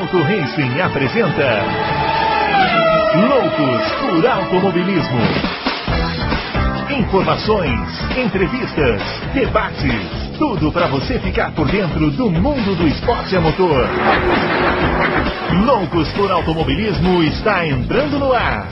Adalto Racing apresenta Loucos por Automobilismo. Informações, entrevistas, debates, tudo para você ficar por dentro do mundo do esporte a motor. Loucos por Automobilismo está entrando no ar.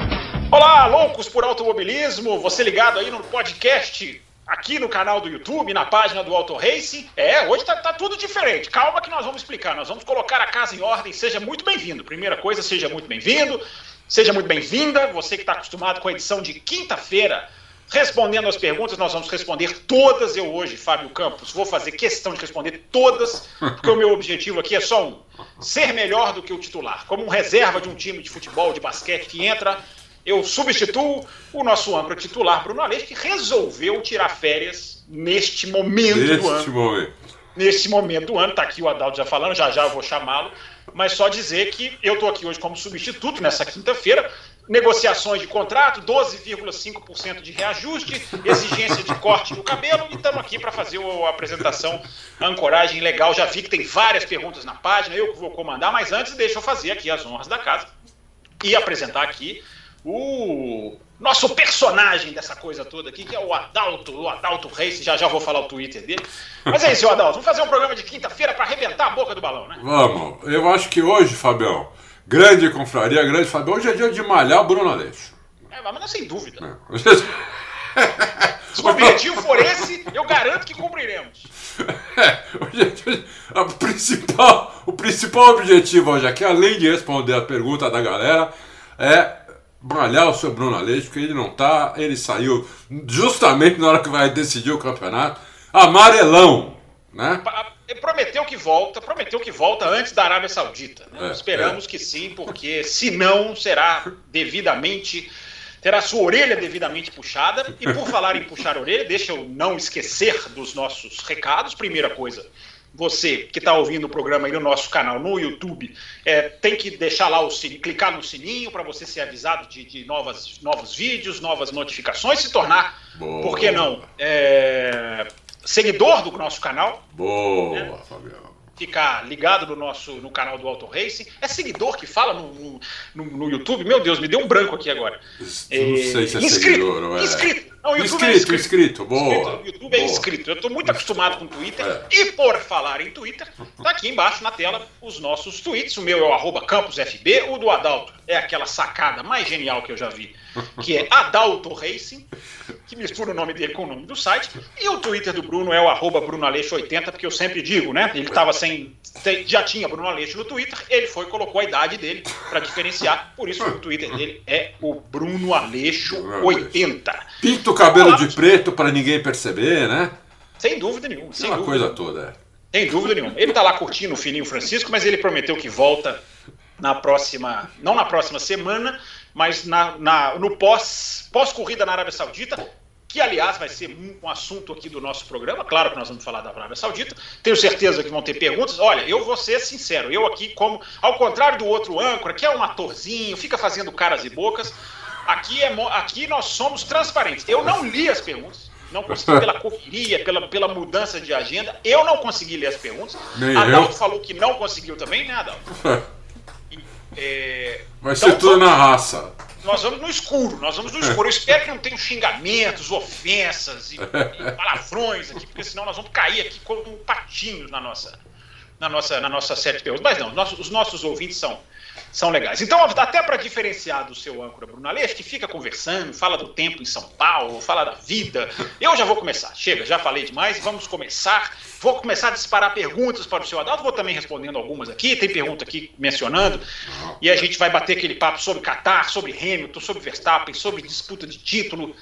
Olá, loucos por automobilismo, você ligado aí no podcast aqui no canal do YouTube, na página do Auto Racing. É, hoje tá, tá, tudo diferente. Calma que nós vamos explicar. Nós vamos colocar a casa em ordem. Seja muito bem-vindo. Primeira coisa, seja muito bem-vindo. Seja muito bem-vinda. Você que está acostumado com a edição de quinta-feira. Respondendo as perguntas, nós vamos responder todas. Eu hoje, Fábio Campos, vou fazer questão de responder todas, porque o meu objetivo aqui é só um: ser melhor do que o titular. Como um reserva de um time de futebol, de basquete que entra eu substituo o nosso âncora titular, Bruno Aleixo, que resolveu tirar férias neste momento neste do ano. Momento. Neste momento do ano, tá aqui o Adalto já falando, já já eu vou chamá-lo, mas só dizer que eu estou aqui hoje como substituto nessa quinta-feira. Negociações de contrato, 12,5% de reajuste, exigência de corte no cabelo, e estamos aqui para fazer a apresentação, ancoragem legal. Já vi que tem várias perguntas na página, eu que vou comandar, mas antes deixa eu fazer aqui as honras da casa e apresentar aqui o nosso personagem dessa coisa toda aqui, que é o Adalto, o Adalto Reis, já já vou falar o Twitter dele. Mas é isso, Adalto, vamos fazer um programa de quinta-feira para arrebentar a boca do balão, né? Vamos. Eu acho que hoje, Fabião, grande confraria, grande Fabião, hoje é dia de malhar o Bruno Aleixo. É, mas não sem dúvida. É. Se o objetivo for esse, eu garanto que cumpriremos. É, hoje, é o, principal, o principal objetivo hoje aqui, além de responder a pergunta da galera, é malhar o seu Bruno Aleixo, porque ele não tá, ele saiu justamente na hora que vai decidir o campeonato, amarelão, né? Ele prometeu que volta, prometeu que volta antes da Arábia Saudita. Né? É, Esperamos é. que sim, porque se não, será devidamente, terá sua orelha devidamente puxada. E por falar em puxar a orelha, deixa eu não esquecer dos nossos recados. Primeira coisa, você que está ouvindo o programa aí no nosso canal no YouTube, é, tem que deixar lá o sininho, clicar no sininho para você ser avisado de, de, novas, novos vídeos, novas notificações, se tornar, Boa. por que não, é, seguidor do nosso canal. Boa, né? Fabião ficar ligado no nosso no canal do Auto Racing. É seguidor que fala no, no, no, YouTube? Meu Deus, me deu um branco aqui agora. Não sei se é inscrito, seguidor, não é? Inscrito. Não, inscrito, é inscrito, inscrito, boa. Inscrito. YouTube é boa. é inscrito. Eu estou muito acostumado com o Twitter. É. E por falar em Twitter, tá aqui embaixo na tela os nossos tweets. O meu é o arroba campusfb, o do Adalto é aquela sacada mais genial que eu já vi, que é Adalto Racing, que mistura o nome dele com o nome do site. E o Twitter do Bruno é o arroba BrunoAleixo80, porque eu sempre digo, né? Ele estava sem. Já tinha Bruno Aleixo no Twitter, ele foi e colocou a idade dele para diferenciar. Por isso o Twitter dele é o Bruno Aleixo 80. Pinta o cabelo de preto para ninguém perceber, né? Sem dúvida nenhuma. Sem uma dúvida. coisa toda, é. Sem dúvida nenhuma. Ele está lá curtindo o filhinho Francisco, mas ele prometeu que volta na próxima, não na próxima semana, mas na, na no pós, pós-corrida na Arábia Saudita, que aliás vai ser um assunto aqui do nosso programa. Claro que nós vamos falar da Arábia Saudita. Tenho certeza que vão ter perguntas. Olha, eu vou ser sincero, eu aqui, como ao contrário do outro âncora, que é um atorzinho, fica fazendo caras e bocas, aqui, é, aqui nós somos transparentes. Eu não li as perguntas. Não consegui pela correria, pela, pela mudança de agenda. Eu não consegui ler as perguntas. Nem Adalto eu. falou que não conseguiu também, né, Adalto? É... Vai então, ser tudo vamos, na raça. Nós vamos no escuro, nós vamos no escuro. Eu espero que não tenham xingamentos, ofensas e, e palavrões aqui, porque senão nós vamos cair aqui como patinhos na nossa, na nossa, na nossa série de perguntas. Mas não, nossos, os nossos ouvintes são são legais. Então, até para diferenciar do seu âncora Bruno Aleixo, que fica conversando, fala do tempo em São Paulo, fala da vida, eu já vou começar. Chega, já falei demais, vamos começar. Vou começar a disparar perguntas para o seu Adalto, vou também respondendo algumas aqui, tem pergunta aqui mencionando, e a gente vai bater aquele papo sobre Qatar, sobre Hamilton, sobre Verstappen, sobre disputa de título,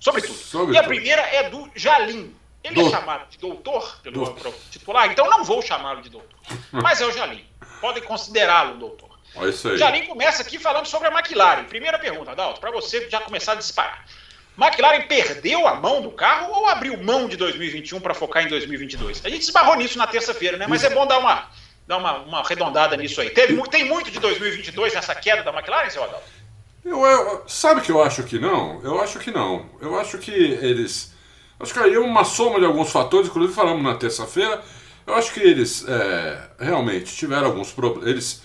sobre tudo. Sobre e a primeira é do Jalim. Ele do... é chamado de doutor pelo do... titular, então não vou chamá-lo de doutor, mas é o Jalim. Podem considerá-lo doutor. Olha isso aí. Jalim começa aqui falando sobre a McLaren. Primeira pergunta, Adalto, para você já começar a disparar. McLaren perdeu a mão do carro ou abriu mão de 2021 para focar em 2022? A gente esbarrou nisso na terça-feira, né? Mas é bom dar uma, dar uma, uma arredondada nisso aí. Teve, tem muito de 2022 nessa queda da McLaren, seu Adalto? Eu, eu, sabe que eu acho que não? Eu acho que não. Eu acho que eles. Acho que aí é uma soma de alguns fatores, inclusive falamos na terça-feira. Eu acho que eles é, realmente tiveram alguns problemas. Eles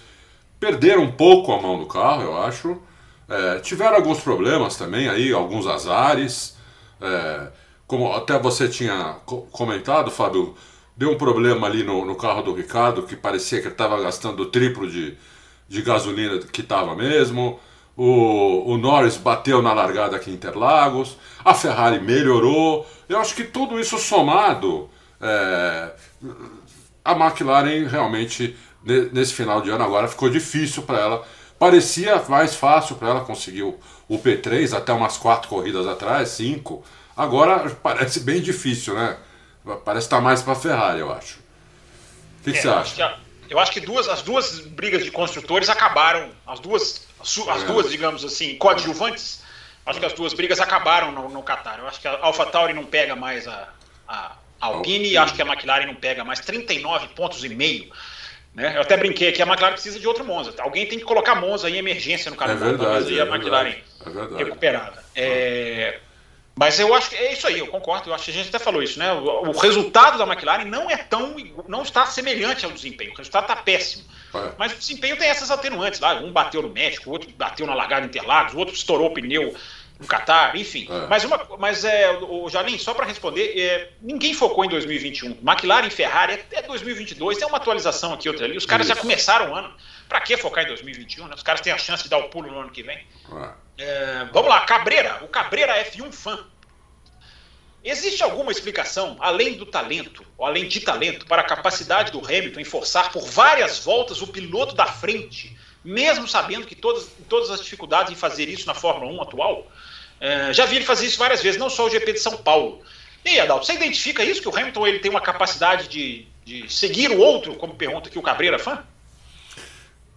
perderam um pouco a mão do carro, eu acho. É, tiveram alguns problemas também aí, alguns azares. É, como até você tinha comentado, Fábio, deu um problema ali no, no carro do Ricardo que parecia que ele estava gastando o triplo de, de gasolina que estava mesmo. O, o Norris bateu na largada aqui em Interlagos. A Ferrari melhorou. Eu acho que tudo isso somado, é, a McLaren realmente nesse final de ano agora ficou difícil para ela. Parecia mais fácil para ela conseguir o, o P3 até umas quatro corridas atrás, cinco. Agora parece bem difícil, né? Parece estar tá mais para a Ferrari, eu acho. O que, que é, você acha? eu acho que duas, as duas brigas de construtores acabaram, as duas, as é. duas, digamos assim, coadjuvantes, acho que as duas brigas acabaram no, no Qatar. Eu acho que a AlphaTauri não pega mais a, a Alpine e acho que a McLaren não pega mais 39 pontos e meio. Né? Eu até brinquei que a McLaren precisa de outro Monza. Alguém tem que colocar Monza em emergência no calendário é verdade, e a McLaren é recuperada. É, mas eu acho que é isso aí, eu concordo. Eu acho que a gente até falou isso, né? O, o resultado da McLaren não é tão. não está semelhante ao desempenho. O resultado está péssimo. É. Mas o desempenho tem essas atenuantes lá. Um bateu no México, o outro bateu na largada Interlagos, o outro estourou o pneu no Qatar, enfim. É. Mas, uma, mas é, o Jalim, só para responder, é, ninguém focou em 2021. McLaren e Ferrari é, é 2022, é uma atualização aqui, outra ali. Os caras isso. já começaram o ano. Para que focar em 2021? Né? Os caras têm a chance de dar o pulo no ano que vem. É. É, vamos lá, Cabreira, o Cabreira F1 fã. Existe alguma explicação, além do talento, ou além de talento, para a capacidade do Hamilton em forçar por várias voltas o piloto da frente, mesmo sabendo que todas, todas as dificuldades em fazer isso na Fórmula 1 atual? É, já vi ele fazer isso várias vezes, não só o GP de São Paulo. E aí, Adalto, você identifica isso, que o Hamilton ele tem uma capacidade de, de seguir o outro, como pergunta aqui o Cabreira fã?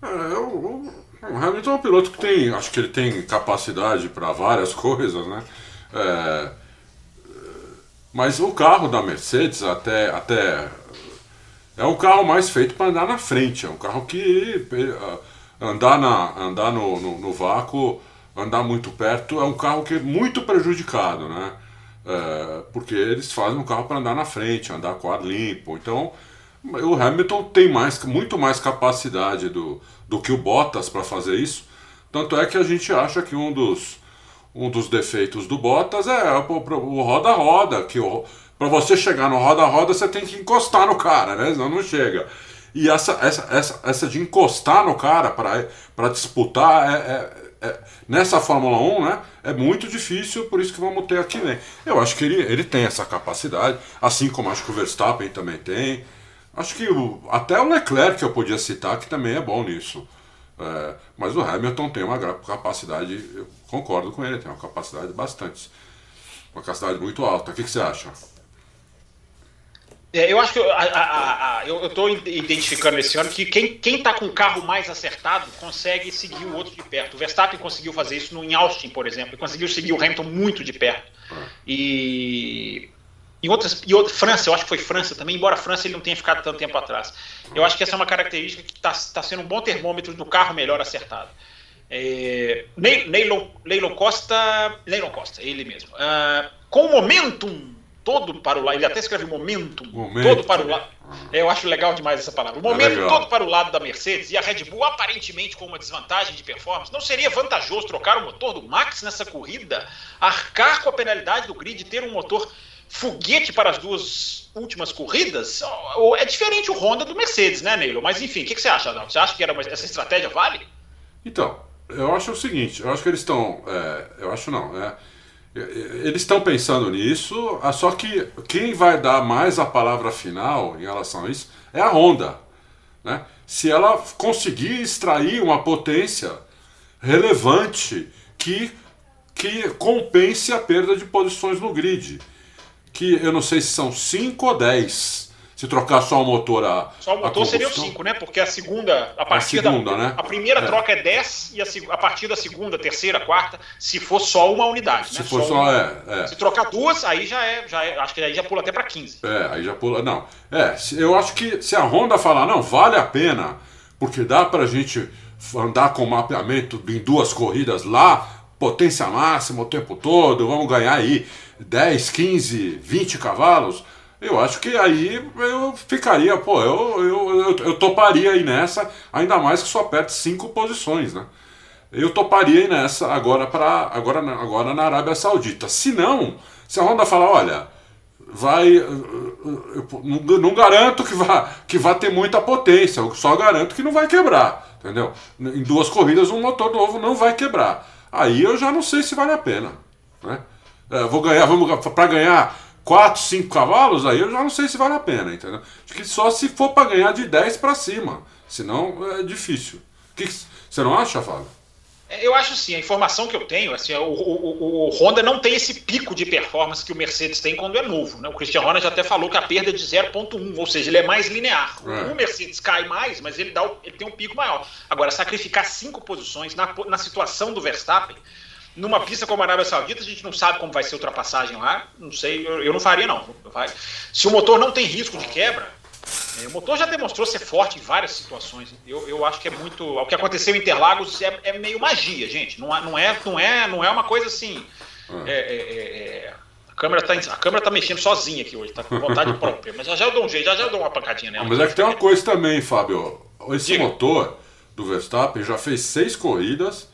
É, eu, o Hamilton é um piloto que tem, acho que ele tem capacidade para várias coisas, né? É, mas o carro da Mercedes até, até é um carro mais feito para andar na frente, é um carro que andar, na, andar no, no, no, vácuo, andar muito perto, é um carro que é muito prejudicado, né? É, porque eles fazem um carro para andar na frente, andar com ar limpo. Então, o Hamilton tem mais, muito mais capacidade do, do que o Bottas para fazer isso. Tanto é que a gente acha que um dos, um dos defeitos do Bottas é o roda-roda, que para você chegar no roda-roda você tem que encostar no cara, né? Senão não chega. E essa, essa, essa, essa de encostar no cara para disputar é, é, é, nessa Fórmula 1, né? É muito difícil, por isso que vamos ter aqui, né? Eu acho que ele, ele tem essa capacidade, assim como acho que o Verstappen também tem. Acho que o, até o Leclerc que eu podia citar, que também é bom nisso. É, mas o Hamilton tem uma capacidade, eu concordo com ele, tem uma capacidade bastante, uma capacidade muito alta. O que, que você acha? É, eu acho que eu, estou identificando esse ano que quem, quem tá com o carro mais acertado consegue seguir o outro de perto. O Verstappen conseguiu fazer isso no, em Austin, por exemplo, e conseguiu seguir o Hamilton muito de perto. Ah. E em outras, e outra, França, eu acho que foi França também, embora a França ele não tenha ficado tanto tempo atrás. Eu acho que essa é uma característica que está tá sendo um bom termômetro do carro melhor acertado. É, Neylon, Neylon Costa, Neylon Costa, ele mesmo. Uh, com o momentum todo para o lado, ele até escreve momentum, momento. todo para o lado. É, eu acho legal demais essa palavra. O momento é todo para o lado da Mercedes e a Red Bull aparentemente com uma desvantagem de performance. Não seria vantajoso trocar o motor do Max nessa corrida, arcar com a penalidade do grid, ter um motor foguete para as duas últimas corridas, é diferente o Honda do Mercedes, né, Neilo? Mas enfim, o que, que, você acha, Adalto? Você acha que era uma, essa estratégia vale? Então, eu acho o seguinte, eu acho que eles estão. É, eu acho não, né? Eles estão pensando nisso, ah, só que quem vai dar mais a palavra final em relação a isso é a Honda. Né? Se ela conseguir extrair uma potência relevante que, que compense a perda de posições no grid que eu não sei se são 5 ou 10. Se trocar só o motor a. Só o motor seria o 5, né? Porque a segunda. A partir a segunda, da, né? A primeira é. troca é 10 e a, a, partir da segunda, terceira, quarta, se for só uma unidade. Se né? for só, só é, é, Se trocar duas, aí já é, já é. Acho que aí já pula até para 15. É, aí já pula. Não. É, eu acho que se a Honda falar, não, vale a pena, porque dá pra gente andar com mapeamento em duas corridas lá, potência máxima o tempo todo, vamos ganhar aí 10, 15, 20 cavalos, eu acho que aí eu ficaria, pô, eu, eu, eu, eu toparia aí nessa, ainda mais que só perde cinco posições, né? Eu toparia aí nessa agora, pra, agora, agora na Arábia Saudita. Se não, se a Honda falar, olha, vai. Eu não, não garanto que vá, que vá ter muita potência, eu só garanto que não vai quebrar, entendeu? Em duas corridas, um motor novo não vai quebrar. Aí eu já não sei se vale a pena. Né? É, vou ganhar, vamos para ganhar 4, 5 cavalos, aí eu já não sei se vale a pena, entendeu? Acho que só se for para ganhar de 10 para cima, senão é difícil. Que, você não acha, Fábio? É, eu acho assim, a informação que eu tenho, assim, o, o, o, Honda não tem esse pico de performance que o Mercedes tem quando é novo. Né? O Christian Horner já até falou que a perda é de 0,1, ou seja, ele é mais linear. É. O Mercedes cai mais, mas ele, dá, ele tem um pico maior. Agora, sacrificar cinco posições na, na situação do Verstappen, numa pista como a Arábia Saudita, a gente não sabe como vai ser a ultrapassagem lá, não sei, eu, eu não faria não. Se o motor não tem risco de quebra, é, o motor já demonstrou ser forte em várias situações. Eu, eu acho que é muito. O que aconteceu em Interlagos é, é meio magia, gente. Não, não, é, não, é, não é uma coisa assim. Ah. É, é, é, a câmera, tá, a câmera tá mexendo sozinha aqui hoje, tá com vontade própria. Mas já já eu dou um jeito, já já eu dou uma pancadinha nela. mas é que tem uma coisa também, Fábio. Esse Diga. motor do Verstappen já fez seis corridas.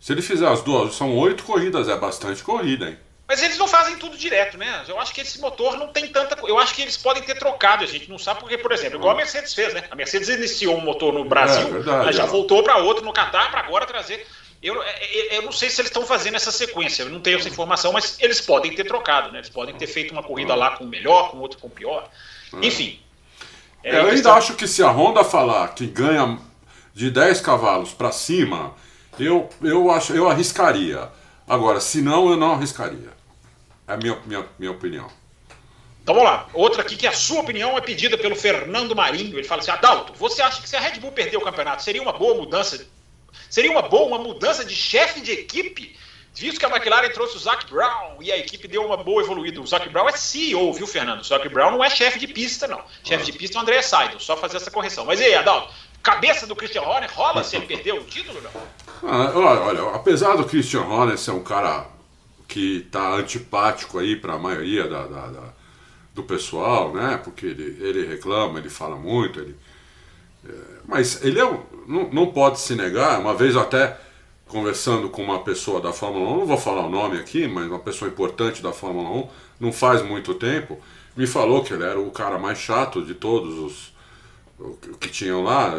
Se ele fizer as duas, são oito corridas, é bastante corrida, hein? Mas eles não fazem tudo direto, né? Eu acho que esse motor não tem tanta. Eu acho que eles podem ter trocado, a gente não sabe porque, por exemplo, igual a Mercedes fez, né? A Mercedes iniciou um motor no Brasil, é, verdade, já é. voltou para outro no Qatar para agora trazer. Eu, é, é, eu não sei se eles estão fazendo essa sequência, eu não tenho essa informação, mas eles podem ter trocado, né? Eles podem ter feito uma corrida lá com o melhor, com outro com o pior. É. Enfim. É, eu ainda acho que se a Honda falar que ganha de 10 cavalos para cima, eu, eu, acho, eu arriscaria. Agora, se não, eu não arriscaria. É a minha, minha, minha opinião. Então vamos lá. Outra aqui que a sua opinião é pedida pelo Fernando Marinho. Ele fala assim: Adalto, você acha que se a Red Bull perder o campeonato seria uma boa mudança? Seria uma boa uma mudança de chefe de equipe? Visto que a McLaren trouxe o Zac Brown e a equipe deu uma boa evoluída. O Zac Brown é CEO, viu, Fernando? O Zac Brown não é chefe de pista, não. Chefe de pista é o André Seidel, só fazer essa correção. Mas e aí, Adalto? Cabeça do Christian Horner rola se ele perder o título, não? Ah, olha, olha, apesar do Christian Horner ser um cara que está antipático aí para a maioria da, da, da, do pessoal, né? Porque ele, ele reclama, ele fala muito, ele, é, mas ele é um, não, não pode se negar. Uma vez até conversando com uma pessoa da Fórmula 1, não vou falar o nome aqui, mas uma pessoa importante da Fórmula 1, não faz muito tempo, me falou que ele era o cara mais chato de todos os que tinham lá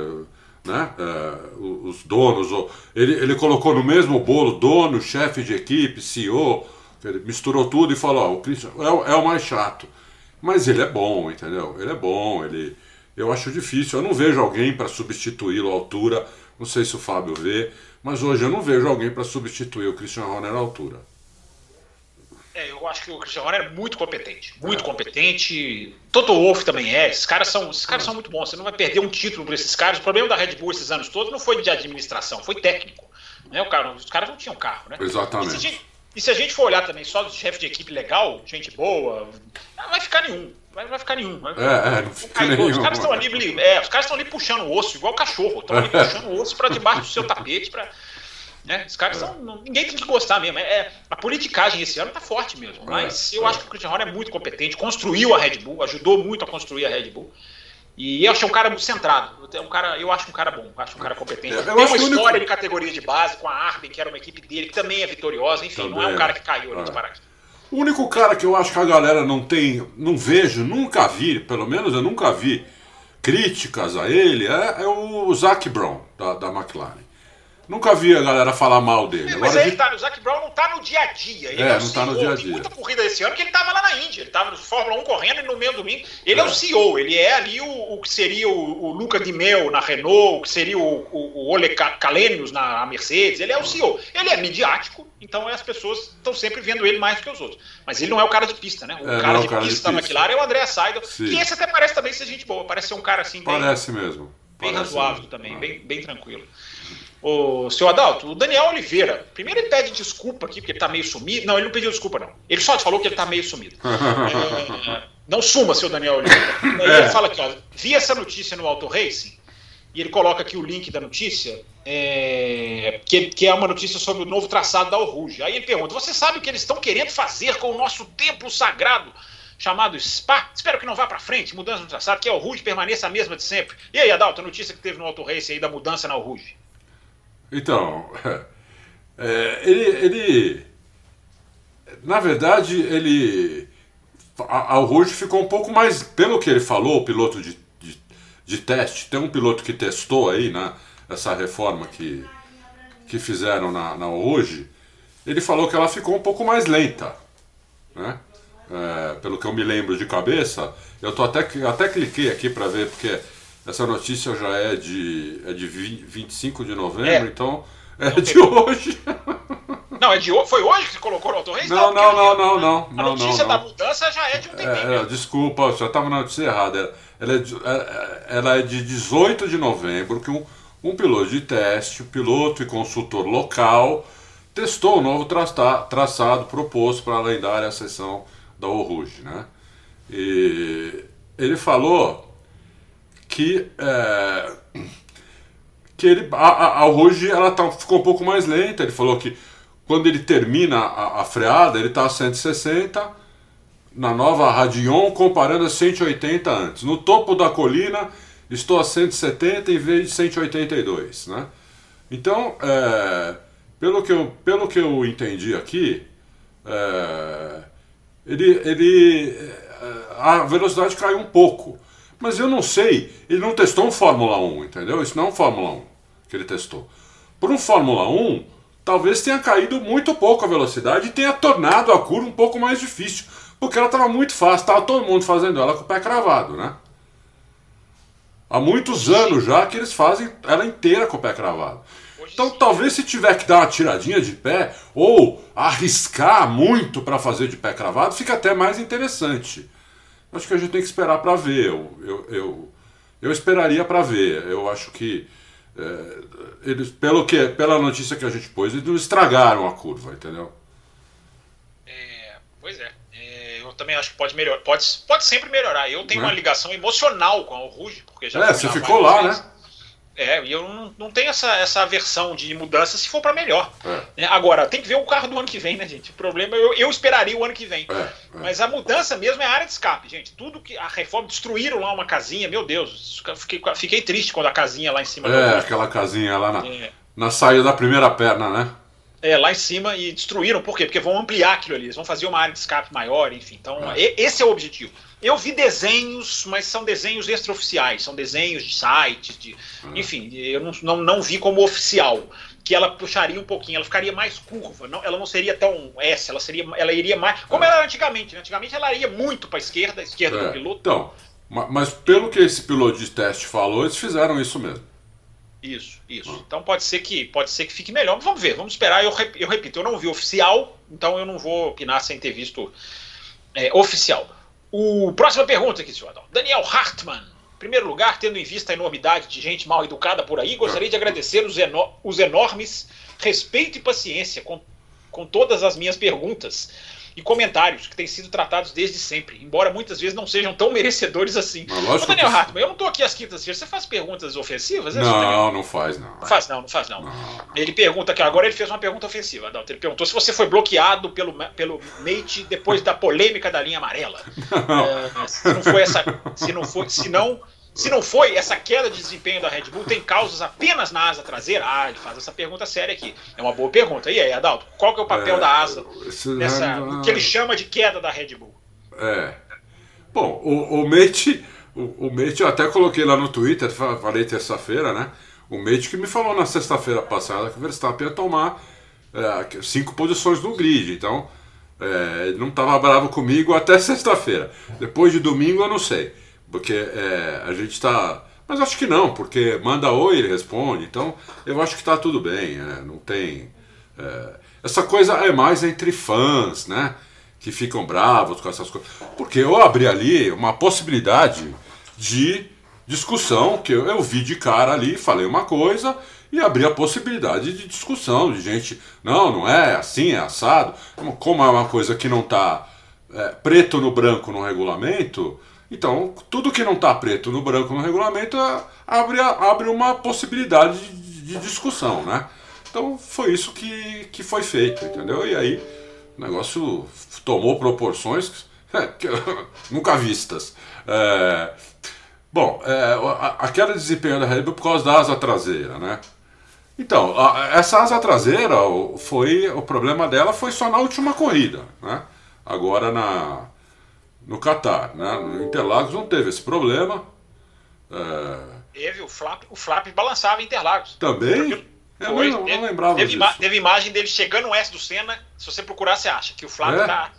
né? É, os donos, ele, ele colocou no mesmo bolo dono, chefe de equipe, CEO, ele misturou tudo e falou: ó, o Christian é, é o mais chato. Mas ele é bom, entendeu? Ele é bom, ele. Eu acho difícil, eu não vejo alguém para substituí-lo à altura. Não sei se o Fábio vê, mas hoje eu não vejo alguém para substituir o Christian Horner à altura. É, eu acho que o Christian Horner é muito competente. Muito é. competente. Toto Wolff também é. Esses caras, são, esses caras são muito bons. Você não vai perder um título por esses caras. O problema da Red Bull esses anos todos não foi de administração, foi técnico. Né? O cara, os caras não tinham carro, né? Exatamente. E se, gente, e se a gente for olhar também só do chefe de equipe legal, gente boa, não vai ficar nenhum. Vai, vai ficar nenhum. É, é, não fica nenhum. Os caras estão ali, é, os caras estão ali puxando o osso, igual o cachorro. Estão ali puxando o osso para debaixo do seu tapete, para né? Os caras são. Ninguém tem que gostar mesmo. É, é, a politicagem esse ano tá forte mesmo. Mas é, eu é. acho que o Christian Horner é muito competente, construiu a Red Bull, ajudou muito a construir a Red Bull. E eu acho um cara muito centrado. Um cara, eu acho um cara bom, acho um cara competente. É, Tem uma história único... de categoria de base com a Arben, que era uma equipe dele, que também é vitoriosa. Enfim, também. não é um cara que caiu ali de paraquedas. O único cara que eu acho que a galera não tem, não vejo, nunca vi, pelo menos eu nunca vi críticas a ele, é, é o Zac Brown, da, da McLaren. Nunca vi a galera falar mal dele. Mas aí de... tá, o Zac Brown não tá no dia a dia. Ele é, é não tá no dia a dia. Tem muita corrida esse ano que ele tava lá na Índia. Ele tava no Fórmula 1 correndo e no meio do domingo. Ele é, é o CEO, ele é ali o, o que seria o, o, Luca Di Mel na Renault, o que seria o, o, o Ole Kalenius na Mercedes. Ele é o CEO. Ele é midiático, então as pessoas estão sempre vendo ele mais do que os outros. Mas ele não é o cara de pista, né? O é, cara, de, cara pista da McLaren é o André Seidel, Sim. que esse até parece também ser gente boa. Parece ser um cara assim bem... Parece mesmo. Bem parece razoável mesmo. também, bem, bem tranquilo. O seu Adalto, o Daniel Oliveira, primeiro ele pede desculpa aqui, porque ele tá meio sumido. Não, ele não pediu desculpa, não. Ele só falou que ele tá meio sumido. é, não suma, seu Daniel Oliveira. É. Ele fala aqui, ó, vi essa notícia no Auto Racing, e ele coloca aqui o link da notícia, é, que, que, é uma notícia sobre o novo traçado da Oruge. Aí ele pergunta: você sabe o que eles estão querendo fazer com o nosso templo sagrado? chamado SPA. Espero que não vá para frente, mudança no traçado, que a Ruge permaneça a mesma de sempre. E aí, Adalto, a notícia que teve no Auto Race aí da mudança na Ruge? Então, é, ele, ele, na verdade, ele, a, Ruge ficou um pouco mais, pelo que ele falou, o piloto de, de, de teste, tem um piloto que testou aí, né, essa reforma que, que fizeram na, na Ruge, ele falou que ela ficou um pouco mais lenta, né? é, pelo que eu me lembro de cabeça, eu tô até, até cliquei aqui para ver, porque essa notícia já é de, é de 20, 25 de novembro, é. então é não de hoje. Não, é de Foi hoje que você colocou no Auto Race? Não, não, não, não, não, A notícia da mudança já é de um tempinho. É, desculpa, já estava na notícia errada. Ela é, de, é, é, ela é de 18 de novembro, que um, um piloto de teste, piloto e consultor local, testou o novo traçado proposto para a lendária sessão da Oruge, né? E ele falou que é, que ele, a, a, ela tá, ficou um pouco mais lenta. Ele falou que quando ele termina a, a freada, ele está a 160 na nova Radion, comparando a 180 antes. No topo da colina, estou a 170 em vez de 182, né? Então, é, pelo, que eu, pelo que eu entendi aqui, é, ele, ele, eh, a velocidade caiu um pouco. Mas eu não sei, ele não testou um Fórmula 1, entendeu? Isso não é um Fórmula 1 que ele testou. Por um Fórmula 1, talvez tenha caído muito pouco a velocidade e tenha tornado a curva um pouco mais difícil. Porque ela estava muito fácil, estava todo mundo fazendo ela com o pé cravado, né? Há muitos anos já que eles fazem ela inteira com o pé cravado. Então talvez se tiver que dar uma tiradinha de pé ou arriscar muito para fazer de pé cravado, fica até mais interessante. Acho que a gente tem que esperar para ver. Eu, eu, eu, eu esperaria para ver. Eu acho que é, eles, pelo que, pela notícia que a gente pôs, eles não estragaram a curva, entendeu? É, pois é. é. Eu também acho que pode melhorar. Pode, pode sempre melhorar. Eu tenho né? uma ligação emocional com o Ruge, porque já. É, você ficou lá, né? É, e eu não, não tenho essa, essa versão de mudança se for para melhor. É. Agora, tem que ver o carro do ano que vem, né, gente? O problema, eu, eu esperaria o ano que vem. É, é. Mas a mudança mesmo é a área de escape, gente. Tudo que. A reforma destruíram lá uma casinha, meu Deus. Fiquei, fiquei triste quando a casinha lá em cima. É, aquela casinha lá na, é. na saída da primeira perna, né? É, lá em cima e destruíram, por quê? Porque vão ampliar aquilo ali, eles vão fazer uma área de escape maior, enfim. Então, é. esse é o objetivo. Eu vi desenhos, mas são desenhos extraoficiais, são desenhos de sites, de, hum. enfim, eu não, não, não, vi como oficial. Que ela puxaria um pouquinho, ela ficaria mais curva, não, ela não seria tão S, ela seria, ela iria mais. Como ela era antigamente, né? Antigamente ela ia muito para a esquerda, a esquerda é. do piloto. Então, mas pelo que esse piloto de teste falou, eles fizeram isso mesmo. Isso, isso. Hum. Então pode ser que pode ser que fique melhor. Vamos ver, vamos esperar. Eu, eu repito, eu não vi oficial, então eu não vou opinar sem ter visto é, oficial. O próxima pergunta aqui, senhor Adão. Daniel Hartmann. Em primeiro lugar, tendo em vista a enormidade de gente mal educada por aí, gostaria de agradecer os, os enormes respeito e paciência com, com todas as minhas perguntas e comentários que têm sido tratados desde sempre, embora muitas vezes não sejam tão merecedores assim. Ô, Daniel que... Hartmann, eu não estou aqui às quintas-feiras, você faz perguntas ofensivas? É não, não faz não. Não faz não, não faz não. não. Ele pergunta que agora ele fez uma pergunta ofensiva, Adalto. Ele perguntou se você foi bloqueado pelo, pelo Mate depois da polêmica da linha amarela. É, se não foi essa, se não foi, se não se não foi, essa queda de desempenho da Red Bull tem causas apenas na asa traseira? Ah, ele faz essa pergunta séria aqui. É uma boa pergunta. E aí, Adalto, qual que é o papel é, da asa nessa, o que ele chama de queda da Red Bull? É. Bom, o, o Mate, o, o Mate eu até coloquei lá no Twitter, falei terça-feira, né? O Mate que me falou na sexta-feira passada que o Verstappen ia tomar é, cinco posições no grid. Então, é, ele não estava bravo comigo até sexta-feira. Depois de domingo, eu não sei. Porque é, a gente está. Mas acho que não, porque manda oi ele responde. Então eu acho que está tudo bem. É, não tem. É, essa coisa é mais entre fãs, né? Que ficam bravos com essas coisas. Porque eu abri ali uma possibilidade de discussão, que eu, eu vi de cara ali, falei uma coisa e abri a possibilidade de discussão, de gente, não, não é assim, é assado. Como é uma coisa que não está é, preto no branco no regulamento, então, tudo que não está preto no branco no regulamento é, abre, abre uma possibilidade de, de, discussão, né? Então, foi isso que, que foi feito, entendeu? E aí, o negócio tomou proporções nunca vistas. É, bom, é, desempenho da Red Bull por causa da asa traseira, né? Então, a, essa asa traseira, foi o problema dela foi só na última corrida, né? Agora na no Qatar, né? No Interlagos não teve esse problema. É... Teve o flap, o flap balançava em Interlagos. Também? Eu foi, não, não lembrava teve, disso. teve imagem dele chegando no S do Senna. Se você procurar, você acha que o flap é? tá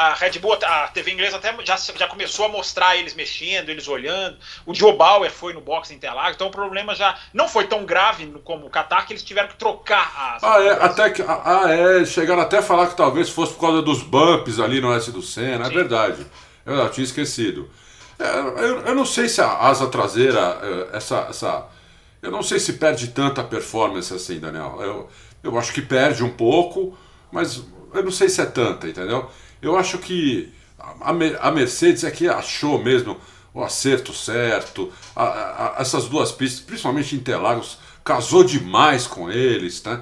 a Red Bull, a TV inglesa até já, já começou a mostrar eles mexendo, eles olhando. O Joe Bauer foi no box Interlagos, então o problema já não foi tão grave como o Qatar que eles tiveram que trocar as. Ah, é, até que, ah, é, chegaram até a falar que talvez fosse por causa dos bumps ali no S do Senna, é verdade. Eu, eu tinha esquecido. É, eu, eu, não sei se a asa traseira, é, essa, essa. Eu não sei se perde tanta performance assim, Daniel. Eu, eu acho que perde um pouco, mas eu não sei se é tanta, entendeu? Eu acho que a Mercedes é que achou mesmo o acerto certo. A, a, essas duas pistas, principalmente Interlagos, casou demais com eles, né?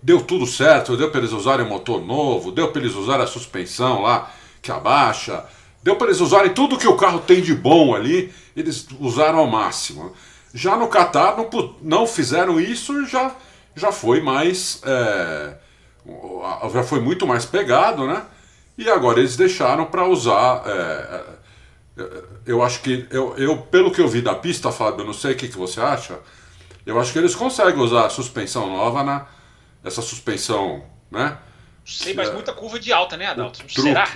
Deu tudo certo, deu para eles usarem motor novo, deu para eles usarem a suspensão lá que abaixa, deu para eles usarem tudo que o carro tem de bom ali, eles usaram ao máximo. Já no Qatar não, não fizeram isso, já, já foi mais. É, já foi muito mais pegado, né? E agora eles deixaram para usar. É, é, eu acho que. Eu, eu, pelo que eu vi da pista, Fábio, eu não sei o que, que você acha. Eu acho que eles conseguem usar a suspensão nova na. Essa suspensão, né? Sei, mas muita curva de alta, né, Adalto? Será?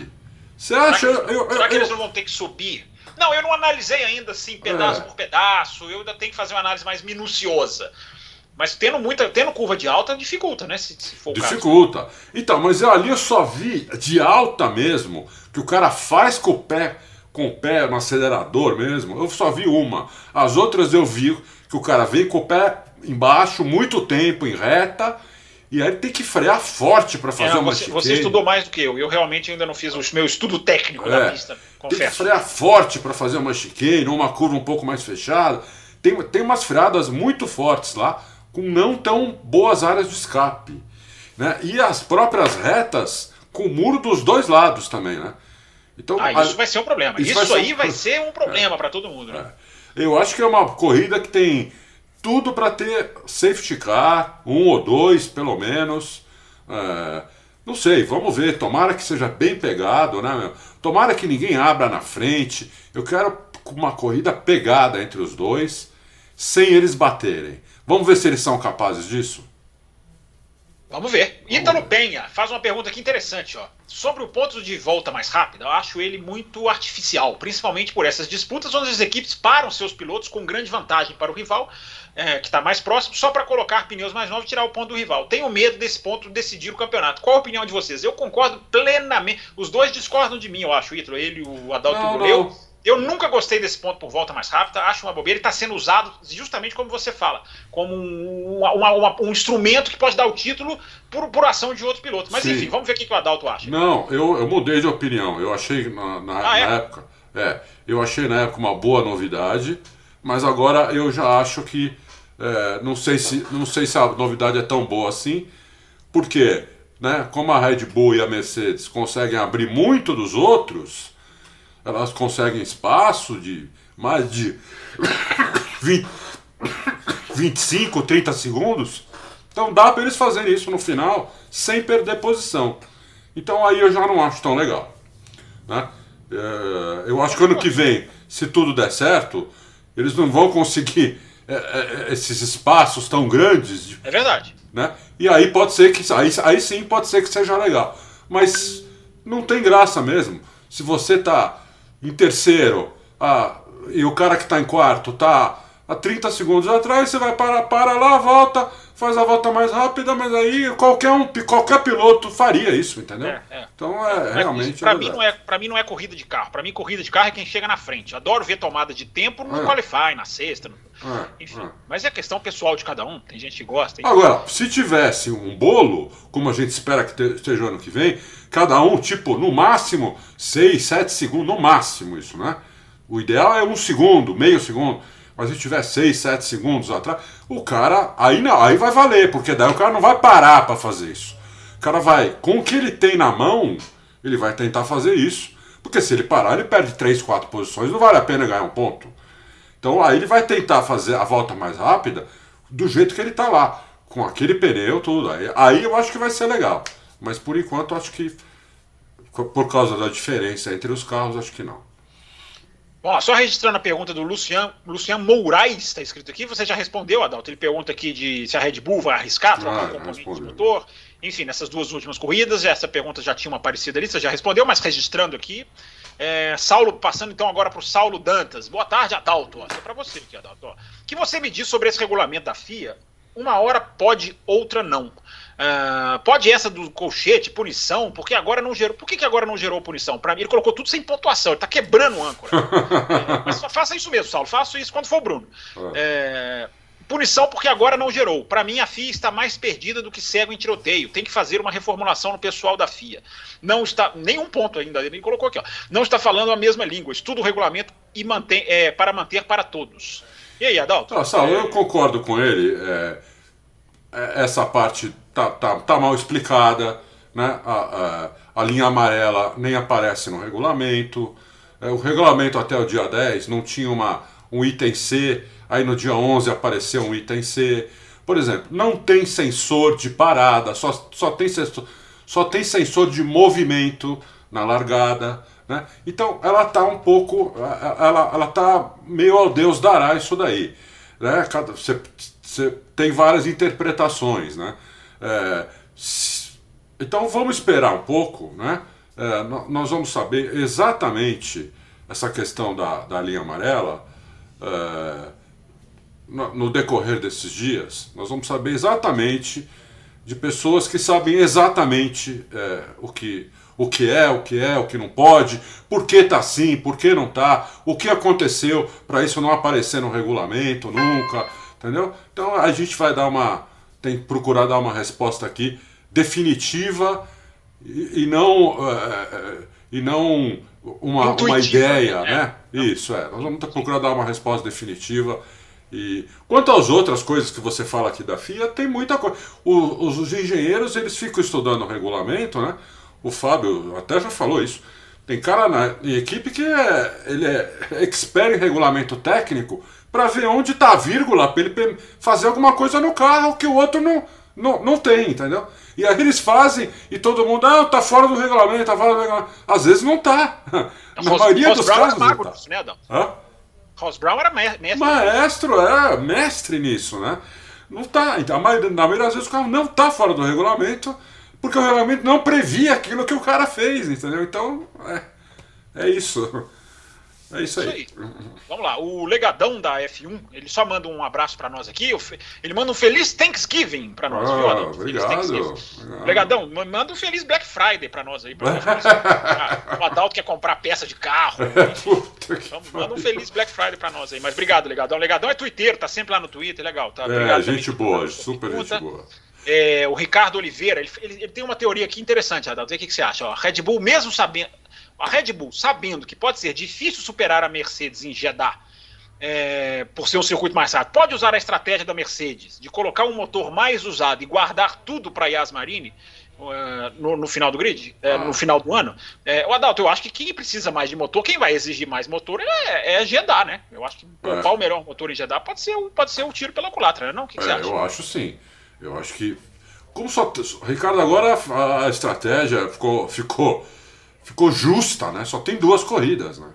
Você acha? Será que, eu, eu, será que eles não vão ter que subir? Não, eu não analisei ainda assim, pedaço é. por pedaço. Eu ainda tenho que fazer uma análise mais minuciosa. Mas tendo muita, tendo curva de alta dificulta, né? Se, se for dificulta. Então, mas ali eu só vi de alta mesmo que o cara faz com o pé, com o pé no acelerador mesmo. Eu só vi uma. As outras eu vi que o cara vem com o pé embaixo muito tempo em reta. E aí tem que frear forte para fazer é, uma você, você estudou mais do que eu. Eu realmente ainda não fiz o meu estudo técnico é, da pista, confesso. Tem que frear forte para fazer uma chicane, uma curva um pouco mais fechada. Tem, tem umas freadas muito fortes lá com não tão boas áreas de escape. Né? E as próprias retas com muro dos dois lados também. Né? Então, ah, isso a... vai ser um problema. Isso, isso vai aí ser um... vai ser um problema é. para todo mundo. Né? É. Eu acho que é uma corrida que tem tudo para ter safety car, um ou dois pelo menos. É... Não sei, vamos ver. Tomara que seja bem pegado, né, meu? Tomara que ninguém abra na frente. Eu quero uma corrida pegada entre os dois, sem eles baterem. Vamos ver se eles são capazes disso? Vamos ver. Ítalo. Penha faz uma pergunta aqui interessante, ó. Sobre o ponto de volta mais rápido, eu acho ele muito artificial, principalmente por essas disputas onde as equipes param seus pilotos com grande vantagem para o rival, é, que está mais próximo, só para colocar pneus mais novos e tirar o ponto do rival. Tenho medo desse ponto decidir o campeonato. Qual a opinião de vocês? Eu concordo plenamente. Os dois discordam de mim, eu acho, Ítalo, ele e o Adalto Bruleu. Eu nunca gostei desse ponto por volta mais rápida, acho uma bobeira. Ele está sendo usado justamente como você fala, como um, uma, uma, um instrumento que pode dar o título por, por ação de outro piloto. Mas Sim. enfim, vamos ver o que, que o Adalto acha. Não, eu, eu mudei de opinião. Eu achei na, na, ah, é? na época. É, eu achei na época uma boa novidade, mas agora eu já acho que. É, não, sei se, não sei se a novidade é tão boa assim, porque, né, como a Red Bull e a Mercedes conseguem abrir muito dos outros elas conseguem espaço de mais de 20, 25, 30 segundos. Então dá para eles fazerem isso no final sem perder posição. Então aí eu já não acho tão legal. Né? É, eu acho que ano que vem, se tudo der certo, eles não vão conseguir é, é, esses espaços tão grandes. De, é verdade. Né? E aí pode ser que. Aí, aí sim pode ser que seja legal. Mas não tem graça mesmo. Se você tá em terceiro, ah, e o cara que está em quarto está a 30 segundos atrás, você vai parar, para lá, volta, faz a volta mais rápida, mas aí qualquer um, qualquer piloto faria isso, entendeu? É, é. Então é realmente. Para mim não é, para mim não é corrida de carro. Para mim corrida de carro é quem chega na frente. Adoro ver tomada de tempo no é. qualify, na sexta, no... é, enfim. É. Mas é questão pessoal de cada um. Tem gente que gosta. Agora, se tivesse um bolo, como a gente espera que esteja ano que vem, cada um tipo no máximo 6, 7 segundos, no máximo isso, né? O ideal é um segundo, meio segundo. Mas se tiver 6, 7 segundos atrás, o cara. Aí não, aí vai valer, porque daí o cara não vai parar para fazer isso. O cara vai, com o que ele tem na mão, ele vai tentar fazer isso. Porque se ele parar, ele perde 3, 4 posições, não vale a pena ganhar um ponto. Então aí ele vai tentar fazer a volta mais rápida do jeito que ele está lá, com aquele pneu, tudo. Aí, aí eu acho que vai ser legal. Mas por enquanto acho que por causa da diferença entre os carros, acho que não. Bom, só registrando a pergunta do Lucian, Lucian Moraes, está escrito aqui, você já respondeu, Adalto. Ele pergunta aqui de se a Red Bull vai arriscar trocar ah, componente de motor. Enfim, nessas duas últimas corridas, essa pergunta já tinha uma parecida ali, você já respondeu, mas registrando aqui. É, Saulo, passando então agora para o Saulo Dantas. Boa tarde, Adalto. Isso é para você aqui, Adalto. O que você me diz sobre esse regulamento da FIA? Uma hora pode, outra não. Uh, pode essa do colchete, punição, porque agora não gerou. Por que, que agora não gerou punição? Para mim, ele colocou tudo sem pontuação, ele tá quebrando o âncora. é, mas faça isso mesmo, Saulo. Faça isso quando for o Bruno. É, punição porque agora não gerou. Para mim, a FIA está mais perdida do que cego em tiroteio. Tem que fazer uma reformulação no pessoal da FIA. Não está. Nenhum ponto ainda, ele colocou aqui, ó. Não está falando a mesma língua. Estuda o regulamento e mantém, é, para manter para todos. E aí, Adalto? Não, Saulo, eu concordo com ele. É, é, essa parte tá, tá, tá mal explicada, né? A, a, a, linha amarela nem aparece no regulamento. É, o regulamento até o dia 10 não tinha uma, um item C, aí no dia 11 apareceu um item C. Por exemplo, não tem sensor de parada, só, só, tem, sensor, só tem sensor de movimento na largada. Né? Então ela está um pouco, ela, ela tá meio ao Deus dará isso daí. Né? Cada, você, você tem várias interpretações. Né? É, então vamos esperar um pouco, né? É, nós vamos saber exatamente essa questão da, da linha amarela é, no, no, decorrer desses dias. Nós vamos saber exatamente de pessoas que sabem exatamente é, o, que, o que é, o que é, o que não pode, por que tá assim, por que não tá, o que aconteceu para isso não aparecer no regulamento nunca, entendeu? Então a gente vai dar uma tem que procurar dar uma resposta aqui definitiva e, e não, uh, e não uma, uma ideia, né? né? Isso, é. Nós vamos procurar dar uma resposta definitiva. E quanto às outras coisas que você fala aqui da FIA, tem muita coisa. Os, os, engenheiros eles ficam estudando o regulamento, né? O Fábio até já falou isso. Tem cara na equipe que é, ele é expert em regulamento técnico para ver onde está a vírgula, para ele fazer alguma coisa no carro que o outro não, não, não tem, entendeu? E aí eles fazem e todo mundo, ah, tá fora do regulamento, tá fora do regulamento. Às vezes não tá. Na Ross, maioria Ross dos Brown casos. Magro, não tá. né, Adão? Hã? Ross Brown era mestre. Maestro, é, mestre nisso, né? Não tá. Então, a maioria, na maioria das vezes o carro não tá fora do regulamento, porque o regulamento não previa aquilo que o cara fez, entendeu? Então, é, é isso. É isso aí. isso aí. Vamos lá. O legadão da F1, ele só manda um abraço para nós aqui. Ele manda um feliz Thanksgiving para nós, ah, viu, Adão? Feliz Thanksgiving. Obrigado. Legadão, manda um feliz Black Friday para nós aí. Pra nós. ah, o Adalto quer comprar peça de carro. então, manda um feliz Black Friday para nós aí. Mas obrigado, Legadão. Legadão é Twitter, tá sempre lá no Twitter, legal. Tá? Obrigado é, gente boa, super gente boa. É, o Ricardo Oliveira, ele, ele, ele, tem uma teoria aqui interessante, Adalto. O que, que você acha? Ó, Red Bull, mesmo sabendo a Red Bull, sabendo que pode ser difícil superar a Mercedes em Jeddah, é, por ser um circuito mais rápido, pode usar a estratégia da Mercedes de colocar um motor mais usado e guardar tudo para Yas Marine uh, no, no, final do grid, uh, no final do ano. É, o Adalto, eu acho que quem precisa mais de motor, quem vai exigir mais motor é, é Jeddah, né? Eu acho que poupar é. o melhor motor em Jeddah pode ser, pode ser um tiro pela culatra, né? Não? O que, que você é, acha? Eu acho sim. Eu acho que. Como só. Ricardo, agora a estratégia ficou. ficou ficou justa, né? Só tem duas corridas, né?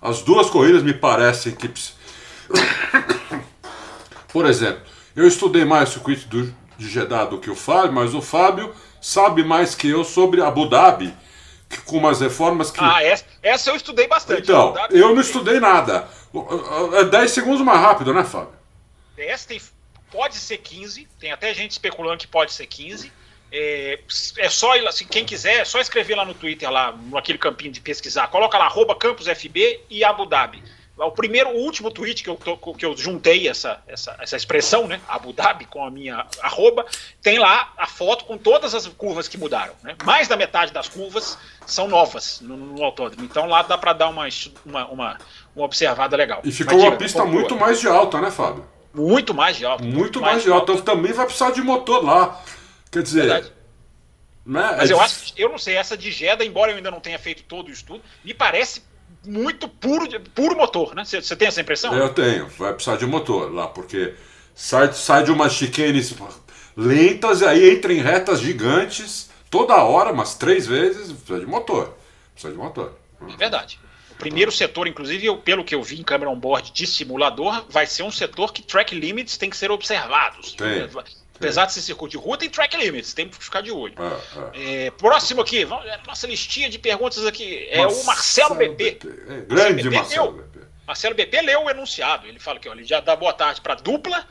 As duas corridas me parecem que. Por exemplo, eu estudei mais o circuito do, de Jeddah do que o Fábio, mas o Fábio sabe mais que eu sobre Abu Dhabi, que, com umas reformas que. Ah, essa, essa eu estudei bastante. Então, eu não estudei nada. É 10 segundos mais rápido, né, Fábio? Essa tem, pode ser 15, tem até gente especulando que pode ser 15. É, é só, assim, quem quiser, é só escrever lá no Twitter, lá naquele campinho de pesquisar. Coloca lá, arroba campusfb e Abu Dhabi. O primeiro, o último tweet que eu, que eu juntei essa, essa, essa expressão, né? Abu Dhabi, com a minha arroba, tem lá a foto com todas as curvas que mudaram. Né? Mais da metade das curvas são novas no, no autódromo. Então lá dá para dar uma, uma, uma, uma, observada legal. E ficou uma pista muito mais de alta, né, Fábio? Muito mais de alta. Muito, muito mais, mais, de alta. alta. Então também vai precisar de motor lá. Quer dizer, Né? Mas é eu acho eu não sei, essa de Jeddah, embora eu ainda não tenha feito todo o estudo, me parece muito puro, puro motor, né? Você tem essa impressão? Eu tenho, vai precisar de motor lá, porque sai, sai de umas chicanes lentas e aí entra em retas gigantes toda hora, umas três vezes, precisa de motor. Precisa de motor. É verdade. O primeiro setor, inclusive, eu, pelo que eu vi em câmera on-board de simulador, vai ser um setor que track limits tem que ser observados. Tem. Apesar de ser circuito de rua, tem track limits, tem que ficar de olho. Ah, ah. É, próximo aqui, vamos, é, nossa listinha de perguntas aqui. É Marcelo o Marcelo BP. BP. É, grande BP Marcelo BP. Marcelo BP leu o enunciado. Ele fala que ó, ele já dá boa tarde para dupla.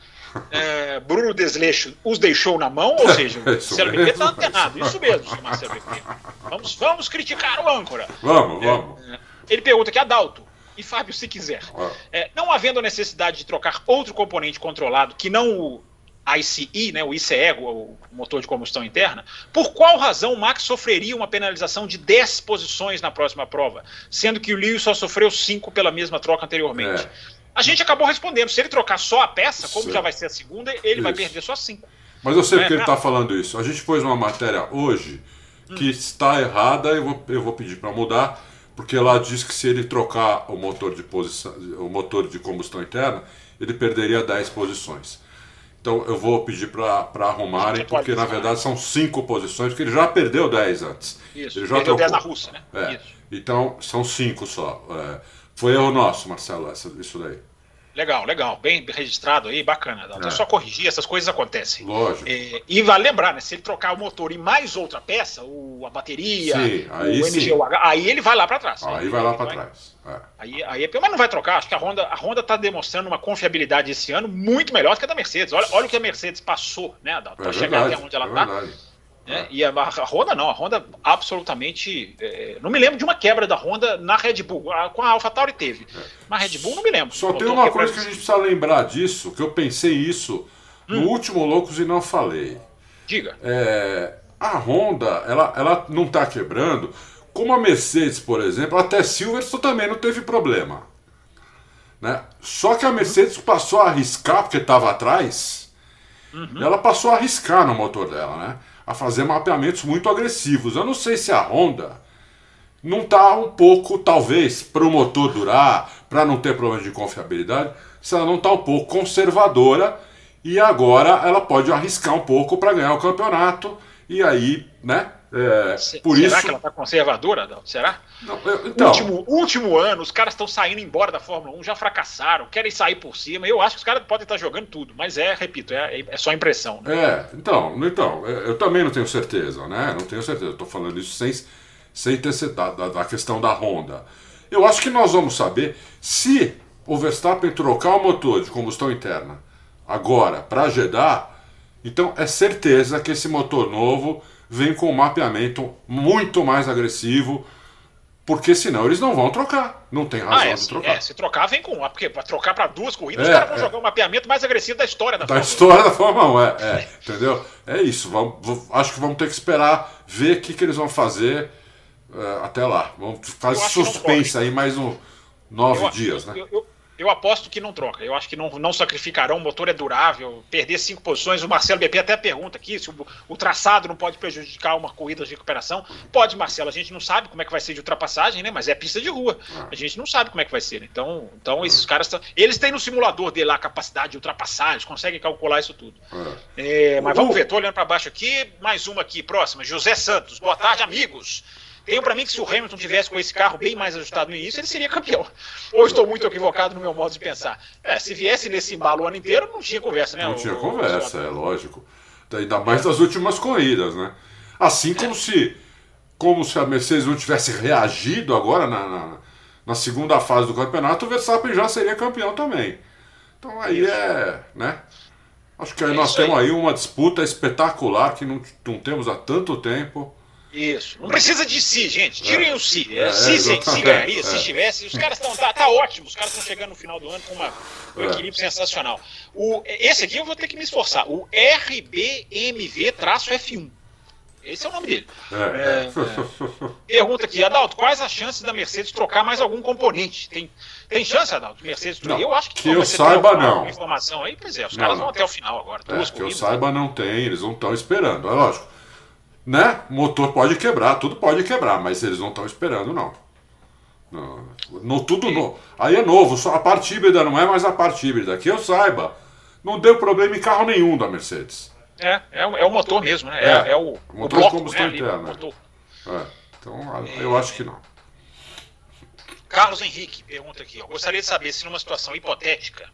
É, Bruno Desleixo os deixou na mão, ou seja, o Marcelo BP está antenado. Isso mesmo, Marcelo BP. Vamos, vamos criticar o âncora. Vamos, vamos. É, ele pergunta aqui, Adalto, e Fábio, se quiser. Ah. É, não havendo necessidade de trocar outro componente controlado que não o ICE, né, o ICE, o motor de combustão interna, por qual razão o Max sofreria uma penalização de 10 posições na próxima prova, sendo que o Lewis só sofreu 5 pela mesma troca anteriormente? É. A gente acabou respondendo, se ele trocar só a peça, como já vai ser a segunda, ele isso. vai perder só 5. Mas eu sei é, porque ele está falando isso. A gente pôs uma matéria hoje que hum. está errada, eu vou, eu vou pedir para mudar, porque lá diz que se ele trocar o motor de posição, o motor de combustão interna, ele perderia 10 posições. Então eu vou pedir para arrumarem, porque na verdade são cinco posições, porque ele já perdeu 10 antes. Isso, ele já perdeu 10 na Rússia, né? É. Então são cinco só. É. Foi erro nosso, Marcelo, isso daí. Legal, legal. Bem registrado aí, bacana. É. é só corrigir, essas coisas acontecem. Lógico. É, e vale lembrar, né? Se ele trocar o motor e mais outra peça, o, a bateria, sim, aí o MGUH, aí ele vai lá para trás. Aí, aí vai lá para trás. É. Aí, aí é mas não vai trocar. Acho que a Honda a Honda está demonstrando uma confiabilidade esse ano muito melhor do que a da Mercedes. Olha, olha o que a Mercedes passou, né? Para é chegar até onde ela está. Né? E a, a, Honda não, a Honda absolutamente. É, não me lembro de uma quebra da Honda na Red Bull. A, com a AlphaTauri teve. É. Mas Red Bull não me lembro. Só tem uma coisa que a gente precisa lembrar disso, que eu pensei isso hum. no último Loucos e não falei. Diga. É, a Honda, ela, ela não está quebrando. Como a Mercedes, por exemplo, até Silverstone também não teve problema. Né? Só que a Mercedes passou a arriscar, porque estava atrás, uhum. ela passou a arriscar no motor dela, né? A fazer mapeamentos muito agressivos. Eu não sei se a Honda não está um pouco, talvez, para o motor durar, para não ter problema de confiabilidade, se ela não está um pouco conservadora e agora ela pode arriscar um pouco para ganhar o campeonato e aí, né? É, por será isso... que ela está conservadora, Adalto? Será? Não, eu, então... último, último ano, os caras estão saindo embora da Fórmula 1, já fracassaram, querem sair por cima. Eu acho que os caras podem estar jogando tudo, mas é, repito, é, é só impressão. Né? É, então, então, eu também não tenho certeza, né? Não tenho certeza. Estou falando isso sem, sem ter da, da, da questão da Honda. Eu acho que nós vamos saber se o Verstappen trocar o motor de combustão interna agora para Jeddah, então é certeza que esse motor novo vem com um mapeamento muito mais agressivo, porque senão eles não vão trocar. Não tem razão ah, é, de trocar. É, se trocar, vem com. Porque para trocar para duas corridas, é, os caras vão é. jogar o mapeamento mais agressivo da história da, da Fórmula 1. história da Fórmula 1, é, é entendeu? É isso. Vamos, acho que vamos ter que esperar ver o que, que eles vão fazer uh, até lá. Vamos fazer suspense aí mais um, nove eu, dias, né? Eu, eu, eu aposto que não troca. Eu acho que não, não sacrificarão. O motor é durável. Perder cinco posições. O Marcelo BP até pergunta aqui se o, o, traçado não pode prejudicar uma corrida de recuperação. Pode, Marcelo. A gente não sabe como é que vai ser de ultrapassagem, né? Mas é pista de rua. A gente não sabe como é que vai ser. Né? Então, então esses caras. Tão, eles têm no simulador dele lá a capacidade de ultrapassar. Eles conseguem calcular isso tudo. É, mas vamos ver. Tô olhando para baixo aqui. Mais uma aqui, próxima. José Santos. Boa tarde, amigos. Tenho para mim que se o Hamilton tivesse com esse carro bem mais ajustado no início, ele seria campeão. Ou estou muito equivocado no meu modo de pensar. É, se viesse nesse embalo o ano inteiro, não tinha conversa, né? Não o, tinha conversa, o... é lógico. Ainda mais das últimas corridas, né? Assim como é. se como se a Mercedes não tivesse reagido agora na, na, na, segunda fase do campeonato, o Verstappen já seria campeão também. Então aí Isso. é, né? Acho que aí é nós temos aí. aí uma disputa espetacular que não, não temos há tanto tempo. Isso. Não precisa de si, gente. Tirem é. o si. É, si, se, se ganharia, se estivesse. Os caras estão. Tá, tá ótimo. Os caras estão chegando no final do ano com uma, um é. equilíbrio sensacional. O, esse aqui eu vou ter que me esforçar. O RBMV-F1. Esse é o nome dele. É. É, é. Pergunta aqui, Adalto, quais as chances da Mercedes trocar mais algum componente? Tem, tem chance, Adalto, Mercedes trocar? Eu acho que, que eu saiba não. Informação aí, pois é, os não, caras não. vão até o final agora. Duas que eu saiba não tem, eles não estão esperando. É lógico né? O motor pode quebrar, tudo pode quebrar, mas eles não estão esperando, não. não. No, tudo no, Aí é novo, só a parte híbrida não é mais a parte híbrida. Que eu saiba, não deu problema em carro nenhum da Mercedes. É, é, o, é o motor mesmo, né? É, é, é o, o, motor o bloco, de combustão né, interna. É. Então, eu acho que não. Carlos Henrique pergunta aqui: ó, gostaria de saber se numa situação hipotética,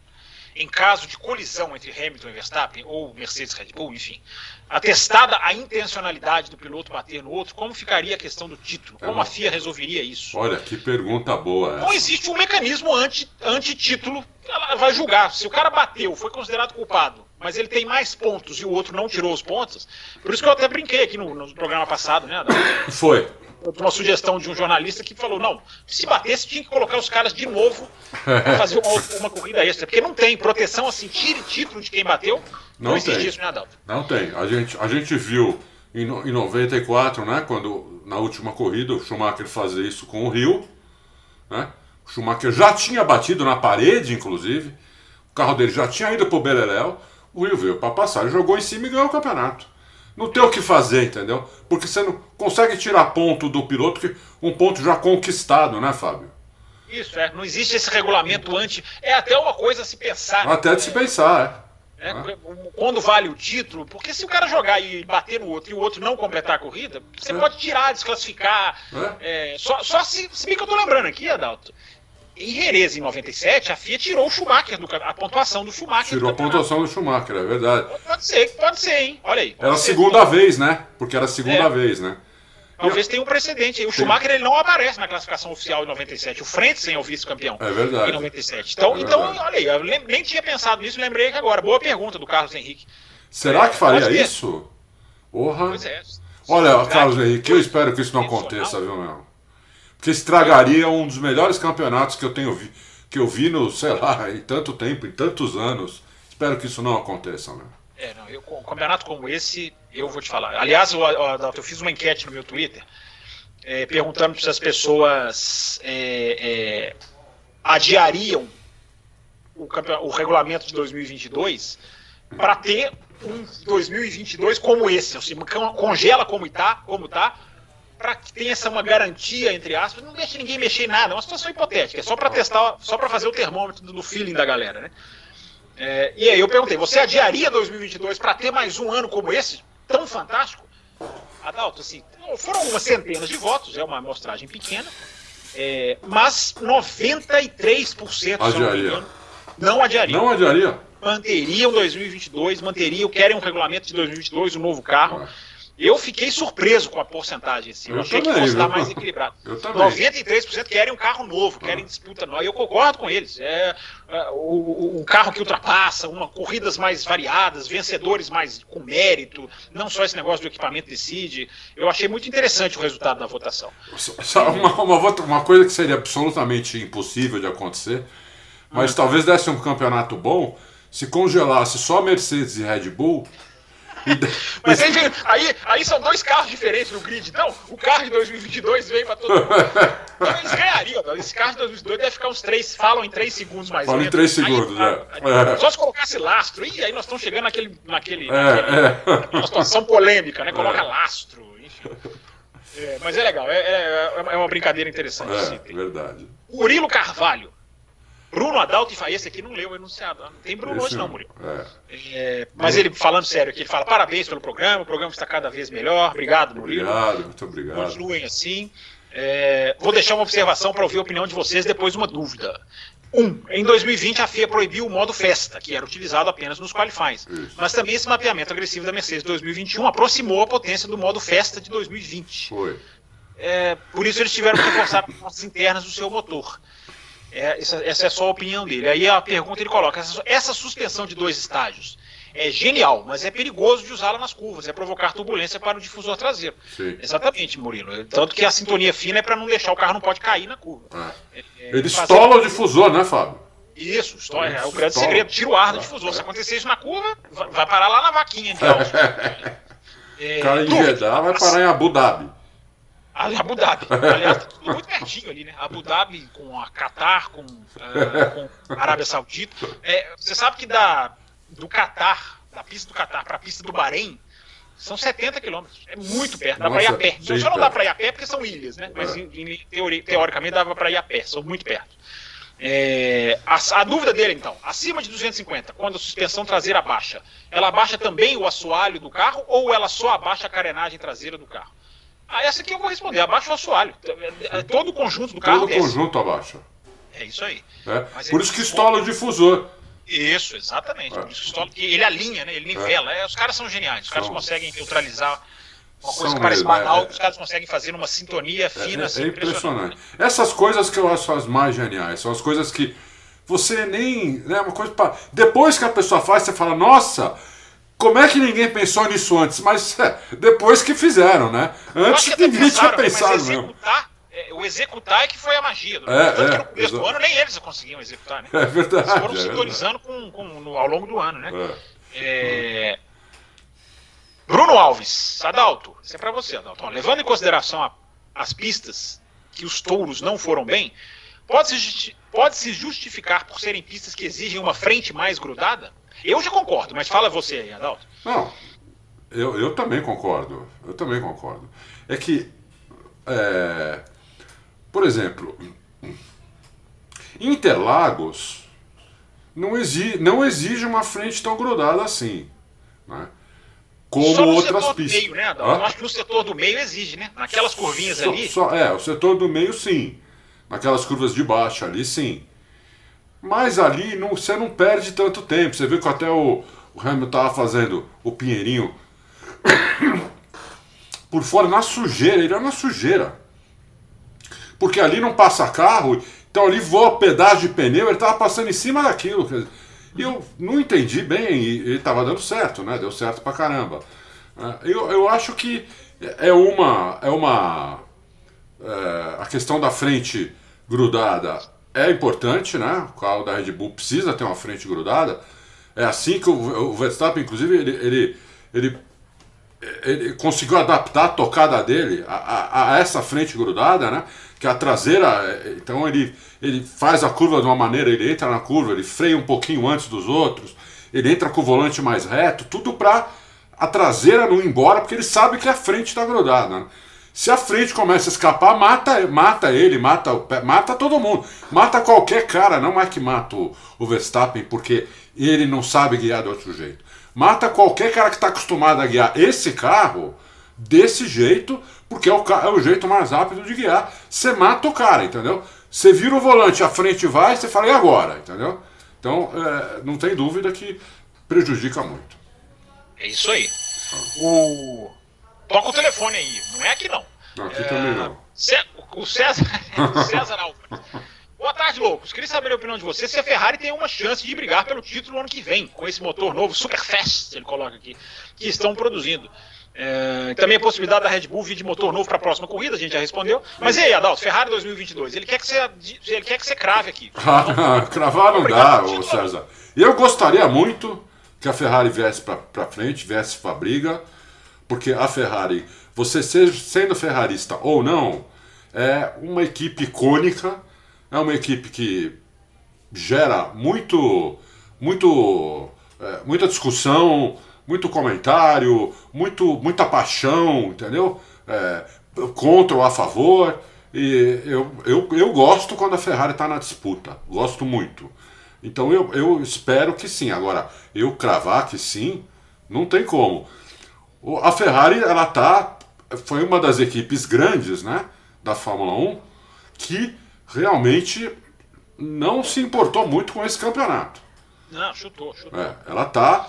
em caso de colisão entre Hamilton e Verstappen, ou Mercedes Red Bull, enfim, atestada a intencionalidade do piloto bater no outro, como ficaria a questão do título? Como a FIA resolveria isso? Olha, que pergunta boa. Essa. Não existe um mecanismo anti-título. Anti ela vai julgar. Se o cara bateu, foi considerado culpado, mas ele tem mais pontos e o outro não tirou os pontos. Por isso que eu até brinquei aqui no, no programa passado, né? Foi uma sugestão de um jornalista que falou: não, se batesse, tinha que colocar os caras de novo para fazer uma, uma, corrida extra. Porque não tem proteção assim, tire título de quem bateu. Não, não existe tem. isso, né, Adalto? Não tem. A gente, a gente viu em, em 94, né, quando na última corrida o Schumacher fazia isso com o Rio. Né? O Schumacher já tinha batido na parede, inclusive. O carro dele já tinha ido pro Beleléu. O Rio veio para passar, jogou em cima e ganhou o campeonato. Não tem o que fazer, entendeu? Porque você não consegue tirar ponto do piloto, que um ponto já conquistado, né, Fábio? Isso, é. Não existe esse regulamento anti. É até uma coisa a se pensar. Até né? de se pensar, é. é. Quando vale o título, porque se o cara jogar e bater no outro e o outro não completar a corrida, você é. pode tirar, desclassificar. É. é só, só se, se bem que eu tô lembrando aqui, Adalto, em Jerez, em 97, a FIA tirou o Schumacher, do, a pontuação do Schumacher. Tirou a pontuação do Schumacher, é verdade. Pode ser, pode ser, hein? Olha aí. Era a segunda vez, né? Porque era a segunda é. vez, né? Talvez tenha um precedente. O Schumacher ele não aparece na classificação oficial em 97. O Frentzen é o vice-campeão. É verdade. Em 97. Então, é então olha aí, eu nem tinha pensado nisso, lembrei que agora. Boa pergunta do Carlos Henrique. Será que faria isso? Porra. Pois é. Olha, Carlos Henrique, eu espero que isso não aconteça, viu, meu? Porque estragaria um dos melhores campeonatos que eu tenho vi, que eu vi no, sei lá, em tanto tempo, em tantos anos. Espero que isso não aconteça, né? É, não, eu, um campeonato como esse, eu vou te falar. Aliás, eu, eu, fiz uma enquete no meu Twitter é, perguntando se as pessoas é, é, adiariam o, o regulamento de 2022 para ter um 2022 como esse, assim, congela como está, como tá, para que tenha essa uma garantia, entre aspas, não deixe ninguém mexer em nada, é uma situação hipotética, é só para testar, só para fazer o termômetro do feeling da galera, né? É, e aí eu perguntei, você adiaria 2022 para ter mais um ano como esse, tão fantástico? Adalto, assim, foram algumas centenas de votos, é uma amostragem pequena, é, mas 93% adiaria. não adiaria. Não adiaria? Manteriam 2022, manteriam, querem um regulamento de 2022, um novo carro. Ah. Eu fiquei surpreso com a porcentagem. Assim. Eu, eu achei também, que fosse estar mais equilibrado. Eu também. 93% querem um carro novo, querem disputa nova. Eu concordo com eles. É, é o, um carro que ultrapassa, uma, corridas mais variadas, vencedores mais com mérito, não só esse negócio do equipamento decide. Eu achei muito interessante o resultado da votação. Uma, uma, uma coisa que seria absolutamente impossível de acontecer, mas hum. talvez desse um campeonato bom se congelasse só Mercedes e Red Bull Mas aí, aí, aí, são dois carros diferentes no grid. Então, o carro de 2022 vem para todo mundo. Então, eles ganhariam. Esse carro de 2022 deve ficar uns 3, falam em 3 segundos mais Falam em 3 segundos, aí, é. Só se colocasse lastro. Ih, aí nós estamos chegando naquele, naquele, é, naquele é. situação polêmica, né? Coloca é. lastro, enfim. É, mas é legal, é, é, é uma brincadeira interessante. É, verdade. Murilo Carvalho. Bruno Adalto, e esse aqui não leu o enunciado. Não tem Bruno esse hoje, não, Murilo. É. É, mas ele, falando sério aqui, ele fala: parabéns pelo programa, o programa está cada vez melhor. Obrigado, Murilo. Obrigado, muito obrigado. Continuem assim. É, vou deixar uma observação para ouvir a opinião de vocês, depois uma dúvida. Um, em 2020 a FIA proibiu o modo festa, que era utilizado apenas nos qualifies. Isso. Mas também esse mapeamento agressivo da Mercedes 2021 aproximou a potência do modo festa de 2020. Foi. É, por isso eles tiveram que reforçar as internas do seu motor. É, essa, essa, é só a opinião dele. Aí a pergunta ele coloca: essa, essa suspensão de dois estágios é genial, mas é perigoso de usá-la nas curvas, é provocar turbulência para o difusor traseiro. Sim. Exatamente, Murilo. Tanto que a sintonia fina é para não deixar o carro não pode cair na curva. É. É, Ele estola o difusor, né, Fábio? Isso, estola, é o grande segredo. Tira o ar do difusor. Se acontecer isso na curva, vai parar lá na vaquinha de é, o cara em Jeddah vai parar em Abu Dhabi. Abu Dhabi. Aliás, tá tudo muito pertinho ali, né? Abu Dhabi com a Qatar, com, uh, com a Arábia Saudita. É, você sabe que da, do Qatar, da pista do Qatar para a pista do Bahrein, São 70 quilômetros. É muito perto. Dá para ir a pé. Só não dá para ir a pé porque são ilhas, né? Mas teori, teoricamente dava para ir a pé. São muito perto. É, a, a, dúvida dele, então, acima de 250, quando a suspensão traseira baixa, ela abaixa também o assoalho do carro ou ela só abaixa a carenagem traseira do carro? Ah, essa aqui eu vou responder, abaixa o assoalho. É, todo o conjunto do carro Todo o conjunto abaixa. É isso aí. É. Por isso que estola o difusor. Isso, exatamente. É. Por isso que estola, ele alinha, né? ele nivela. É. Os caras são geniais, os caras são. conseguem neutralizar uma coisa que parece banal, é, os caras conseguem fazer uma sintonia fina. É, assim, é impressionante. Essas coisas que eu acho as mais geniais, são as coisas que você nem. Né, uma coisa pra, depois que a pessoa faz, você fala, nossa, como é que ninguém pensou nisso antes? Mas é, depois que fizeram, né? Antes ninguém tinha né, pensado mas mesmo. É, o executar é que foi a magia. Do é, é, que no começo do ano nem eles conseguiam executar, né? É verdade. Eles foram é sintonizando com, com, no, ao longo do ano, né? É. Bruno Alves, Adalto, isso é para você, Adalto. Levando em consideração a, as pistas que os touros não foram bem, pode-se pode -se justificar por serem pistas que exigem uma frente mais grudada? Eu já concordo, mas fala você aí, Adalto. Não, eu, eu também concordo. Eu também concordo. É que, é, por exemplo, Interlagos não exige, não exige uma frente tão grudada assim. Né? como só no outras setor pistas. Do meio, né, Eu acho que no setor do meio exige, né? Naquelas curvinhas só, ali. Só, é, o setor do meio sim. Naquelas curvas de baixo ali sim. Mas ali não, você não perde tanto tempo. Você viu que até o, o Hamilton estava fazendo o Pinheirinho por fora na sujeira, ele era na sujeira. Porque ali não passa carro, então ali voa pedaço de pneu, ele estava passando em cima daquilo. E eu não entendi bem, e ele estava dando certo, né? Deu certo pra caramba. É, eu, eu acho que é uma. É uma é, a questão da frente grudada é importante, né? O carro da Red Bull precisa ter uma frente grudada. É assim que o, Verstappen, inclusive, ele, ele, ele, ele, conseguiu adaptar a tocada dele a, a, a essa frente grudada, né? Que a traseira, então ele ele faz a curva de uma maneira, ele entra na curva, ele freia um pouquinho antes dos outros, ele entra com o volante mais reto, tudo para a traseira não ir embora, porque ele sabe que a frente está grudada. Né? Se a frente começa a escapar, mata, mata ele, mata, mata todo mundo. Mata qualquer cara, não é que mata o, o Verstappen porque ele não sabe guiar de outro jeito. Mata qualquer cara que está acostumado a guiar esse carro desse jeito, porque é o, é o jeito mais rápido de guiar. Você mata o cara, entendeu? Você vira o volante, a frente vai, você fala, e agora? Entendeu? Então, é, não tem dúvida que prejudica muito. É isso aí. O... Toca o telefone aí, não é aqui não. não aqui é... também não. O César, César Álvares. Boa tarde, loucos. Queria saber a opinião de vocês se a Ferrari tem uma chance de brigar pelo título no ano que vem, com esse motor novo, Super Fast, ele coloca aqui, que estão produzindo. É, também a possibilidade da Red Bull vir de motor novo para a próxima corrida, a gente já respondeu. Mas e aí, Adalto, Ferrari 2022, ele quer que você, ele quer que você crave aqui. Ah, cravar não dá, ô César. Eu gostaria muito que a Ferrari viesse para frente, viesse para a briga, porque a Ferrari, você seja, sendo ferrarista ou não, é uma equipe icônica, é uma equipe que gera muito, muito, é, muita discussão, muito comentário, muito, muita paixão, entendeu? É, contra ou a favor. E eu, eu, eu gosto quando a Ferrari está na disputa, gosto muito. Então eu, eu espero que sim. Agora, eu cravar que sim, não tem como. A Ferrari, ela tá. Foi uma das equipes grandes, né? Da Fórmula 1, que realmente não se importou muito com esse campeonato. Não, chutou, chutou. É, ela tá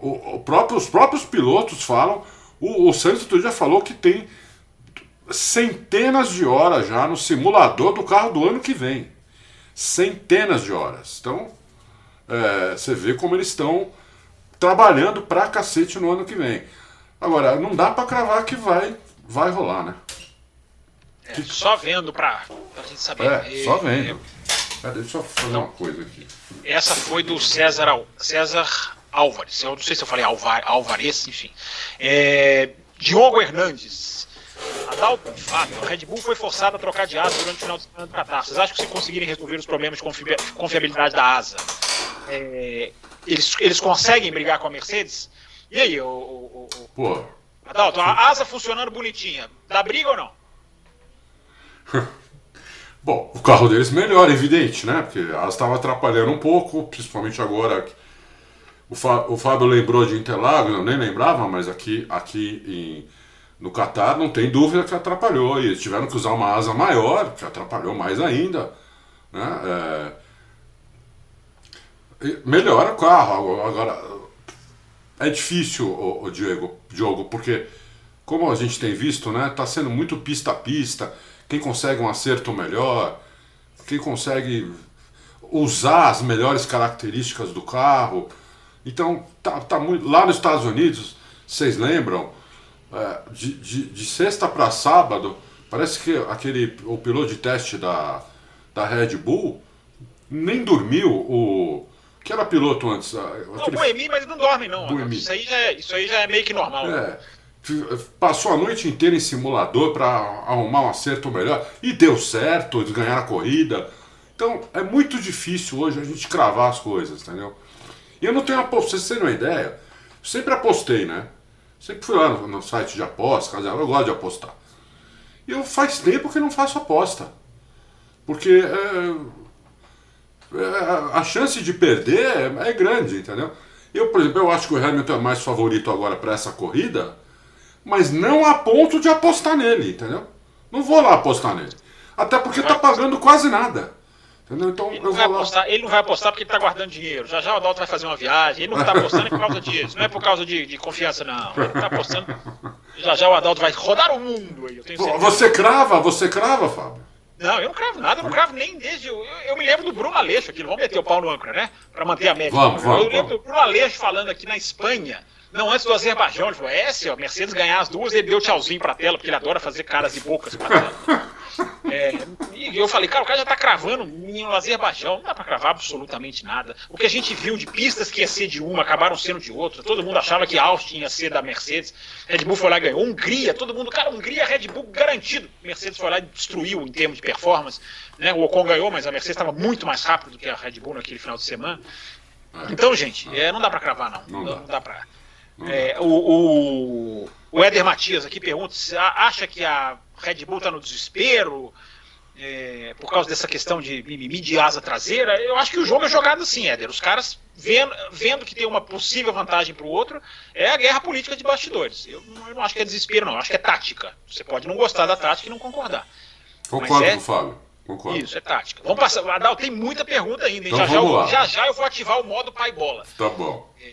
o, o próprio, os próprios pilotos falam. O, o Sainz outro dia falou que tem centenas de horas já no simulador do carro do ano que vem. Centenas de horas. Então, é, você vê como eles estão trabalhando pra cacete no ano que vem. Agora, não dá para cravar que vai, vai rolar, né? É, que... Só vendo pra, pra gente saber. É, só vendo. É, deixa eu fazer uma coisa aqui. Essa foi do César, César Álvares, eu não sei se eu falei Alvar, Alvarez, enfim. É, Diogo Hernandes. Adalto, fato, a Red Bull foi forçada a trocar de asa durante o final de semana do Qatar. Vocês acham que se conseguirem resolver os problemas de confi confiabilidade da asa, é, eles, eles conseguem brigar com a Mercedes? E aí, o. o, o Pô, Adalto, a asa funcionando bonitinha, dá briga ou não? Bom, o carro deles melhora, evidente, né? Porque a asa estava atrapalhando um pouco, principalmente agora. O, Fá, o Fábio lembrou de Interlagos, eu nem lembrava, mas aqui, aqui em, no Catar não tem dúvida que atrapalhou. E eles tiveram que usar uma asa maior, que atrapalhou mais ainda. Né? É, melhora o carro. Agora, é difícil, o, o Diego, Diogo, porque como a gente tem visto, né, tá sendo muito pista a pista. Quem consegue um acerto melhor, quem consegue usar as melhores características do carro. Então, tá, tá muito. Lá nos Estados Unidos, vocês lembram, é, de, de, de sexta para sábado, parece que aquele o piloto de teste da, da Red Bull nem dormiu. O, que era piloto antes? Aquele... Não, Boemi, mas não dorme não. Isso aí, já é, isso aí já é meio que normal. É. Passou a noite inteira em simulador para arrumar um acerto melhor e deu certo, eles ganharam a corrida. Então é muito difícil hoje a gente cravar as coisas, entendeu? E eu não tenho aposta, vocês terem uma ideia, sempre apostei, né? Sempre fui lá no, no site de apostas, eu gosto de apostar. E eu faz tempo que não faço aposta. Porque é, a chance de perder é, é grande, entendeu? Eu, por exemplo, eu acho que o Hamilton é mais favorito agora para essa corrida mas não a ponto de apostar nele, entendeu? Não vou lá apostar nele. Até porque tá pagando quase nada. Entendeu? Então, ele, não vai apostar, ele não vai apostar porque ele tá guardando dinheiro. Já já o Adalto vai fazer uma viagem. Ele não tá apostando por causa disso. Não é por causa de, de confiança, não. Ele tá apostando. Já já o Adalto vai rodar o mundo aí. você crava, você crava, Fábio? Não, eu não cravo nada, eu não cravo nem desde. Eu, eu me lembro do Bruno Aleixo aqui, vamos meter o pau no âncora, né? Pra manter a média. Vamos, vamos, eu lembro vamos. do Bruno Aleixo falando aqui na Espanha não, antes do Azerbaijão, ele falou, é, se a Mercedes ganhar as duas, ele deu tchauzinho pra tela, porque ele adora fazer caras e bocas pra tela. É, e eu falei, cara, o cara já tá cravando no Azerbaijão, não dá pra cravar absolutamente nada. O que a gente viu de pistas que ia ser de uma, acabaram sendo de outra. Todo mundo achava que Austin ia ser da Mercedes. Red Bull foi lá e ganhou. Hungria, todo mundo, cara, Hungria, Red Bull garantido. Mercedes foi lá e destruiu em termos de performance. Né? O Ocon ganhou, mas a Mercedes estava muito mais rápido do que a Red Bull naquele final de semana. Então, gente, é, não dá pra cravar, não. Não, não dá, não dá pra. É, o, o, o Éder Matias aqui pergunta se acha que a Red Bull está no desespero é, por causa dessa questão de mimimi de asa traseira. Eu acho que o jogo é jogado assim, Éder. Os caras vendo, vendo que tem uma possível vantagem para o outro, é a guerra política de bastidores. Eu, eu, não acho que é desespero, não. Eu acho que é tática. Você pode não gostar da tática e não concordar. Concordo é, com o Fábio. Concordo. Isso, é tática. Vamos passar. Adal, tem muita pergunta ainda. Então já, já, eu, já, já eu vou ativar o modo pai bola. Tá bom. É,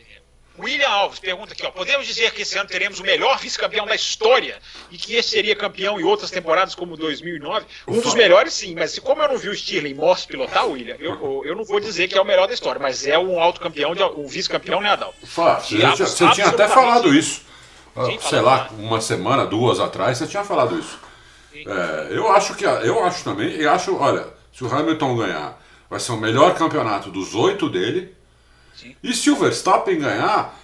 William Alves pergunta aqui, ó, podemos dizer que esse ano teremos o melhor vice-campeão da história e que esse seria campeão em outras temporadas como 2009? Um dos melhores sim, mas como eu não vi o Stirling Moss pilotar, William, eu, eu não vou dizer que é o melhor da história, mas é um autocampeão, um vice-campeão, né, Adalto? Você, você tinha até falado isso. Sim, sei lá, uma semana, duas atrás, você tinha falado isso. É, eu acho que eu acho também, e acho, olha, se o Hamilton ganhar, vai ser o melhor campeonato dos oito dele. E se o Verstappen ganhar,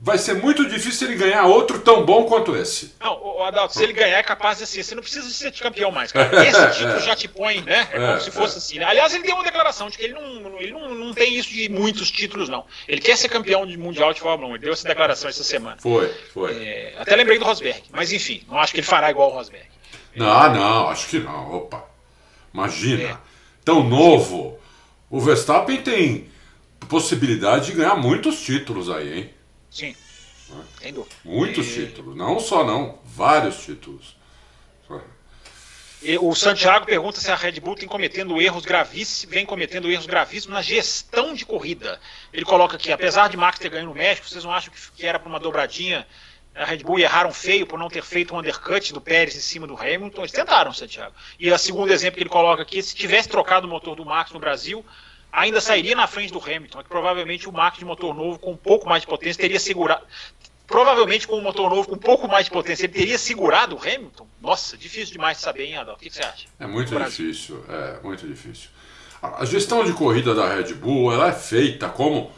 vai ser muito difícil ele ganhar outro tão bom quanto esse. Não, o Adalto, se ele ganhar é capaz de ser. Você não precisa ser campeão mais, cara. Esse título já te põe, né? É, é como se fosse é. assim. Né? Aliás, ele deu uma declaração de que ele, não, ele não, não tem isso de muitos títulos, não. Ele quer ser campeão de mundial de Fórmula 1. Ele deu essa declaração essa semana. Foi, foi. É, até lembrei do Rosberg. Mas enfim, não acho que ele fará igual o Rosberg. Não, não, acho que não. Opa. Imagina. É. Tão novo. O Verstappen tem possibilidade de ganhar muitos títulos aí, hein? Sim. Dúvida. Muitos e... títulos. Não só não, vários títulos. E o Santiago pergunta se a Red Bull tem cometendo erros gravíssimos, vem cometendo erros gravíssimos na gestão de corrida. Ele coloca aqui, apesar de Max ter ganho no México, vocês não acham que era para uma dobradinha? A Red Bull erraram feio por não ter feito um undercut do Pérez em cima do Hamilton. Eles tentaram, Santiago. E o segundo exemplo que ele coloca aqui, se tivesse trocado o motor do Max no Brasil, ainda sairia na frente do Hamilton, que provavelmente o Max de motor novo com um pouco mais de potência teria segurado. Provavelmente com um motor novo com um pouco mais de potência, ele teria segurado o Hamilton? Nossa, difícil demais de saber, hein, Adal? O que, que você acha? É muito difícil, é muito difícil. A gestão de corrida da Red Bull ela é feita como,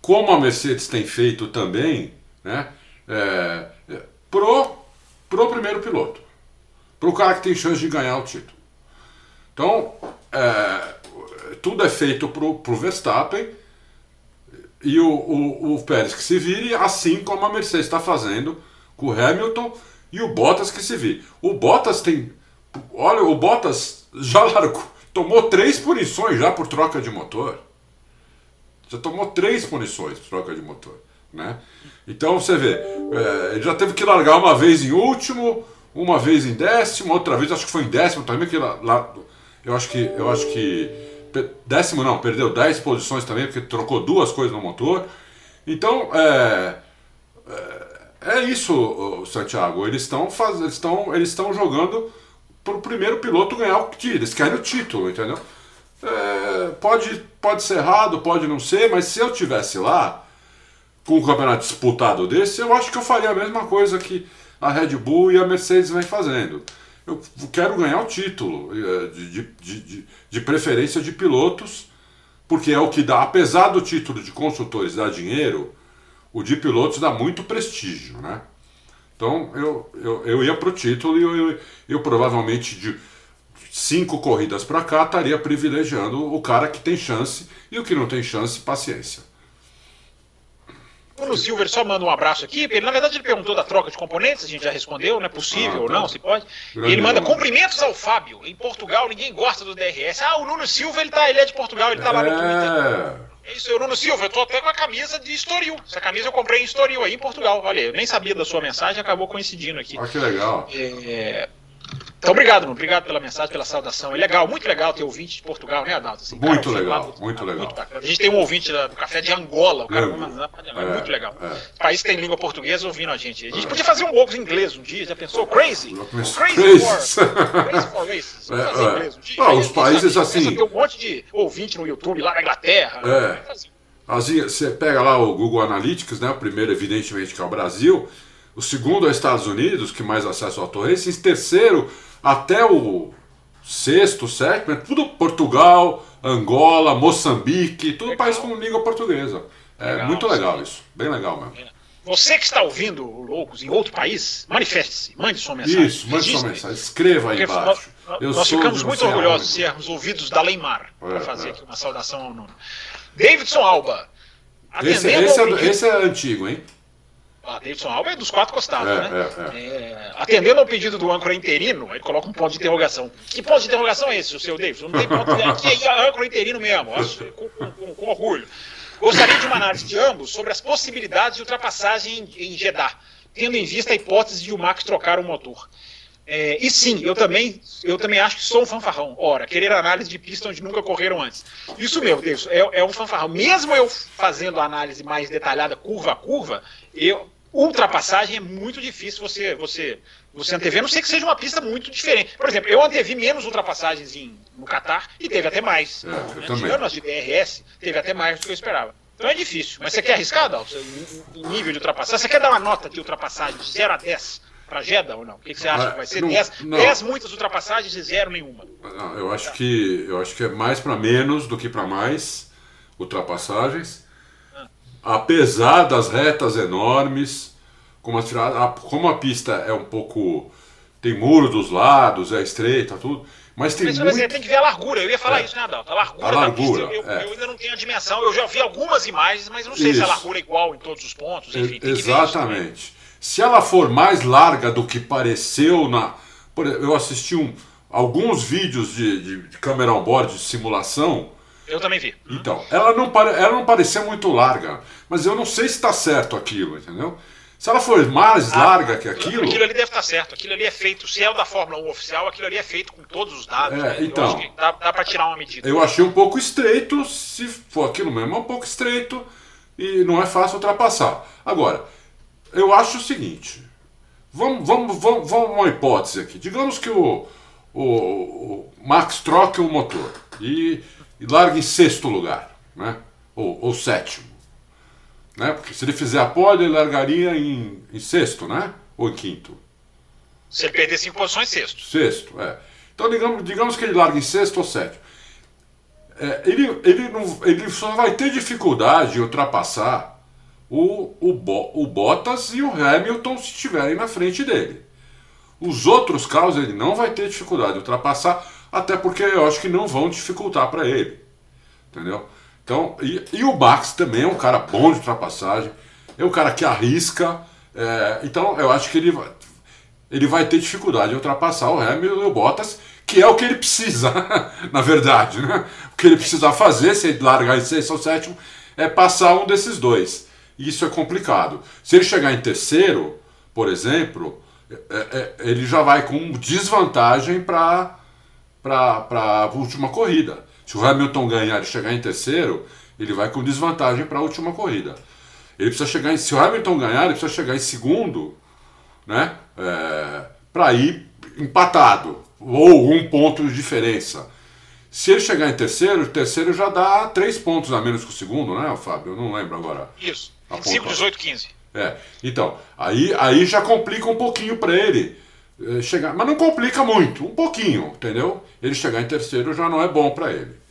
como a Mercedes tem feito também, né? É, é pro, pro primeiro piloto, pro cara que tem chance de ganhar o título. Então, é, tudo é feito para o Verstappen e o, o, o, Pérez que se vire, assim como a Mercedes está fazendo com o Hamilton e o Bottas que se vê. O Bottas tem. Olha, o Bottas já largou, tomou três punições já por troca de motor. Já tomou três punições por troca de motor. Né? Então você vê, é, ele já teve que largar uma vez em último, uma vez em décimo, outra vez, acho que foi em décimo também, que lá, lá eu acho que. Eu acho que. Décimo não, perdeu 10 posições também, porque trocou duas coisas no motor. Então, é, é, é isso, Santiago. Eles estão eles estão eles estão jogando para o primeiro piloto ganhar o título. Eles querem o título, entendeu? É, pode, pode ser errado, pode não ser, mas se eu tivesse lá com um campeonato disputado desse, eu acho que eu faria a mesma coisa que a Red Bull e a Mercedes vem fazendo. Eu quero ganhar o título, é, de, de, de, de preferência de pilotos, porque é o que dá, apesar do título de construtores dar dinheiro, o de pilotos dá muito prestígio, né? Então eu, eu, eu ia para o título e eu, eu, eu, provavelmente de cinco corridas para cá estaria privilegiando o cara que tem chance e o que não tem chance, paciência. O Silver só manda um abraço aqui. Ele, na verdade, ele perguntou da troca de componentes, a gente já respondeu, né? Possível ah, ou tá. não, se pode. Grande ele manda cumprimentos ao Fábio. Em Portugal, ninguém gosta do DRS. Ah, o Nuno Silva, ele, tá, ele é de Portugal, ele tá lá no é... Twitter. É isso, o Nuno Silva, eu tô até com a camisa de Estoril. Essa camisa eu comprei em Estoril aí em Portugal. Olha, eu nem sabia da sua mensagem, acabou coincidindo aqui. Ah, que legal. É, então, obrigado, Bruno. Obrigado pela mensagem, pela saudação. É legal, muito legal ter ouvinte de Portugal, né, Adalto? Assim, muito cara, legal, muito legal. Muito a gente tem um ouvinte do café de Angola, o cara é, é, muito legal. É. País que tem língua portuguesa ouvindo a gente. A gente podia fazer um Wolves em inglês um dia, já pensou? Crazy? Crazy, crazy for, crazy for races. Vamos fazer é, inglês um dia. Não, os países assim. Tem um monte de ouvinte no YouTube lá na Inglaterra. É. Assim, você pega lá o Google Analytics, né? O primeiro, evidentemente, que é o Brasil. O segundo é os Estados Unidos, que mais acesso ao torrente. E terceiro até o sexto, sétimo, é tudo Portugal, Angola, Moçambique, tudo legal. país com língua portuguesa. É legal, muito legal sim. isso, bem legal mesmo. Você que está ouvindo Loucos em outro país, manifeste-se, mande sua mensagem. Isso, mande sua mensagem, escreva aí embaixo. Nós, nós ficamos muito orgulhosos de sermos ouvidos da Leimar para é, fazer é. aqui uma saudação ao Nuno. Davidson Alba. Esse, esse, é, esse é antigo, hein? A Davidson Alba é dos quatro costados, é, né? É, é. atendendo ao pedido do âncora interino, ele coloca um ponto de interrogação. Que ponto de interrogação é esse, o seu Davidson? Não tem ponto de Aqui é âncora interino mesmo, com, com, com, com, orgulho. Gostaria de uma análise de ambos sobre as possibilidades de ultrapassagem em, em Jeddah, tendo em vista a hipótese de o Max trocar o motor. É, e sim, eu também, eu também acho que sou um fanfarrão. Ora, querer análise de pista onde nunca correram antes. Isso mesmo, Deus, é, é um fanfarrão. Mesmo eu fazendo a análise mais detalhada, curva a curva, eu, ultrapassagem é muito difícil você você você antever, a não sei que seja uma pista muito diferente. Por exemplo, eu antevi menos ultrapassagens em, no Qatar e teve até mais. É, né? Tirando as de DRS, teve até mais do que eu esperava. Então é difícil. Mas você quer arriscar, Dalton? Em nível de ultrapassagem? Você quer dar uma nota de ultrapassagem de 0 a 10 para Jeddah ou não? O que, que você acha? Ah, vai ser 10, muitas ultrapassagens e zero nenhuma? Não, eu, acho que, eu acho que é mais para menos do que para mais ultrapassagens apesar das retas enormes, como a, como a pista é um pouco. tem muro dos lados, é estreita, tudo. Mas tem mas, muito... tem que ver a largura, eu ia falar é. isso, né, Adalto? A largura, a largura da pista, eu, é. eu, ainda não tenho a dimensão. Eu já vi algumas imagens, mas não sei isso. se a largura é igual em todos os pontos, enfim. Exatamente. Se ela for mais larga do que pareceu na. Eu assisti um, alguns vídeos de, de, de câmera on-board de simulação eu também vi. Então, ela não, pare... ela não parecia muito larga, mas eu não sei se está certo aquilo, entendeu? Se ela for mais ah, larga que aquilo. Aquilo ali deve estar tá certo. Aquilo ali é feito, se é o da Fórmula 1 oficial, aquilo ali é feito com todos os dados. É, né? então. dá, dá para tirar uma medida. Eu achei um pouco estreito, se for aquilo mesmo, é um pouco estreito e não é fácil ultrapassar. Agora, eu acho o seguinte: vamos, vamos, vamos, vamos uma hipótese aqui. Digamos que o, o, o Max troque o motor e e larga em sexto lugar, né? ou, ou sétimo. Né? Porque se ele fizer a pole, ele largaria em, em sexto, né? Ou em quinto. Se ele perder cinco posições, sexto. Sexto, é. Então digamos, digamos que ele larga em sexto ou sétimo. É, ele, ele, não, ele só vai ter dificuldade em ultrapassar o, o, o Bottas e o Hamilton se estiverem na frente dele. Os outros carros ele não vai ter dificuldade de ultrapassar, até porque eu acho que não vão dificultar para ele. Entendeu? Então, e, e, o Max também é um cara bom de ultrapassagem, é um cara que arrisca, É, então eu acho que ele vai, ele vai ter dificuldade de ultrapassar o Hamilton e o Bottas, que é o que ele precisa, na verdade. Né? O que ele precisa fazer, se ele largar em sexto ou sétimo, é passar um desses dois. Isso é complicado. Se ele chegar em terceiro, por exemplo, é, é, ele já vai com desvantagem para a última corrida. Se o Hamilton ganhar e chegar em terceiro, ele vai com desvantagem para a última corrida. Ele precisa chegar em, se o Hamilton ganhar, ele precisa chegar em segundo, né? É, para ir empatado ou um ponto de diferença. Se ele chegar em terceiro, o terceiro já dá três pontos a menos que o segundo, né, Fábio? Eu não lembro agora. Isso. 25, 18, 15. É. Então, aí, aí já complica um pouquinho para ele chegar, mas não complica muito, um pouquinho, entendeu? Ele chegar em terceiro já não é bom para ele.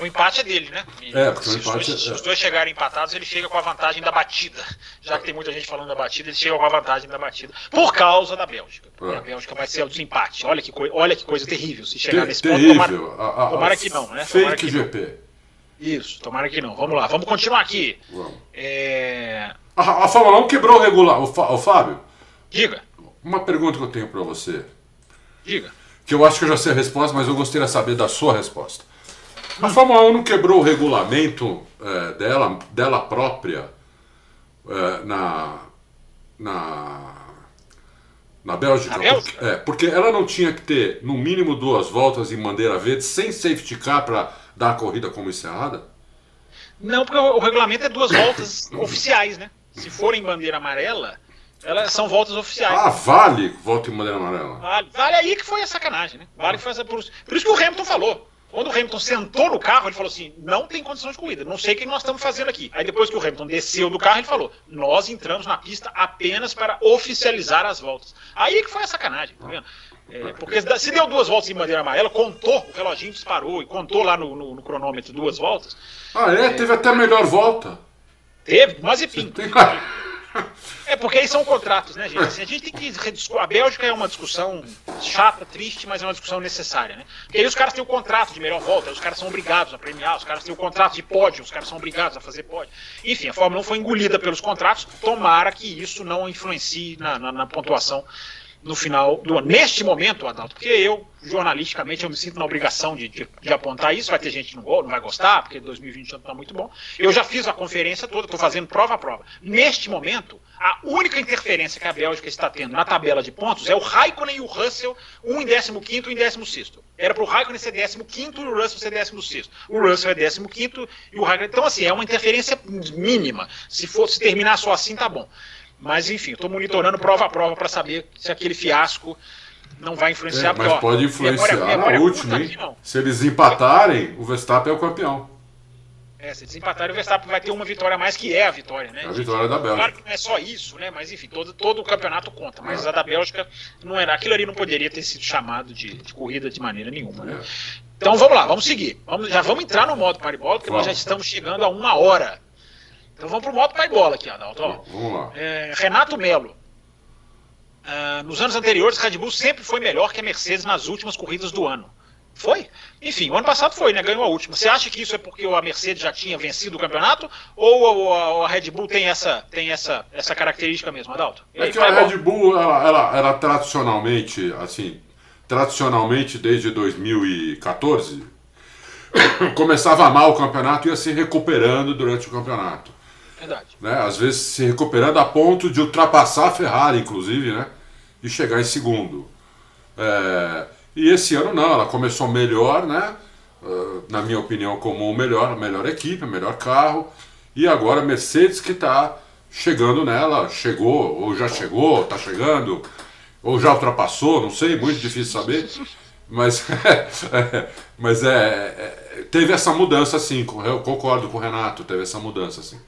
O empate é dele, né? E é, porque se, o empate os, dois, é... os dois chegarem empatados, ele chega com a vantagem da batida. Já que tem muita gente falando da batida, ele chega com a vantagem da batida. Por causa da Bélgica. É. A Bélgica vai ser o desempate. Olha que, coi olha que coisa terrível. Se chegar Ter nesse terrível. ponto, tomara, a, a, tomara que não, né? Fake que GP. Não. Isso, tomara que não. Vamos lá, vamos continuar aqui. Vamos. É... A, a Fórmula 1 quebrou o regular. O, o Fábio? Diga. Uma pergunta que eu tenho para você. Diga. Que eu acho que eu já sei a resposta, mas eu gostaria de saber da sua resposta. A Fórmula 1 não quebrou o regulamento é, dela, dela própria é, na, na, na Bélgica? Na Bélgica? Porque, é, porque ela não tinha que ter no mínimo duas voltas em bandeira verde sem safety car para dar a corrida como encerrada? Não, porque o, o regulamento é duas voltas oficiais, né? Se for em bandeira amarela, elas são voltas oficiais. Ah, vale volta em bandeira amarela. Vale, vale aí que foi a sacanagem, né? Vale que foi essa, por, por isso que o Hamilton falou. Quando o Hamilton sentou no carro, ele falou assim: não tem condição de corrida, não sei o que nós estamos fazendo aqui. Aí depois que o Hamilton desceu do carro, ele falou: nós entramos na pista apenas para oficializar as voltas. Aí que foi a sacanagem, tá vendo? É, porque se deu duas voltas em bandeira amarela, contou, o reloginho disparou e contou lá no, no, no cronômetro duas voltas. Ah, é? é? Teve até a melhor volta. Teve, mas enfim. Tem... É porque aí são contratos, né, gente? Assim, a gente tem que. A Bélgica é uma discussão chata, triste, mas é uma discussão necessária, né? Porque aí os caras têm o contrato de melhor volta, os caras são obrigados a premiar, os caras têm o contrato de pódio, os caras são obrigados a fazer pódio. Enfim, a Fórmula 1 foi engolida pelos contratos, tomara que isso não influencie na, na, na pontuação no final do ano. Neste momento, Adalto, porque eu, jornalisticamente, eu me sinto na obrigação de, de, de apontar isso. Vai ter gente que não, não vai gostar, porque 2020 não está muito bom. Eu já fiz a conferência toda, estou fazendo prova a prova. Neste momento, a única interferência que a Bélgica está tendo na tabela de pontos é o Raikkonen e o Russell, um em 15 e um em 16. Era para o Raikkonen ser 15 e o Russell ser 16. O Russell é 15 e o Raikkonen. Então, assim, é uma interferência mínima. Se, for, se terminar só assim, tá bom. Mas enfim, estou monitorando prova a prova para saber se aquele fiasco não vai influenciar. É, mas pode influenciar memória, memória na última, hein? Se eles empatarem, o Verstappen é o campeão. É, se desempatarem, o Verstappen vai ter uma vitória a mais, que é a vitória, né? A vitória da Bélgica. Claro que não é só isso, né? Mas enfim, todo, todo o campeonato conta. Mas é. a da Bélgica não era. Aquilo ali não poderia ter sido chamado de, de corrida de maneira nenhuma, né? É. Então vamos lá, vamos seguir. Vamos, já vamos entrar no modo Paribola, porque vamos. nós já estamos chegando a uma hora então vamos pro modo pai bola aqui, Adalto. Ó. Vamos lá. É, Renato Melo. Uh, nos anos anteriores, a Red Bull sempre foi melhor que a Mercedes nas últimas corridas do ano. Foi? Enfim, o ano passado foi, né? Ganhou a última. Você acha que isso é porque a Mercedes já tinha vencido o campeonato? Ou a, a Red Bull tem essa, tem essa, essa característica mesmo, Adalto? é que a Red Bull, ela, ela, ela, tradicionalmente, assim, tradicionalmente desde 2014, começava mal o campeonato e ia se recuperando durante o campeonato. Verdade. Né? Às vezes se recuperando a ponto de ultrapassar a Ferrari, inclusive, né? E chegar em segundo. É... E esse ano não, ela começou melhor, né? Uh, na minha opinião, como melhor, melhor equipe, melhor carro. E agora a Mercedes que está chegando nela, chegou, ou já chegou, está chegando, ou já ultrapassou, não sei, muito difícil saber. Mas, é, mas é, é, teve essa mudança, sim. Eu concordo com o Renato, teve essa mudança, sim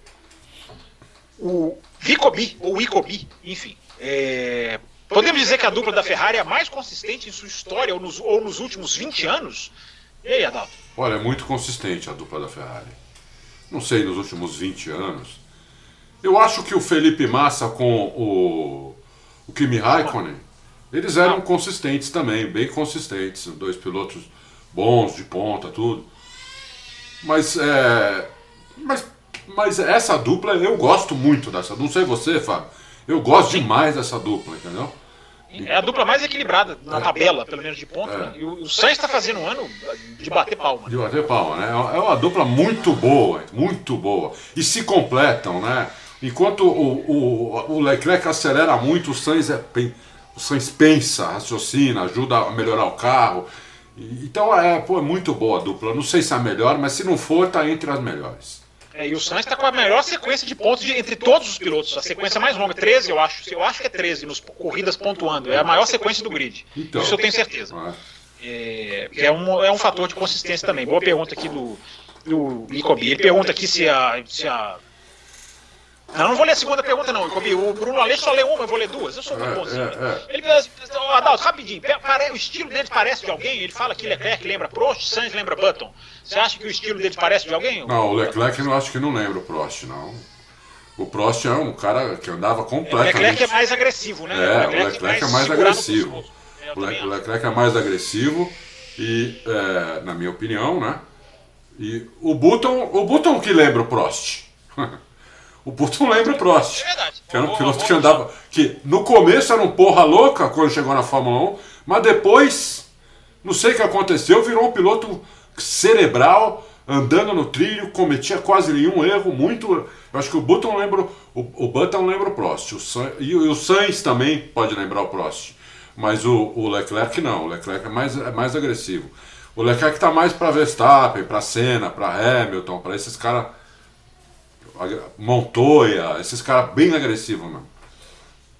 o Vicobi, ou Icobi, enfim. É, podemos dizer que a dupla da Ferrari é a mais consistente em sua história, ou nos, ou nos últimos 20 anos? E aí, Adalto? Olha, é muito consistente a dupla da Ferrari. Não sei, nos últimos 20 anos. Eu acho que o Felipe Massa com o, o Kimi Raikkonen, eles eram consistentes também, bem consistentes. Dois pilotos bons, de ponta, tudo. Mas, é, mas mas essa dupla, eu gosto muito dessa. Não sei você, Fábio. Eu gosto demais dessa dupla, entendeu? É a dupla mais equilibrada na tabela, pelo menos de ponto. É. Né? E o, Sainz está fazendo um ano de bater palma. De bater palma, né? É uma dupla muito boa, muito boa. E se completam, né? Enquanto o, o, o Leclerc acelera muito, o Sainz, é, o Sainz pensa, raciocina, ajuda a melhorar o carro. Então é, pô, é muito boa a dupla. Não sei se é a melhor, mas se não for, tá entre as melhores. É, e o Sainz está com a melhor sequência de pontos de, entre todos os pilotos. A sequência mais longa, 13, eu acho. Eu acho que é 13 nos corridas pontuando. É a maior sequência do grid. Então, Isso eu tenho certeza. É, é, um, é um fator de consistência também. Boa pergunta aqui do, do Licobi. Ele pergunta aqui se a, se a não, não vou ler a segunda pergunta, não. O Bruno Aleixo só lê uma, eu vou ler duas. Eu sou muito é, bonzinho. É, é. Ele assim, Adalto, rapidinho, o estilo deles parece de alguém? Ele fala que Leclerc lembra Prost, Sainz lembra Button. Você acha que o estilo deles parece de alguém? Não, o Leclerc eu acho que não lembra o Prost, não. O Prost é um cara que andava completamente. O Leclerc é mais agressivo, né? É, o Leclerc, o Leclerc é mais, é mais agressivo. O Leclerc é mais agressivo e, é, na minha opinião, né? E o Button, o Button que lembra o Prost. O Button lembra o Prost. É verdade. Que era um piloto que andava. Que no começo era um porra louca quando chegou na Fórmula 1, mas depois, não sei o que aconteceu, virou um piloto cerebral, andando no trilho, cometia quase nenhum erro, muito. Eu acho que o Button lembra. O, o Button lembra o Prost. O Sainz, e o Sainz também pode lembrar o Prost. Mas o, o Leclerc não. O Leclerc é mais, é mais agressivo. O Leclerc está mais para Verstappen, para Senna, para Hamilton, para esses caras Montoya, esses caras bem agressivos mesmo.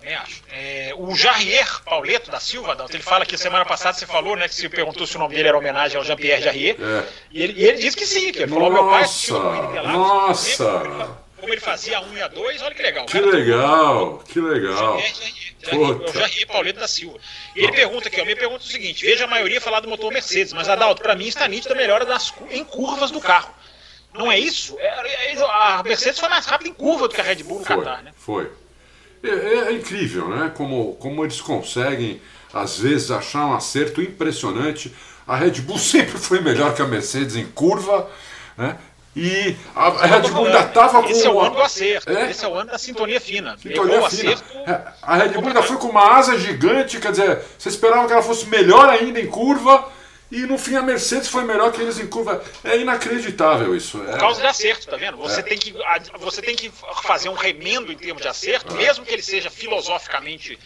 É, acho. É, o Jarrier Pauleto da Silva, Adalto, ele fala que semana passada você falou, né, que se perguntou se o nome dele era homenagem ao Jean-Pierre Jarrier. É. E, ele, e ele disse que sim, que ele falou: meu pai assistiu Nossa! Como ele fazia a 1 e a 2, olha que legal. Que legal, que legal. O Jarrier Pauleto da Silva. E ele pergunta aqui, ó, me pergunta o seguinte: veja a maioria falar do motor Mercedes, mas Adalto, para mim está nítido a melhora das, em curvas do carro. Não é isso? É, é, a Mercedes foi mais rápida em curva do que a Red Bull no foi, Qatar, né? Foi. É, é, incrível, né? Como, como eles conseguem, às vezes, achar um acerto impressionante. A Red Bull sempre foi melhor que a Mercedes em curva, né? E a, a Red Bull ainda estava com. Esse é o ano do acerto. É? Esse é o ano da sintonia fina. Sintonia fina. Acerto, é, a Red Bull ainda foi com uma asa gigante, quer dizer, você esperava que ela fosse melhor ainda em curva e no fim a Mercedes foi melhor que eles em curva. É inacreditável isso. É... Por causa de acerto, tá vendo? Você, é. tem que, você tem que fazer um remendo em termos de acerto, é. mesmo que ele seja filosoficamente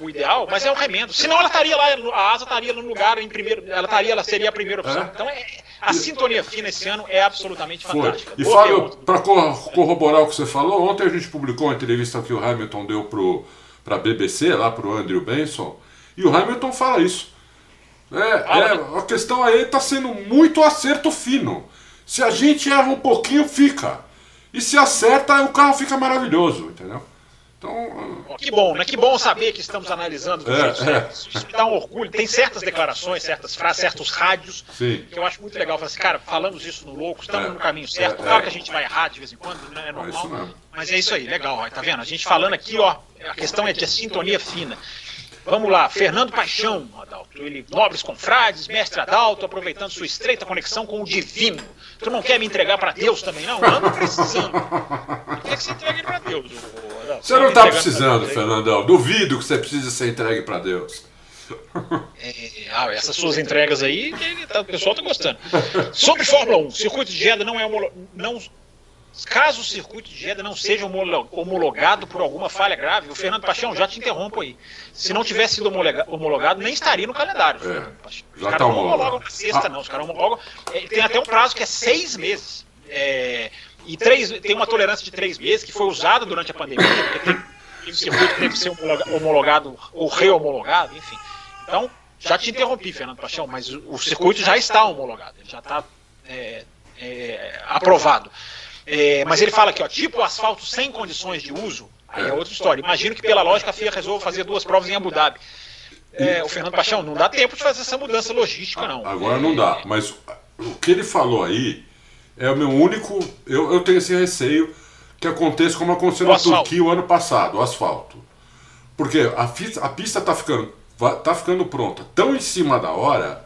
o ideal, mas é um remendo. Senão ela estaria lá, a asa estaria no lugar em primeiro, ela estaria, ela seria a primeira opção. É. Então é, a sintonia fina esse ano é absolutamente fantástica. Foi. E Fábio, para corroborar o que você falou, ontem a gente publicou uma entrevista que o Hamilton deu para a BBC, lá para o Andrew Benson, e o Hamilton fala isso. É, é, a questão aí está sendo muito acerto fino. Se a gente erra um pouquinho, fica. E se acerta, o carro fica maravilhoso, entendeu? Então, que bom, né? Que bom saber que estamos analisando é, é. Isso me dá um orgulho. Tem certas declarações, certas frases, certos rádios Sim. que eu acho muito legal. Falar assim, cara, falamos isso no louco, estamos é, no caminho certo. É, claro que a gente vai errar de vez em quando, né? É, é normal. Mas é isso aí, legal, ó, tá vendo? A gente falando aqui, ó, a questão é de sintonia fina. Vamos lá, Fernando Paixão, Adalto. Ele, nobres confrades, mestre Adalto, aproveitando sua estreita conexão com o divino. Tu não quer me entregar para Deus também, não? Eu ando precisando. Quer que você entregue para Deus, Adalto. Você não está precisando, Fernandão. Duvido que você precise ser entregue para Deus. É, ah, essas suas entregas aí, tá, o pessoal está gostando. Sobre Fórmula 1, circuito de Jeddah não é não Caso o circuito de Jeddah não seja homologado por alguma falha grave, o Fernando Paixão já te interrompo aí. Se não tivesse sido homologado, nem estaria no calendário. É, os caras tá não homologam na sexta, ah. não. Os caras homologam. É, tem até um prazo que é seis meses. É, e três, tem uma tolerância de três meses que foi usada durante a pandemia, porque tem, o circuito teve que ser homologado ou re-homologado, enfim. Então, já te interrompi, Fernando Paixão, mas o, o circuito já está homologado, ele já está é, é, aprovado. É, mas ele fala aqui, ó, tipo asfalto sem condições de uso, aí é outra história. Imagino que pela lógica a FIA resolva fazer duas provas em Abu Dhabi. É, o Fernando Paixão, não dá tempo de fazer essa mudança logística, não. Agora não dá, mas o que ele falou aí é o meu único. Eu, eu tenho esse receio que aconteça como aconteceu na Turquia o ano passado, o asfalto. Porque a, a pista está ficando, tá ficando pronta tão em cima da hora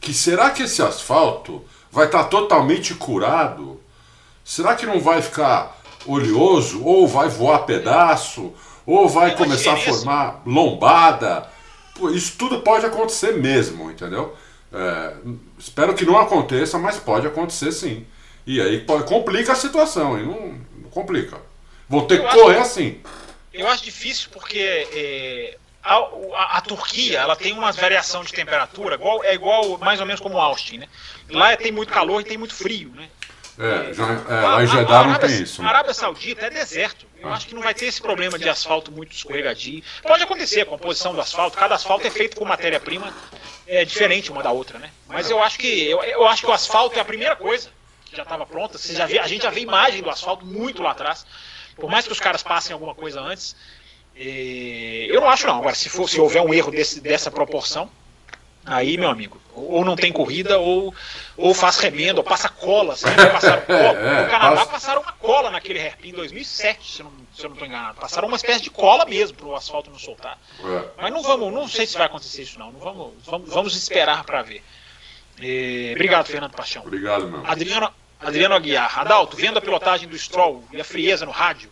que será que esse asfalto vai estar tá totalmente curado será que não vai ficar oleoso ou vai voar pedaço ou vai começar a formar lombada. Pô, isso tudo pode acontecer mesmo, entendeu? É, espero que não aconteça, mas pode acontecer sim. E aí complica a situação, não, não complica. Vou ter eu que correr assim. Eu acho difícil porque é, a, a, a, Turquia ela tem uma variação de temperatura igual, é igual mais ou menos como Austin, né? Lá tem muito calor e tem muito frio, né? É, já, é, lá em Jeddah não tem isso. Né? A Arábia Saudita é deserto. Eu acho que não vai ter esse problema de asfalto muito escorregadio. Pode acontecer a composição do asfalto. Cada asfalto é feito com matéria-prima é, diferente uma da outra, né? Mas eu acho que eu, eu acho que o asfalto é a primeira coisa que já estava pronta. Você já vê, a gente já vê imagem do asfalto muito lá atrás. Por mais que os caras passem alguma coisa antes, é, eu não acho não. Agora, se, for, se houver um erro desse, dessa proporção, Aí, meu amigo, ou não tem corrida, ou, ou faz remendo, ou passa cola. Sabe? Passaram cola. É, no Canadá passa... passaram uma cola naquele hairpin em 2007, se, não, se eu não estou enganado. Passaram uma espécie de cola mesmo para o asfalto não soltar. É. Mas não vamos, não sei se vai acontecer isso não. não vamos, vamos, vamos esperar para ver. E, obrigado, Fernando Paixão. Obrigado, meu. Adriano, Adriano Aguiar. Adalto, vendo a pilotagem do Stroll e a frieza no rádio,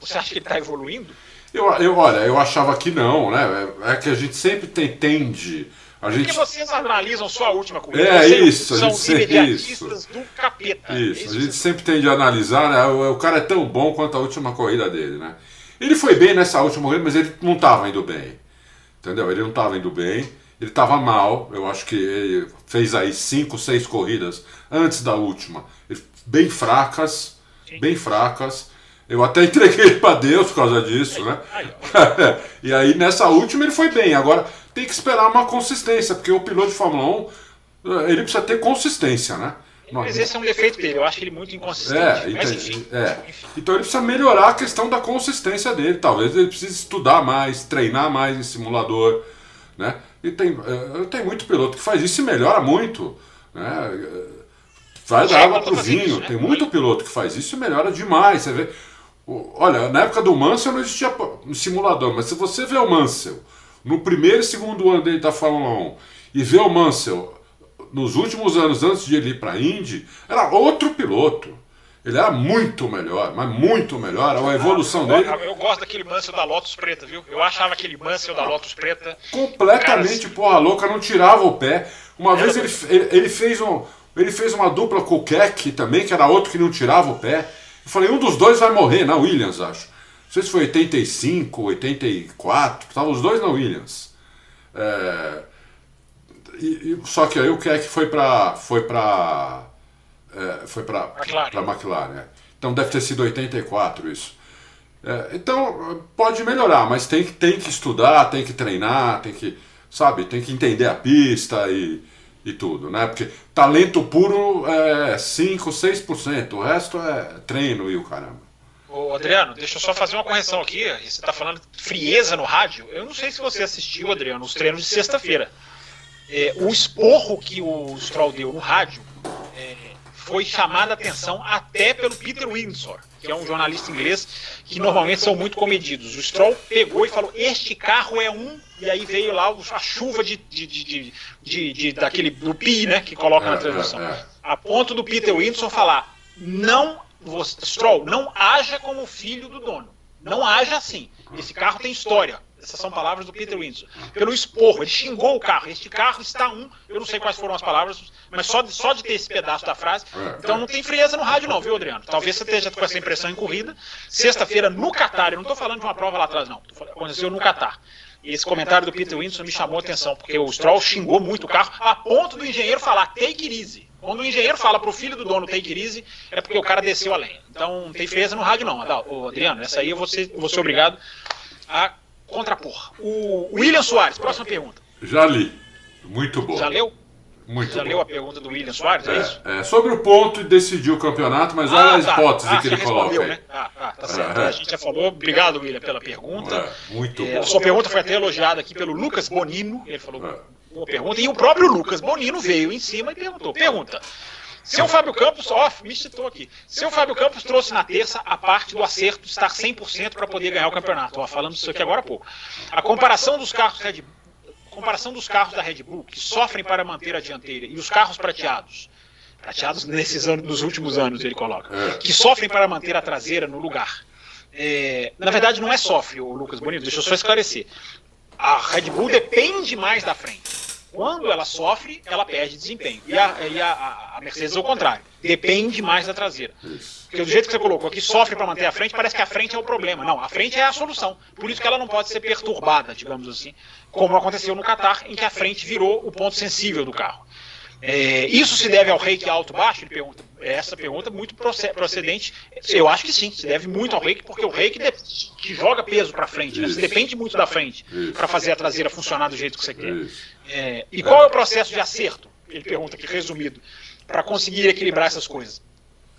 você acha que ele está evoluindo? Eu, eu, olha, eu achava que não, né? É, é que a gente sempre tem, tende a gente... Porque vocês analisam só a última corrida. É isso, são a gente imediatistas do capeta. Isso, isso a gente sempre tem de analisar, né? O, o, cara é tão bom quanto a última corrida dele, né? Ele foi bem nessa última corrida, mas ele não estava indo bem. Entendeu? Ele não estava indo bem, ele estava mal. Eu acho que ele fez aí cinco, seis corridas antes da última, bem fracas, Sim. bem fracas. Eu até entreguei para Deus por causa disso, né? e aí nessa última ele foi bem. Agora tem que esperar uma consistência, porque o piloto de Fórmula 1 eh, ele precisa ter consistência, né? Mas esse é um defeito dele, eu acho ele muito inconsistente. É, mas, enfim, é. Então ele precisa melhorar a questão da consistência dele. Talvez ele precise estudar mais, treinar mais em simulador. Né? E tem, eh, tem muito piloto que faz isso e melhora muito. Né? Vai dar água pro vinho. Isso, né? Tem muito piloto que faz isso e melhora demais. Você vê. Olha, na época do Mansell não existia simulador, mas se você vê o Mansell no primeiro e segundo ano dele da Fórmula 1 e ver o Mansell nos últimos anos antes de ele ir para a Indy, era outro piloto. Ele era muito melhor, mas muito melhor. A evolução dele. Eu gosto daquele Mansell da Lotus Preta, viu? Eu achava aquele Mansell da Lotus Preta. Completamente cara... porra louca, não tirava o pé. Uma era vez ele, ele, ele, fez um, ele fez uma dupla com o Keck também, que era outro que não tirava o pé. Eu falei, um dos dois vai morrer, na Williams, acho. Não sei se foi 85, 84, estavam os dois na Williams. É, e, e, só que aí o Keck foi para foi para é, foi para McLaren. McLaren é. Então deve ter sido 84 isso. É, então pode melhorar, mas tem, tem que estudar, tem que treinar, tem que sabe, tem que entender a pista e, e tudo, né? Porque talento puro é 5, 6%, o resto é treino e o caramba. Ô, Adriano, deixa eu só fazer uma correção aqui. Você está falando frieza no rádio. Eu não sei se você assistiu, Adriano, os treinos de sexta-feira. É, o esporro que o Stroll deu no rádio é, foi chamada a atenção até pelo Peter Windsor, que é um jornalista inglês que normalmente são muito comedidos. O Stroll pegou e falou: Este carro é um. E aí veio lá a chuva de, de, de, de, de daquele do pi, né, que coloca na é, transmissão. É, a ponto do Peter Windsor falar: Não você, Stroll, não haja como filho do dono. Não haja assim. Esse carro tem história. Essas são palavras do Peter Windsor. Pelo esporro, ele xingou o carro. Este carro está um. Eu não sei quais foram as palavras, mas só de, só de ter esse pedaço da frase. Então não tem frieza no rádio, não, viu, Adriano? Talvez você esteja com essa impressão em corrida. Sexta-feira no Qatar, eu não estou falando de uma prova lá atrás, não. Aconteceu no Qatar. E esse comentário do Peter Windsor me chamou a atenção, porque o Stroll xingou muito o carro, a ponto do engenheiro falar, take it easy. Quando o engenheiro fala para o filho do dono take it easy, é porque o cara desceu a lenha. Então não tem frieza no rádio, não. Ô, Adriano, essa aí eu vou ser, vou ser obrigado a contrapor. O William Soares, próxima pergunta. Já li. Muito bom. Já leu? Muito Já bom. leu a pergunta do William Soares, é, é isso? É, sobre o ponto e decidir o campeonato, mas ah, olha a tá. hipótese ah, que ele coloca. Né? Ah, ah, tá certo. É. A gente já falou. Obrigado, William, pela pergunta. É, muito é, bom. A sua pergunta foi até elogiada aqui pelo Lucas Bonino. Ele falou boa pergunta. E o próprio Lucas Bonino veio em cima e perguntou. Pergunta. Seu Fábio Campos, ó, me citou aqui. Seu Fábio Campos trouxe na terça a parte do acerto estar 100% para poder ganhar o campeonato. Ó, falando isso aqui agora há pouco. A comparação dos carros Red comparação dos carros da Red Bull, que sofrem para manter a dianteira, e os carros prateados, prateados nesses anos, nos últimos anos, ele coloca, que sofrem para manter a traseira no lugar. É, na verdade, não é sofre, o Lucas Bonito, deixa eu só esclarecer. A Red Bull depende mais da frente. Quando ela sofre, ela perde desempenho. E a, e a, a Mercedes é o contrário. Depende mais da traseira. Porque do jeito que você colocou aqui, sofre para manter a frente, parece que a frente é o problema. Não, a frente é a solução. Por isso que ela não pode ser perturbada, digamos assim, como aconteceu no Qatar, em que a frente virou o ponto sensível do carro. É, isso se deve ao reiki alto-baixo? Ele pergunta. Essa pergunta é muito procedente. Eu acho que sim, se deve muito ao reiki, porque o reiki que joga peso para frente. Né? Você depende muito da frente para fazer a traseira funcionar do jeito que você quer. É, e qual é o processo de acerto? Ele pergunta aqui, resumido, para conseguir equilibrar essas coisas.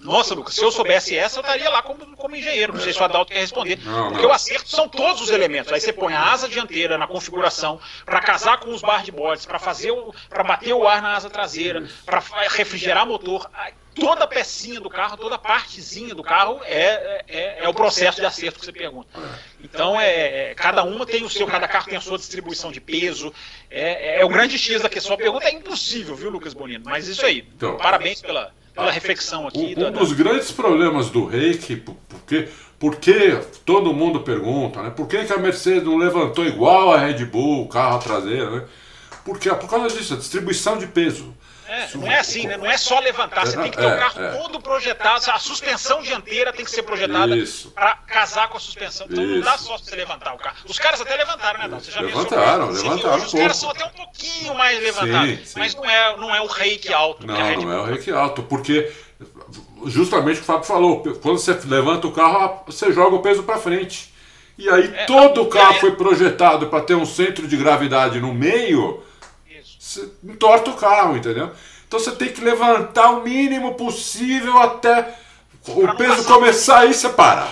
Nossa, Lucas, se eu soubesse essa, eu estaria lá como, como engenheiro. Não sei se o Adalto quer responder. Não, porque não. o acerto são todos os elementos. Aí você põe a asa dianteira na configuração, para casar com os bar para fazer para bater o ar na asa traseira, para refrigerar motor. Toda pecinha do carro, toda partezinha do carro é, é, é o processo de acerto que você pergunta. Então, é, é, cada uma tem o seu, cada carro tem a sua distribuição de peso. É, é o grande X da questão. A pergunta é impossível, viu, Lucas Bonino? Mas isso aí. Então, Parabéns pela pela reflexão aqui. Um, um dos grandes problemas do reiki, porque, porque todo mundo pergunta, né? Por que, que a Mercedes não levantou igual a Red Bull, o carro traseiro, né? Porque por causa disso, a distribuição de peso. É, não é assim, né? Não é só levantar, você tem que ter o carro é. todo projetado, a suspensão dianteira tem que ser projetada para casar com a suspensão. Então Isso. não dá só pra você levantar o carro. Os caras até levantaram, né, Dal? Você já levantaram, viu levantaram. Os caras são até um pouquinho mais levantados. Sim, sim. Mas não é, não é o reiki alto. Não, não é o reiki alto, porque justamente o que o Fábio falou, quando você levanta o carro, você joga o peso para frente. E aí é, todo o carro é, foi projetado para ter um centro de gravidade no meio você entorta o carro, entendeu? Então você tem que levantar o mínimo possível até o peso começar e você para.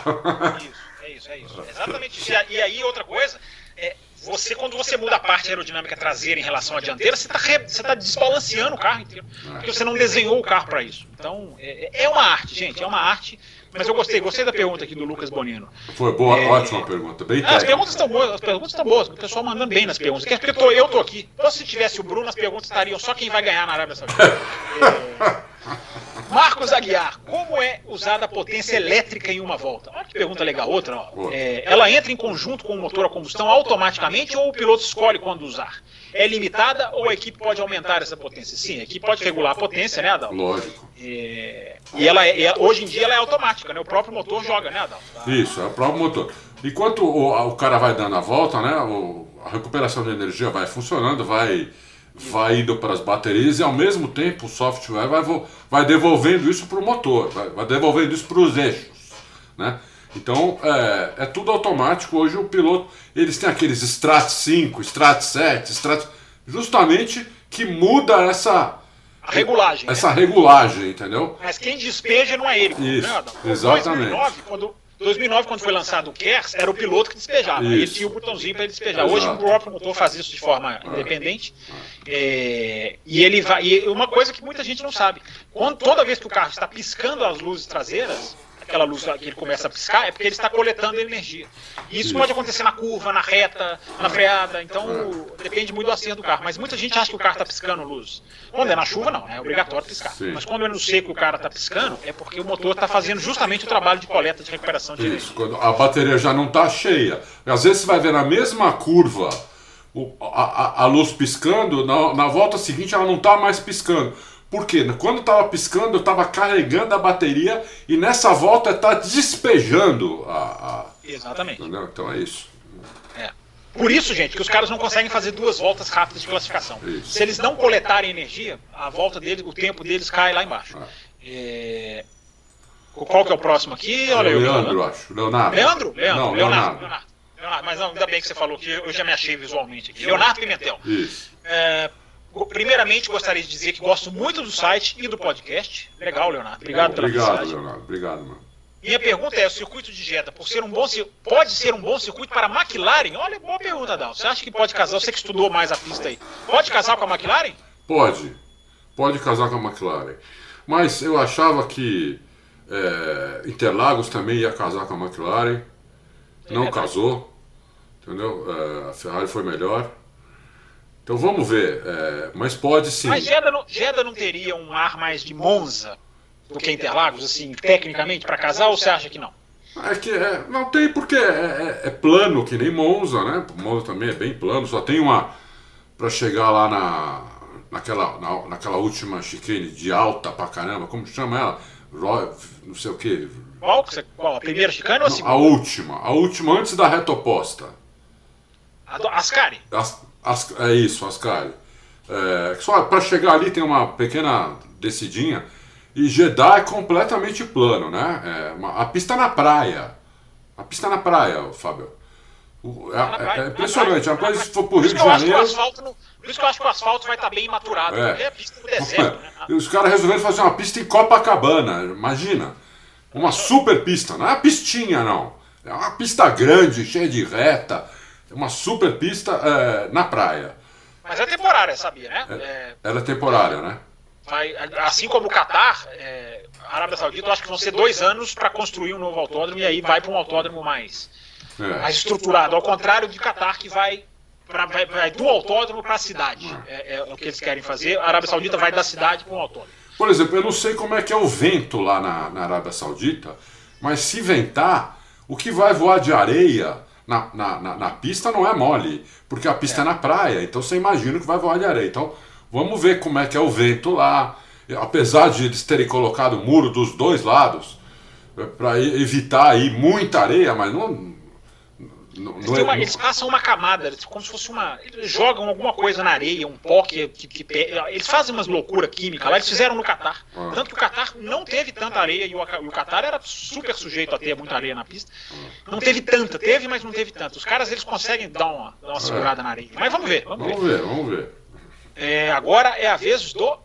Isso, é isso, é isso. Exatamente isso. E aí outra coisa, é, você quando você muda a parte aerodinâmica traseira em relação à dianteira, você está tá desbalanceando o carro inteiro. Porque você não desenhou o carro para isso. Então, é, é uma arte, gente, é uma arte mas eu gostei, gostei da pergunta aqui do Lucas Bonino. Foi boa, é... ótima pergunta. Bem ah, as perguntas estão boas, as perguntas estão boas. O pessoal mandando bem nas perguntas. Porque eu tô, eu tô aqui. Então, se tivesse o Bruno, as perguntas estariam só quem vai ganhar na Arábia Saudita. é... Marcos Aguiar, como é usada a potência elétrica em uma volta? Olha que pergunta legal. Outra, ó. É, ela entra em conjunto com o motor a combustão automaticamente ou o piloto escolhe quando usar? É limitada ou a equipe pode aumentar essa potência? Sim, a equipe pode regular a potência, né, Adal? Lógico. É, e ela, é, hoje em dia ela é automática, né? O próprio motor joga, né, Adal? Isso, é o próprio motor. Enquanto o, o cara vai dando a volta, né? O, a recuperação de energia vai funcionando, vai vai indo para as baterias e ao mesmo tempo o software vai, vai devolvendo isso para o motor, vai, vai, devolvendo isso para os eixos, né? Então é, é, tudo automático. Hoje o piloto eles têm aqueles Strat 5, Strat 7, Strat justamente que muda essa a regulagem. Essa né? regulagem, entendeu? Mas quem despeja não é ele. Isso, né? exatamente. 2009, quando 2009, quando foi lançado o KERS, era o piloto que despejava. Isso. Ele tinha o botãozinho para ele despejar. Exato. Hoje o próprio motor faz isso de forma é. independente. É, e ele vai. E uma coisa que muita gente não sabe: quando, toda vez que o carro está piscando as luzes traseiras, aquela luz que ele começa a piscar, é porque ele está coletando energia. E isso pode acontecer na curva, na reta, na freada, então depende muito do acerto do carro. Mas muita gente acha que o carro está piscando luz. Quando é na chuva, não, é obrigatório piscar. Sim. Mas quando é no seco e o cara está piscando, é porque o motor está fazendo justamente o trabalho de coleta, de recuperação de energia. Isso, quando a bateria já não está cheia. Às vezes você vai ver na mesma curva a, a, a, luz piscando, na, na volta seguinte ela não está mais piscando. Porque quando estava piscando, eu estava carregando a bateria e nessa volta está despejando a, a, Exatamente. Entendeu? Então é isso. É. Por isso, gente, que os caras não conseguem fazer duas voltas rápidas de classificação. Isso. Se eles não coletarem energia, a volta deles, o tempo deles cai lá embaixo. Ah. É... Qual que é o próximo aqui? Olha, Leandro, eu, Leandro, acho. Leonardo. Leandro? Leandro. Não, Leonardo. Leonardo. Leonardo. Leonardo. Mas não, ainda bem que você falou que eu já me achei visualmente aqui. Leonardo Pimentel. Isso. É, Primeiramente, gostaria de dizer que gosto muito do site e do podcast. Legal, Leonardo. Obrigado pela Obrigado, mensagem. Leonardo. Obrigado, mano. Minha pergunta é: o circuito de Jeddah, por ser um bom pode ser um bom circuito para a McLaren? Olha, boa pergunta, Dal. Você acha que pode casar? Você que estudou mais a pista aí, pode casar com a McLaren? Pode. Pode casar com a McLaren. Mas eu achava que é, Interlagos também ia casar com a McLaren. É Não casou. Entendeu? É, a Ferrari foi melhor. Então vamos ver. É, mas pode sim. Mas Jeddah não, Jeddah não teria um ar mais de Monza do que Interlagos, assim, tecnicamente, para casar, ou você acha que não? É que é, não tem porque é, é, é, plano, que nem Monza, né? Monza também é bem plano, só tem uma. para chegar lá na, naquela, na, naquela última chicane de alta pra caramba, como chama ela? Não sei o que. Qual? Qual? A primeira chicane ou a segunda? A última, a última antes da reta oposta. Ascari? As, as, é isso, Ascari. É, só para chegar ali tem uma pequena descidinha. E Jeddah é completamente plano, né? É uma, a pista na praia. A pista na praia, Fábio. O, é, é, impressionante. É uma coisa se for pro Rio de Janeiro. Por isso que eu acho que o asfalto vai estar tá bem maturado. É. É pista no deserto. Né? E os caras resolveram fazer uma pista em Copacabana. Imagina. Uma super pista. Não é uma pistinha, não. É uma pista grande, cheia de reta. É uma super pista é, na praia. Mas é temporária, sabia, né? É, ela é temporária, né? vai, assim como o Catar, é, a Arábia Saudita, eu acho que vão ser dois anos para construir um novo autódromo e aí vai para um autódromo mais, é. mais estruturado. Ao contrário do Catar, que vai, pra, vai, vai do autódromo para a cidade. É. é, é, o que eles querem fazer. A Arábia Saudita vai da cidade para um autódromo. Por exemplo, eu não sei como é que é o vento lá na, na Arábia Saudita, mas se ventar, o que vai voar de areia na, na, na, na pista não é mole, porque a pista é. é na praia, então você imagina que vai voar de areia. Então Vamos ver como é que é o vento lá. Apesar de eles terem colocado muro dos dois lados, é, para evitar aí muita areia, mas não. Não, eles, é, uma, eles, passam uma camada, como se fosse uma. Eles jogam alguma coisa na areia, um pó que. que, que eles fazem umas loucuras químicas lá, eles fizeram no Catar. Ah. Tanto que o Catar não teve tanta areia e o, o Catar era super sujeito a ter muita areia na pista. Ah. Não teve tanta, teve, mas não teve tanto. Os caras eles conseguem dar uma, dar uma segurada na areia. Mas vamos ver, vamos, vamos ver. ver. Vamos ver, é, agora é a vez do uh,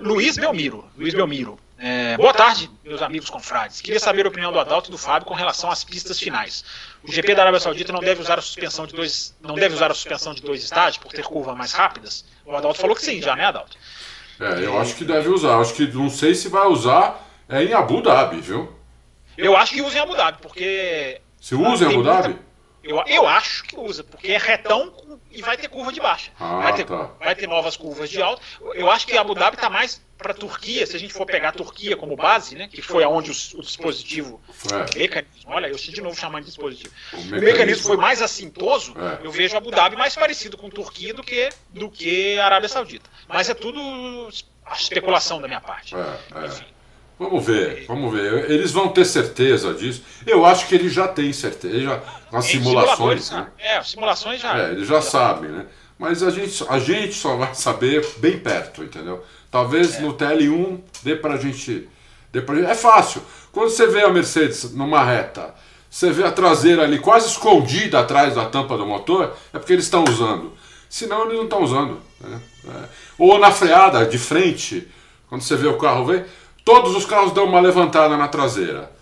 Luiz Belmiro. Luiz Belmiro. É, boa tarde, meus amigos confrades. Queria saber a opinião do Adalto e do Fábio com relação às pistas finais. O GP da Arábia Saudita não deve usar a suspensão de dois, não deve usar a suspensão de dois estágios por ter curvas mais rápidas? O Adalto falou que sim, já, né, Adalto? É, eu acho que deve usar. Acho que não sei se vai usar é em Abu Dhabi, viu? Eu acho que usa em Abu Dhabi, porque. Se usa em Abu Dhabi? Muita... Eu, eu acho que usa, porque é retão e vai ter curva de baixa. Ah, vai, ter, tá. vai ter novas curvas de alta. Eu acho que Abu Dhabi está mais para a Turquia, se a gente for pegar a Turquia como base, né, que foi aonde o, o dispositivo, é. o mecanismo, olha, eu estou de novo chamando de dispositivo. O, o mecanismo, mecanismo foi mais assintoso, é. eu vejo Abu Dhabi mais parecido com Turquia do que, do que a Arábia Saudita. Mas é tudo especulação da minha parte. É, é. Enfim. Vamos ver, vamos ver. Eles vão ter certeza disso. Eu acho que eles já têm certeza. Já, nas simulações. Né? É, simulações já. É, eles já, já sabem, né? Mas a gente, a gente só vai saber bem perto, entendeu? Talvez é. no TL1 dê pra gente. Dê pra gente. É fácil. Quando você vê a Mercedes numa reta, você vê a traseira ali quase escondida atrás da tampa do motor, é porque eles estão usando. Senão eles não estão usando. Né? É. Ou na freada, de frente, quando você vê o carro vem Todos os carros dão uma levantada na traseira.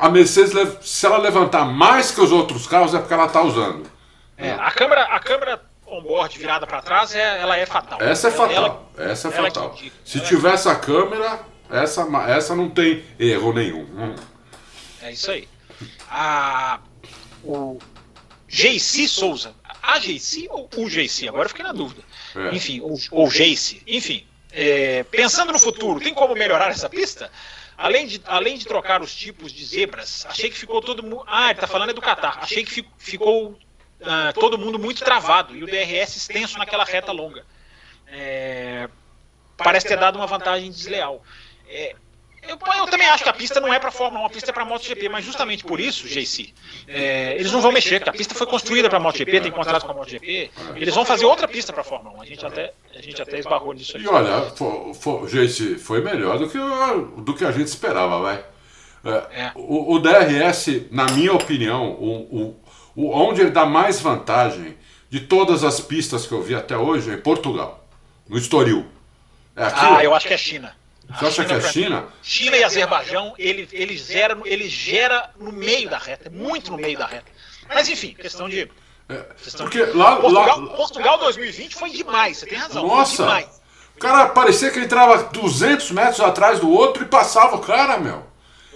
A Mercedes, se ela levantar mais que os outros carros, é porque ela está usando. É, a câmera, a câmera on-board virada para trás, é, ela é fatal. Essa é fatal. Ela, essa é fatal. Que, se tiver essa câmera, essa, essa não tem erro nenhum. Hum. É isso aí. A, o JC Souza. A JC ou o JC? Agora eu fiquei na dúvida. É. Enfim, ou, ou JC. Enfim, é, pensando no futuro, tem como melhorar essa pista? Além de, além de trocar os tipos de zebras, achei que ficou todo mundo. Ah, ele está falando é do Qatar. Achei que fico, ficou uh, todo mundo muito travado e o DRS extenso naquela reta longa. É, parece ter dado uma vantagem desleal. É, eu, eu, também acho que a pista não é para Fórmula 1, a pista é para MotoGP, mas justamente por isso, JC, é, eles não vão mexer, porque a pista foi construída para MotoGP, tem contrato com a MotoGP, eles vão fazer outra pista para Fórmula 1. A gente até, a gente até esbarrou nisso aí. E olha, for, for, JC, foi melhor do que, do que a gente esperava, vai. É, é. O, o, DRS, na minha opinião, o, o, onde ele dá mais vantagem de todas as pistas que eu vi até hoje é em Portugal, no Estoril. É ah, eu acho que é China. Você acha que é China? China e Azerbaijão, ele, ele, gera, ele gera no meio da reta, muito no meio da reta. Mas enfim, questão de. É, questão porque de... lá, Portugal, lá... Portugal 2020 foi demais, você tem razão. Nossa! O cara parecia que ele entrava 200 metros atrás do outro e passava o cara, meu.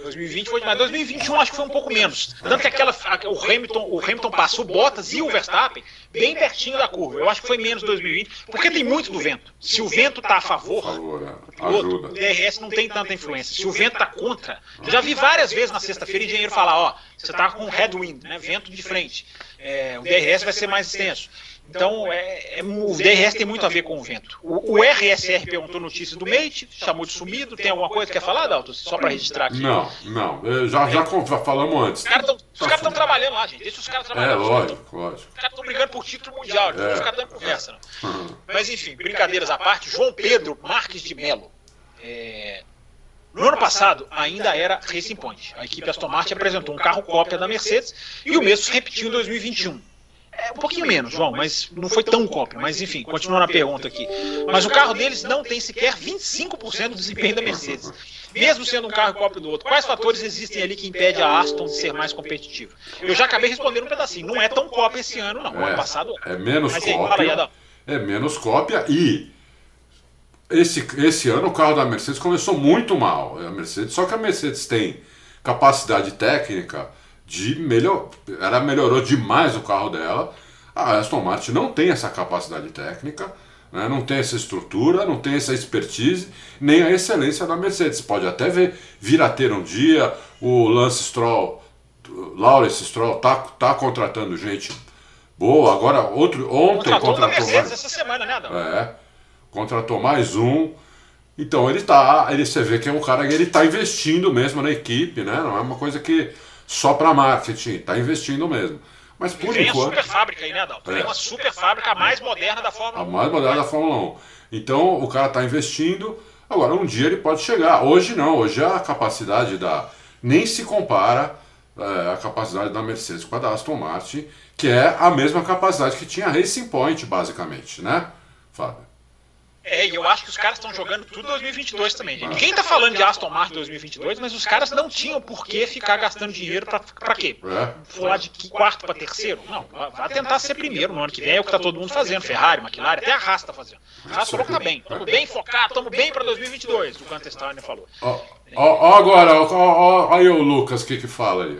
2020 foi demais. 2021 acho que foi um pouco menos. Tanto que aquela, o, Hamilton, o Hamilton passou Bottas e o Verstappen bem pertinho da curva. Eu acho que foi menos 2020, porque tem muito do vento. Se o vento está a favor, o DRS não tem tanta influência. Se o vento está contra, eu já vi várias vezes na sexta-feira engenheiro falar, ó, você está com headwind, né, vento de frente. É, o DRS vai ser mais extenso. Então, é, é, o DRS tem muito a ver com o vento. O, o RSR perguntou notícia do Mate, chamou de sumido. Tem alguma coisa que quer falar, Dalton? Só para registrar aqui. Não, não. Já, já, falamos antes. Os caras estão trabalhando lá, gente. Deixa os caras trabalhando. É, lógico, lógico. Os caras estão brigando por título mundial. É. Os caras dando conversa. Uhum. Mas, enfim, brincadeiras à parte. João Pedro Marques de Mello. É, no ano passado, ainda era Racing Point. A equipe Aston Martin apresentou um carro cópia da Mercedes e o mesmo se repetiu em 2021. É um pouquinho menos, João, mas não foi tão cópia. Mas enfim, continuando a pergunta aqui. Mas o carro deles não tem sequer 25% do desempenho da Mercedes. Mesmo sendo um carro cópia do outro, quais fatores existem ali que impedem a Aston de ser mais competitiva? Eu já acabei respondendo um pedacinho. Não é tão cópia esse ano, não. O ano passado é. menos mas, cópia. Aí, é menos cópia e esse, esse ano o carro da Mercedes começou muito mal. A Mercedes, só que a Mercedes tem capacidade técnica de melhor, ela melhorou demais o carro dela. A Aston Martin não tem essa capacidade técnica, né, não tem essa estrutura, não tem essa expertise, nem a excelência da Mercedes. Pode até ver, vir a ter um dia o Lance Stroll, Lawrence Stroll tá, tá contratando gente boa. Agora outro ontem contratou, contratou mais, essa semana, né? É, contratou mais um. Então ele tá, ele você vê que é um cara que ele tá investindo mesmo na equipe, né? Não é uma coisa que só para marketing, está investindo mesmo. Mas por Vem enquanto. Tem super fábrica aí, né, Adalto? É. Tem uma super fábrica mais moderna da Fórmula 1. A mais moderna da Fórmula 1. Então o cara está investindo. Agora, um dia ele pode chegar. Hoje não, hoje a capacidade da. Nem se compara é, a capacidade da Mercedes com a da Aston Martin, que é a mesma capacidade que tinha a Racing Point, basicamente, né, Fábio? É, e eu acho que os caras estão jogando tudo 2022 também, gente. Ninguém tá falando de Aston Martin 2022, mas os caras não tinham por que ficar gastando dinheiro pra, pra quê? É. De quarto pra terceiro? Não, vai tentar ser primeiro no ano que vem, é o que tá todo mundo fazendo. Ferrari, McLaren, até a Haas tá fazendo. A Haas falou que tá bem, tamo bem focado, tamo bem pra 2022, o Gunter Steiner falou. Ó, ó, agora, ó, ó, aí o Lucas, o que que fala aí?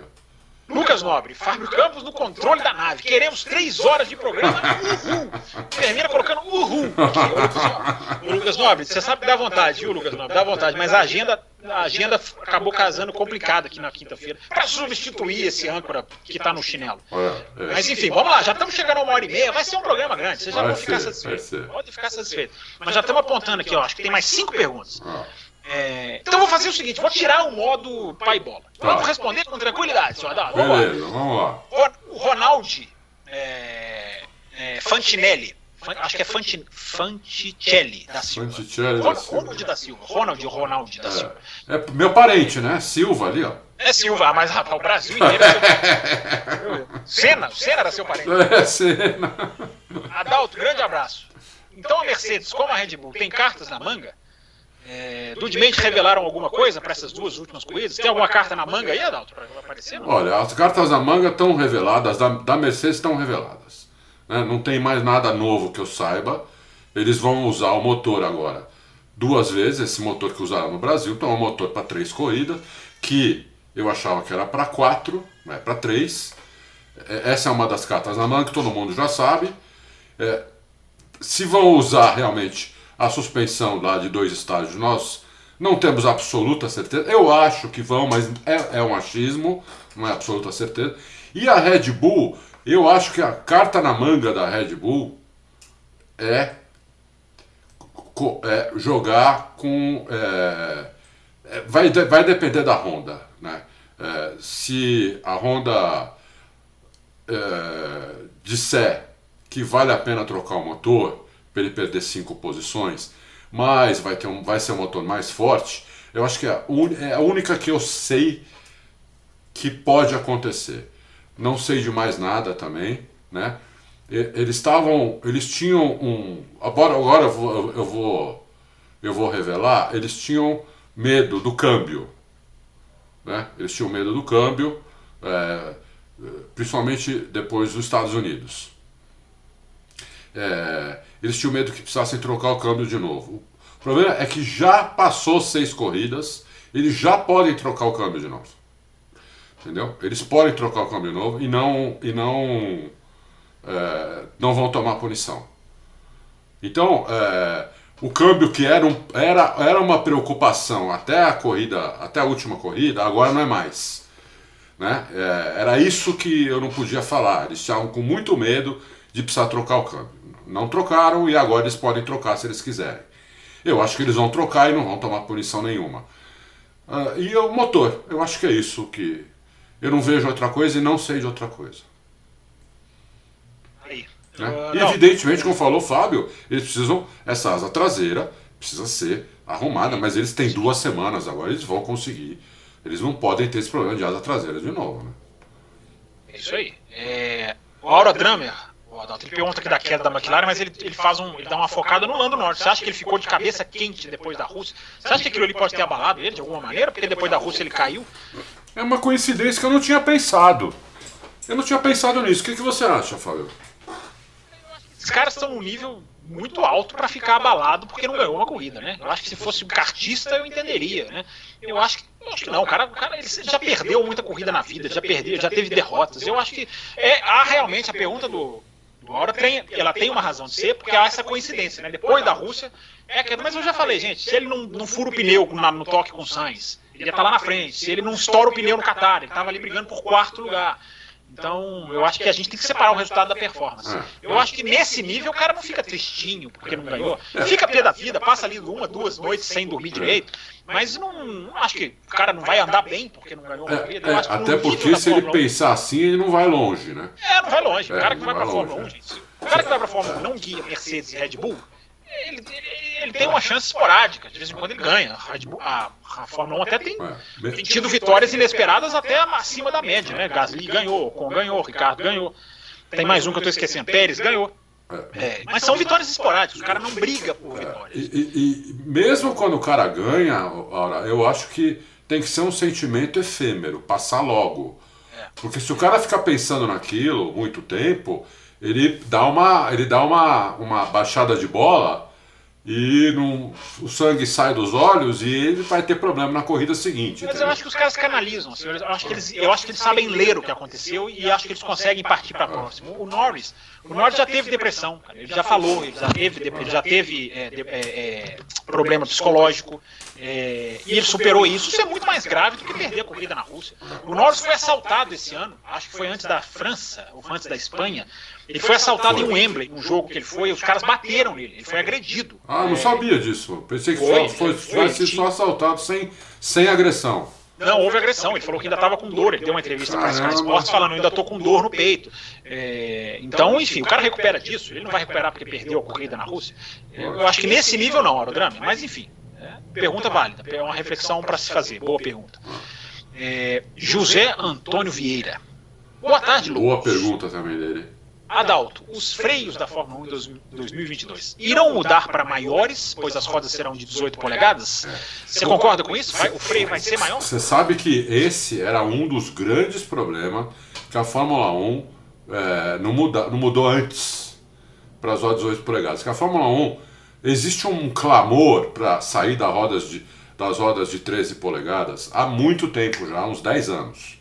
Lucas Nobre, Fábio Campos no controle da nave. Queremos três horas de programa. Uhul. Termina colocando uhul. Aqui, Lucas Nobre, você sabe que dá vontade, viu, Lucas Nobre? Dá vontade, mas a agenda, a agenda acabou casando complicada aqui na quinta-feira para substituir esse âncora que está no chinelo. É, é. Mas enfim, vamos lá, já estamos chegando a uma hora e meia. Vai ser um programa grande, vocês já vão ficar satisfeitos. Pode ficar satisfeito. Mas já estamos apontando aqui, ó, acho que tem mais cinco perguntas. Ah. É, então vou fazer o seguinte, vou tirar o modo pai bola. Tá. Vamos responder com tranquilidade, senhor Adalto. Beleza, vamos lá. O Ronaldi é, é, Fantinelli, acho que é Fanti, Fanticelli da Silva. Fanticelli da Silva. Ronald da Silva. Ronald Ronaldi da é. Silva. É meu parente, né? Silva ali, ó. É Silva, mas rapaz, o Brasil inteiro é seu parente. Senna, Senna era seu parente. É, Senna. Adalto, grande abraço. Então a Mercedes, como a Red Bull, tem cartas na manga? É, revelaram alguma coisa para essas duas últimas corridas? Tem alguma carta na manga aí, Adalto, para aparecer? Não? Olha, as cartas na manga estão reveladas, da, da Mercedes estão reveladas. Né? Não tem mais nada novo que eu saiba. Eles vão usar o motor agora duas vezes, esse motor que usaram no Brasil, então é um motor para três corridas, que eu achava que era para quatro, é para três. É, essa é uma das cartas na manga que todo mundo já sabe. É, se vão usar realmente a suspensão lá de dois estágios, nós não temos absoluta certeza. Eu acho que vão, mas é, é um achismo, não é absoluta certeza. E a Red Bull, eu acho que a carta na manga da Red Bull é, é jogar com. É, é vai, vai depender da Honda. Né? É, se a Honda é, disser que vale a pena trocar o motor, para ele perder cinco posições, mas vai, ter um, vai ser um motor mais forte, eu acho que é a, un, é a única que eu sei que pode acontecer. Não sei de mais nada também, né? Eles estavam, eles tinham um, agora, agora eu vou, eu vou, eu vou revelar, eles tinham medo do câmbio, né? Eles tinham medo do câmbio, é, principalmente depois dos Estados Unidos. É, eles tinham medo que precisassem trocar o câmbio de novo. O problema é que já passou seis corridas eles já podem trocar o câmbio de novo. Entendeu? Eles podem trocar o câmbio novo e não, e não, é, não vão tomar punição. Então, é, o câmbio que era, um, era, era uma preocupação até a corrida, até a última corrida, agora não é mais. Né? É, era isso que eu não podia falar. Eles estavam com muito medo de precisar trocar o câmbio. Não trocaram e agora eles podem trocar se eles quiserem. Eu acho que eles vão trocar e não vão tomar punição nenhuma. Uh, e o motor, eu acho que é isso que. Eu não vejo outra coisa e não sei de outra coisa. Aí. Né? Uh, E não, evidentemente, como falou o Fábio, eles precisam. Essa asa traseira precisa ser arrumada, mas eles têm duas semanas agora, eles vão conseguir. Eles não podem ter esse problema de asa traseira de novo. Né? É isso aí. É, o Aura Drummer, o Adalto, ele pergunta aqui da queda da McLaren, mas ele, ele faz um. ele dá uma focada no Lando Norte. Você acha que ele ficou de cabeça quente depois da Rússia? Você acha que aquilo ali pode ter abalado ele de alguma maneira? Porque depois da Rússia ele caiu? É uma coincidência que eu não tinha pensado. Eu não tinha pensado nisso. O que, que você acha, Fábio? Esses caras estão num nível muito alto para ficar abalado porque não ganhou uma corrida, né? Eu acho que se fosse um kartista eu entenderia, né? Eu acho que, eu acho que não, o cara, o cara ele já perdeu muita corrida na vida, já perdeu, já teve derrotas. Eu acho que é, há realmente a pergunta do, do Aura tem, ela tem uma razão de ser, porque há essa coincidência, né? Depois da Rússia, é a queda. Mas eu já falei, gente, se ele não, não fura o pneu na- no toque com o Sainz, ele ia estar lá na frente. Se ele não estoura o pneu no Qatar, ele estava ali brigando por quarto lugar. Então, eu acho que a gente tem que separar o resultado da performance. É. Eu acho que nesse nível o cara não fica tristinho porque não ganhou. Fica pé da vida, passa ali uma, duas noites sem dormir direito. Mas não, não acho que o cara não vai andar bem porque não ganhou uma corrida. É, é, até porque se ele Fórmula 1 pensar assim, ele não vai longe, né? é, não vai longe. O É, cara que vai vai pra Fórmula 1, longe, gente. O cara que vai pra Fórmula 1 não guia Mercedes e Red Bull. Ele, ele- ele tem uma chance esporádica. De vez em quando ele ganha. A, a- Fórmula 1 até tem, É. tem tido vitórias inesperadas até acima da média, né? Gasly ganhou, Ocon ganhou, Ricardo ganhou. Tem mais um que eu tô esquecendo. Pérez ganhou. É, mas são vitórias esporádicas. O cara não briga por E, vitórias. e- e mesmo quando o cara ganha, Aura, eu acho que tem que ser um sentimento efêmero, passar logo. É. Porque se o cara ficar pensando naquilo muito tempo, ele dá uma, ele dá uma, uma baixada de bola e não, o sangue sai dos olhos e ele vai ter problema na corrida seguinte. Mas eu entendeu? acho que os caras canalizam. assim, eu, acho que eles, eu acho que eles sabem ler o que aconteceu e acho que eles conseguem partir para próximo. O Norris, o Norris já teve depressão, cara, ele já falou, ele já teve, ele já teve é, de- é, é, problema psicológico é, e ele superou isso. Isso é muito mais grave do que perder a corrida na Rússia. O Norris foi assaltado esse ano, acho que foi antes da França ou antes da Espanha. Ele foi assaltado em Wembley, um jogo que ele foi, e os caras bateram nele, ele foi agredido. Ah, não É, sabia disso. Pensei que Foi, só foi, foi, tinha- só assaltado sem, sem agressão. Não, houve agressão. Ele falou que ainda estava com dor. Ele deu uma entrevista para a Sky. Sports falando: eu ainda estou com dor no peito. É, então, enfim, o cara recupera disso. Ele não vai recuperar porque perdeu a corrida na Rússia. Eu acho que nesse nível não, Aerodrama. Mas, enfim, é, pergunta válida. É uma reflexão para se fazer. Boa pergunta. É, José Antônio Vieira. Boa tarde, Lucas. Boa pergunta também dele. Adalto, os freios da Fórmula 1 em dois- 2022 irão mudar para maiores, pois as rodas serão de 18 polegadas? Você concorda com isso? O freio vai ser maior? Você sabe que esse era um dos grandes problemas que a Fórmula 1 é, não, muda, não mudou antes para as rodas 18 polegadas. Que a Fórmula 1 existe um clamor para sair das rodas, de, das rodas de 13 polegadas há muito tempo já, uns 10 anos.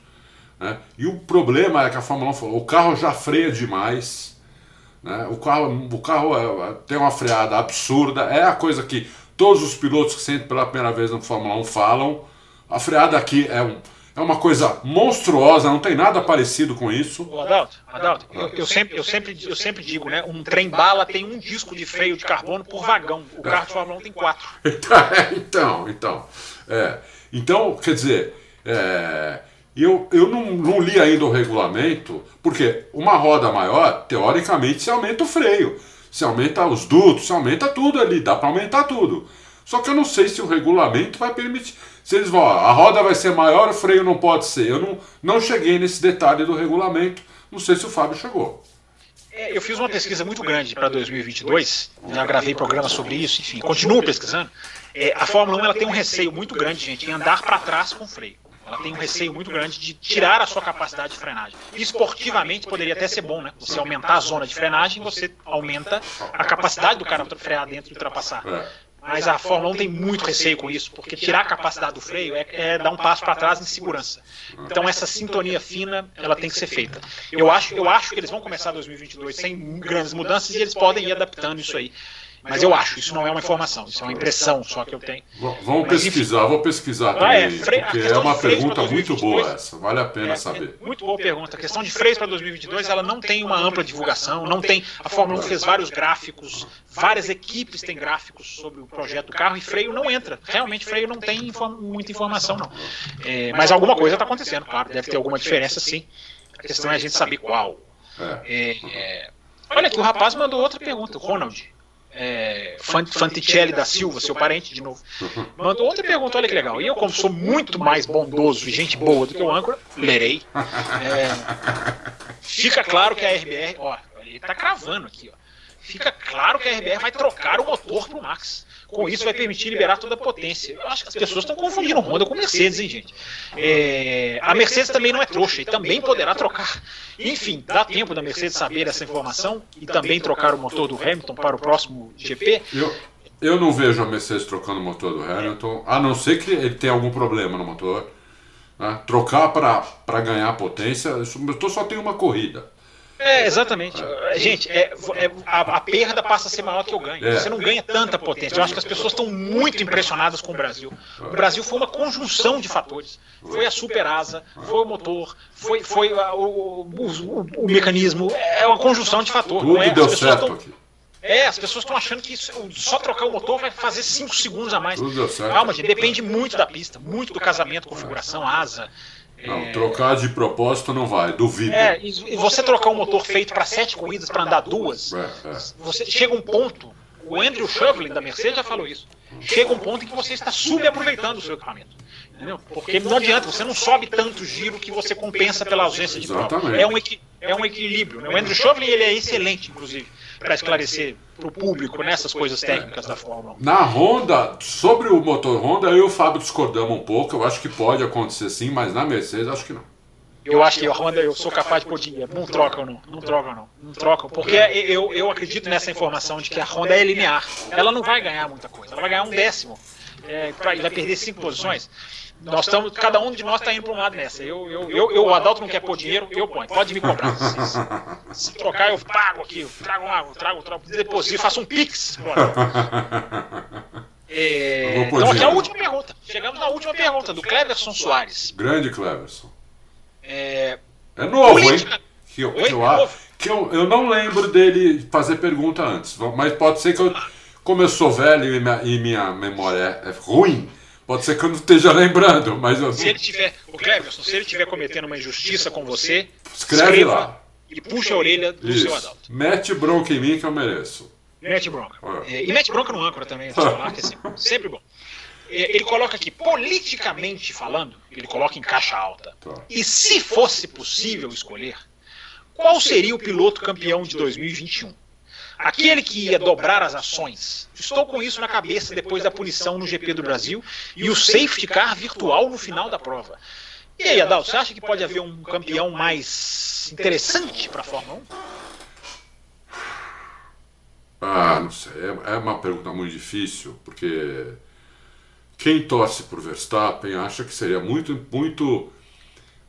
Né? E o problema é que a Fórmula 1 falou: o carro já freia demais. Né? O carro, o carro é- é- tem uma freada absurda, é a coisa que todos os pilotos que sentem pela primeira vez na Fórmula 1 falam. A freada aqui é, um, é uma coisa monstruosa, não tem nada parecido com isso. Adalto, Adalto, eu, eu sempre, eu, sempre, eu sempre digo, né? Um trem bala tem um disco de freio de carbono por vagão. O carro de Fórmula 1 tem quatro. então, então. É. Então, quer dizer, é, eu, eu não, não li ainda o regulamento, porque uma roda maior, teoricamente, se aumenta o freio, se aumenta os dutos, se aumenta tudo ali, dá para aumentar tudo. Só que eu não sei se o regulamento vai permitir. Se eles vão, ó, a roda vai ser maior, o freio não pode ser. Eu não, não cheguei nesse detalhe do regulamento, não sei se o Fábio chegou. É, eu fiz uma pesquisa muito grande para 2022, já gravei programa sobre isso, enfim, continuo pesquisando. É, a Fórmula 1 ela tem um receio muito grande, gente, em andar para trás com freio. Ela tem um receio muito grande de tirar a sua capacidade de frenagem. Esportivamente poderia até ser bom, né? Você aumentar a zona de frenagem, você aumenta a capacidade do cara frear dentro e ultrapassar. É. mas a Fórmula 1 tem muito receio com isso, porque tirar a capacidade do freio é, é dar um passo para trás em segurança. Então essa sintonia fina, ela tem que ser feita. Eu acho, eu acho que eles vão começar 2022 sem grandes mudanças e eles podem ir adaptando isso aí. Mas eu acho, isso não é uma informação, isso é uma impressão só que eu tenho. Vamos pesquisar, vou pesquisar também, ah, é, freio, porque é uma pergunta muito boa essa, vale a pena é, saber. É muito boa pergunta. A questão de freios para 2022, ela não tem uma ampla divulgação, não tem. A Fórmula 1 fez vários gráficos, várias equipes têm gráficos sobre o projeto do carro e freio não entra. Realmente freio não tem inform, muita informação não. É, mas alguma coisa está acontecendo, claro, deve ter alguma diferença sim. A questão é a gente saber qual. É. É, olha aqui, o rapaz mandou outra pergunta, o Ronald é, Fanticelli da Silva, seu parente, de novo, mandou outra pergunta, olha que legal. E eu, como sou muito mais bondoso e gente boa do que o âncora, lerei. É, fica claro que a RBR, ó, ele tá cravando aqui, ó. Fica claro que a RBR vai trocar o motor pro Max. Com isso, vai permitir liberar toda a potência. Eu acho que as pessoas estão confundindo Honda com Mercedes, hein, gente? É, a Mercedes também não é trouxa e também poderá trocar. Enfim, dá tempo da Mercedes saber essa informação e também trocar o motor do Hamilton para o próximo GP. Eu, eu não vejo a Mercedes trocando o motor do Hamilton, a não ser que ele tenha algum problema no motor. Né? Trocar para ganhar potência, o motor só tem uma corrida. É, exatamente. Gente, é, é a, a, perda passa a ser maior que o ganho. É. Você não ganha tanta potência. Eu acho que as pessoas estão muito impressionadas com o Brasil. O Brasil foi uma conjunção de fatores. Foi a super asa, foi o motor, foi, foi a, o, o, o, mecanismo. É uma conjunção de fatores. Tudo é? deu certo tão, aqui. É, as pessoas estão achando que isso, só trocar o motor vai fazer 5 segundos a mais. Calma, gente, depende muito da pista, muito do casamento, configuração, asa. Não, é... trocar de propósito não vai, duvido. É, e você trocar um motor feito para sete corridas para andar duas, é, é. você chega um ponto. O Andrew Shovlin da Mercedes já falou isso. Chega um ponto em que você está subaproveitando o seu equipamento. Entendeu? Porque não adianta, você não sobe tanto giro que você compensa pela ausência de prova. É um, é um equilíbrio. Né? O Andrew Shovlin ele é excelente, inclusive para esclarecer para o público nessas coisas técnicas da Fórmula 1. Na Honda, sobre o motor Honda, eu e o Fábio discordamos um pouco. Eu acho que pode acontecer sim, mas na Mercedes acho que não. Eu acho que a Honda eu sou capaz de pôr dinheiro. Não trocam, não. Não trocam, não. Não trocam. Porque eu, eu acredito nessa informação de que a Honda é linear. Ela não vai ganhar muita coisa. Ela vai ganhar um décimo. É, pra, vai perder cinco posições. Nós estamos, cada um de nós está indo para um lado nessa. Eu, eu, eu, eu, o Adalto não quer pôr dinheiro, eu ponho. Pode me cobrar. Se, se trocar, eu pago aqui. Eu trago água, trago, trago, deposito, faço um pix. É, então aqui é a última pergunta. Chegamos na última pergunta, do Cleverson Soares. Grande Cleverson. É, é novo, política... hein? Que, eu, Oi? que, eu, é que eu, eu não lembro dele fazer pergunta antes. Mas pode ser que eu, como eu sou velho e minha, e minha memória é ruim, Pode ser que eu não esteja lembrando, mas eu... Se ele tiver, o Cleverson, se ele estiver cometendo uma injustiça com você, escreve, escreva lá. E puxa a orelha do Isso. seu adulto. Mete bronca em mim que eu mereço. Mete bronca. É. E mete bronca no âncora também, que é sempre, sempre bom. É, ele coloca aqui, politicamente falando, ele coloca em caixa alta. Tá. E se fosse possível escolher, qual seria o piloto campeão de 2021? Aquele que ia dobrar as ações. Estou com isso na cabeça depois da punição no GP do Brasil e o safety car virtual no final da prova. E aí, Adal, você acha que pode haver um campeão mais interessante para a Fórmula 1? Ah, não sei. É, é uma pergunta muito difícil, porque quem torce por Verstappen acha que seria muito, muito,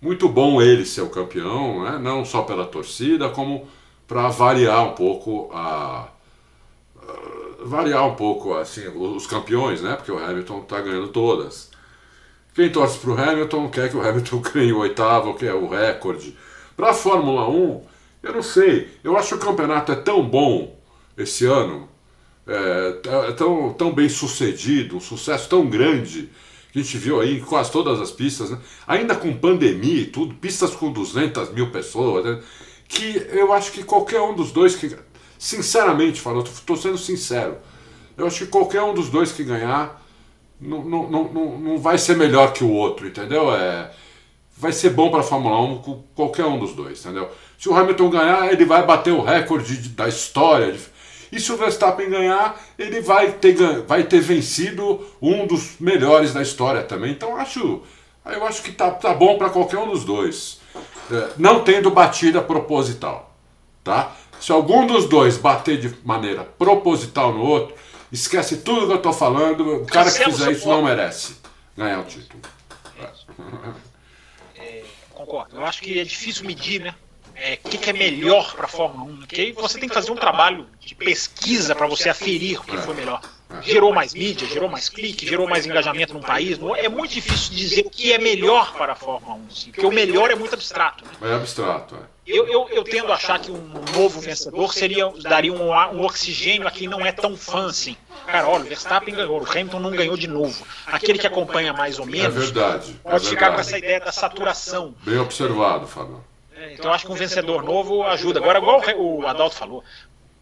muito bom ele ser o campeão, né? não só pela torcida, como para variar um pouco a variar um pouco assim os campeões, né? Porque o Hamilton está ganhando todas. Quem torce para o Hamilton quer que o Hamilton ganhe o oitavo, que é o recorde. Para a Fórmula 1, eu não sei. Eu acho que o campeonato é tão bom esse ano, é, é tão, tão bem sucedido, um sucesso tão grande que a gente viu aí em quase todas as pistas, né? ainda com pandemia e tudo, pistas com 200 mil pessoas. Né? Que eu acho que qualquer um dos dois que. Sinceramente falando, estou sendo sincero. Eu acho que qualquer um dos dois que ganhar não, não, não, não vai ser melhor que o outro, entendeu? É, vai ser bom para a Fórmula 1 com qualquer um dos dois, entendeu? Se o Hamilton ganhar, ele vai bater o recorde da história. E se o Verstappen ganhar, ele vai ter, vai ter vencido um dos melhores da história também. Então acho, eu acho que tá, tá bom para qualquer um dos dois. É, não tendo batida proposital. Tá? Se algum dos dois bater de maneira proposital no outro, Esquece tudo que eu tô falando. O cara que fizer isso não merece ganhar o título. Concordo. Eu acho que é difícil medir, né? É, o que, que é melhor para a Fórmula 1? Porque aí você tem que fazer um trabalho de pesquisa para você aferir o que foi melhor. Gerou mais mídia, gerou mais clique, gerou mais engajamento no país. É muito difícil dizer o que é melhor para a Fórmula 1, assim, porque o melhor é muito abstrato. né? É abstrato, é. Eu, eu, eu tendo a achar que um novo vencedor seria daria um, um oxigênio a quem não é tão fã assim. Cara, olha, o Verstappen ganhou, o Hamilton não ganhou de novo. Aquele que acompanha mais ou É menos verdade. É pode ficar com essa ideia da saturação. Bem observado, Fábio. É, Então eu acho que um vencedor novo ajuda. Agora, igual o Adalto falou,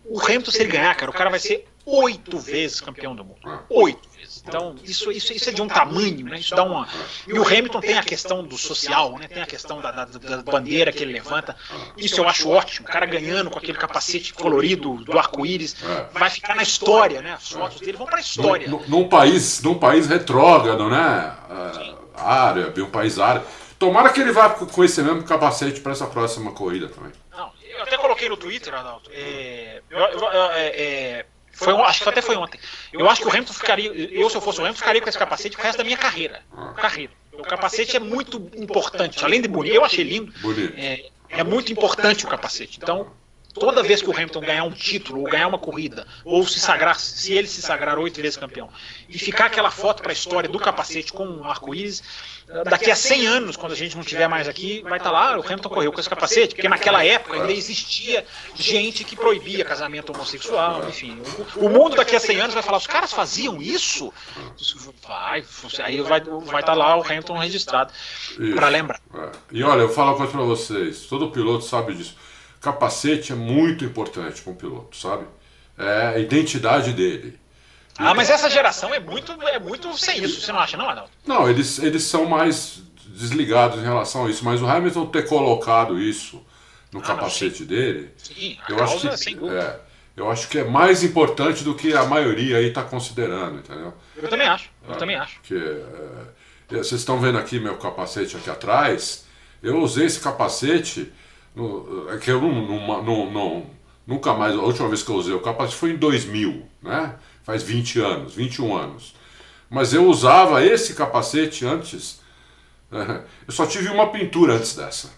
o Hamilton, se ele ganhar, cara, o cara vai ser oito vezes campeão do mundo. Oito vezes. Então, isso, isso, isso é de um tamanho, né? Isso dá uma. E o Hamilton tem a questão do social, né? Tem a questão da, da- da bandeira que ele levanta. Isso eu acho ótimo. O cara ganhando com aquele capacete colorido do arco-íris. É. Vai ficar na história, né? As fotos dele vão pra história. Num, num país, num país retrógrado, né? É, árabe, um país árabe. Tomara que ele vá com com esse mesmo capacete para essa próxima corrida também. Não, eu até coloquei no Twitter, Adalto. É, eu- eu- eu- é, é, foi, um- acho que até foi ontem. Eu acho que o Hamilton ficaria. Eu, se eu fosse o Hamilton, ficaria com esse capacete o resto da minha carreira. Carreira. O capacete é muito importante. Além de bonito, eu achei lindo. É, é muito importante o capacete. Então, toda vez que o Hamilton ganhar um título, ou ganhar uma corrida, ou se sagrar, se ele se sagrar oito vezes campeão, e ficar aquela foto para a história do capacete com um arco-íris, daqui a 100 anos, quando a gente não estiver mais aqui, vai estar lá, "Ah, o Hamilton correu com esse capacete, porque naquela época ainda existia gente que proibia casamento homossexual, enfim. O, o mundo daqui a 100 anos vai falar, os caras faziam isso? Vai, aí vai vai estar lá o Hamilton registrado, para lembrar. É. E olha, eu vou falar uma coisa pra vocês. Todo piloto sabe disso. Capacete é muito importante para um piloto, sabe? É a identidade dele. Ah, mas essa geração é muito, é muito sem isso, você não acha, não, Adalto? Não, eles, eles são mais desligados em relação a isso, mas o Hamilton ter colocado isso no não, capacete dele, Sim, eu acho, que, é, eu acho que é mais importante do que a maioria aí está considerando, entendeu? Eu também acho, eu também acho. Porque é, vocês estão vendo aqui meu capacete aqui atrás. Eu usei esse capacete. É que eu não, não, não, nunca mais. A última vez que eu usei o capacete foi em 2000, né? Faz 20 anos, 21 anos. Mas eu usava esse capacete antes. eu só tive uma pintura antes dessa.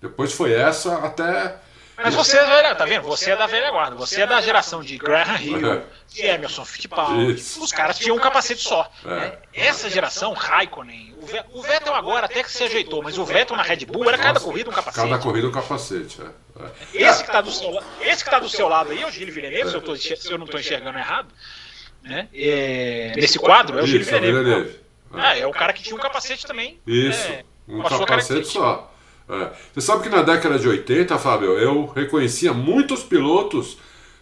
Depois foi essa até. Mas você é velha, tá vendo? Você é da velha guarda, você é da geração de Graham Hill, de Emerson Fittipaldi. Os caras tinham um capacete só. É. né? Essa geração, Raikkonen, o Ve- o Vettel agora até que se ajeitou, mas o Vettel na Red Bull era cada corrida um capacete. Cada corrida um capacete. é, é. Esse que tá do seu, esse que tá do seu lado aí é o Gilles Villeneuve, se eu, tô se eu não estou enxergando errado. Né? É, nesse quadro é o Gilles é Villeneuve. Ah, é o cara que tinha um capacete também. Isso, é, um capacete só. É. Você sabe que na década de 80, Fábio, eu reconhecia muitos pilotos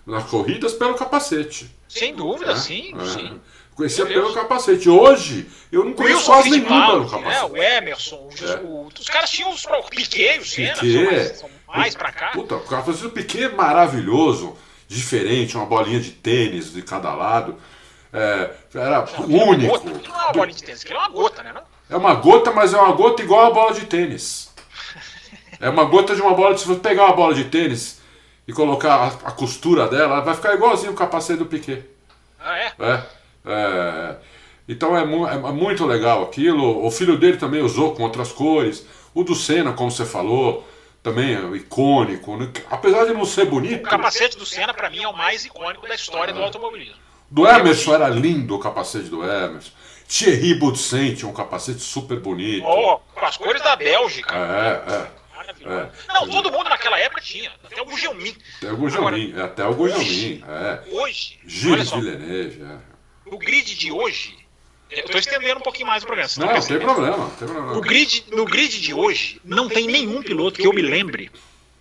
nas corridas pelo capacete. Sem dúvida, né? sim, É. sim. Conhecia Meu pelo capacete. Hoje, eu não conheço Wilson quase nenhum pelo né, capacete. o Emerson, o, É. o- os caras tinham os o Piquet, o Senna, Piquet. são mais, são mais pra cá. Puta, o capacete do Piquet é maravilhoso, diferente, uma bolinha de tênis de cada lado. É, era único. Gota, aquilo não é uma bolinha de tênis, aquilo é uma gota, né? Não? É uma gota, mas é uma gota igual a bola de tênis. É uma gota de uma bola. Se você pegar uma bola de tênis e colocar a, a costura dela, ela vai ficar igualzinho o capacete do Piquet. Ah, é? É, é, então é, mu- é muito legal aquilo. O filho dele também usou com outras cores. O do Senna, como você falou, também é icônico. Apesar de não ser bonito, O capacete do Senna, pra mim, é o mais icônico da história do automobilismo. do Emerson era lindo o capacete do Emerson. Thierry Boutsen tinha um capacete super bonito. Oh, com as cores da Bélgica. É, é. Maravilhoso. é. Não, todo mundo naquela época tinha. Até o Gugelmin. Até o Gugelmin, é, até o Gugelmin, é. Hoje, Gilles Villeneuve, é. o grid de hoje. Eu tô estendendo um pouquinho mais o programa. Não, não tem problema, tem No problema. grid, no grid de hoje, não tem nenhum piloto que eu me lembre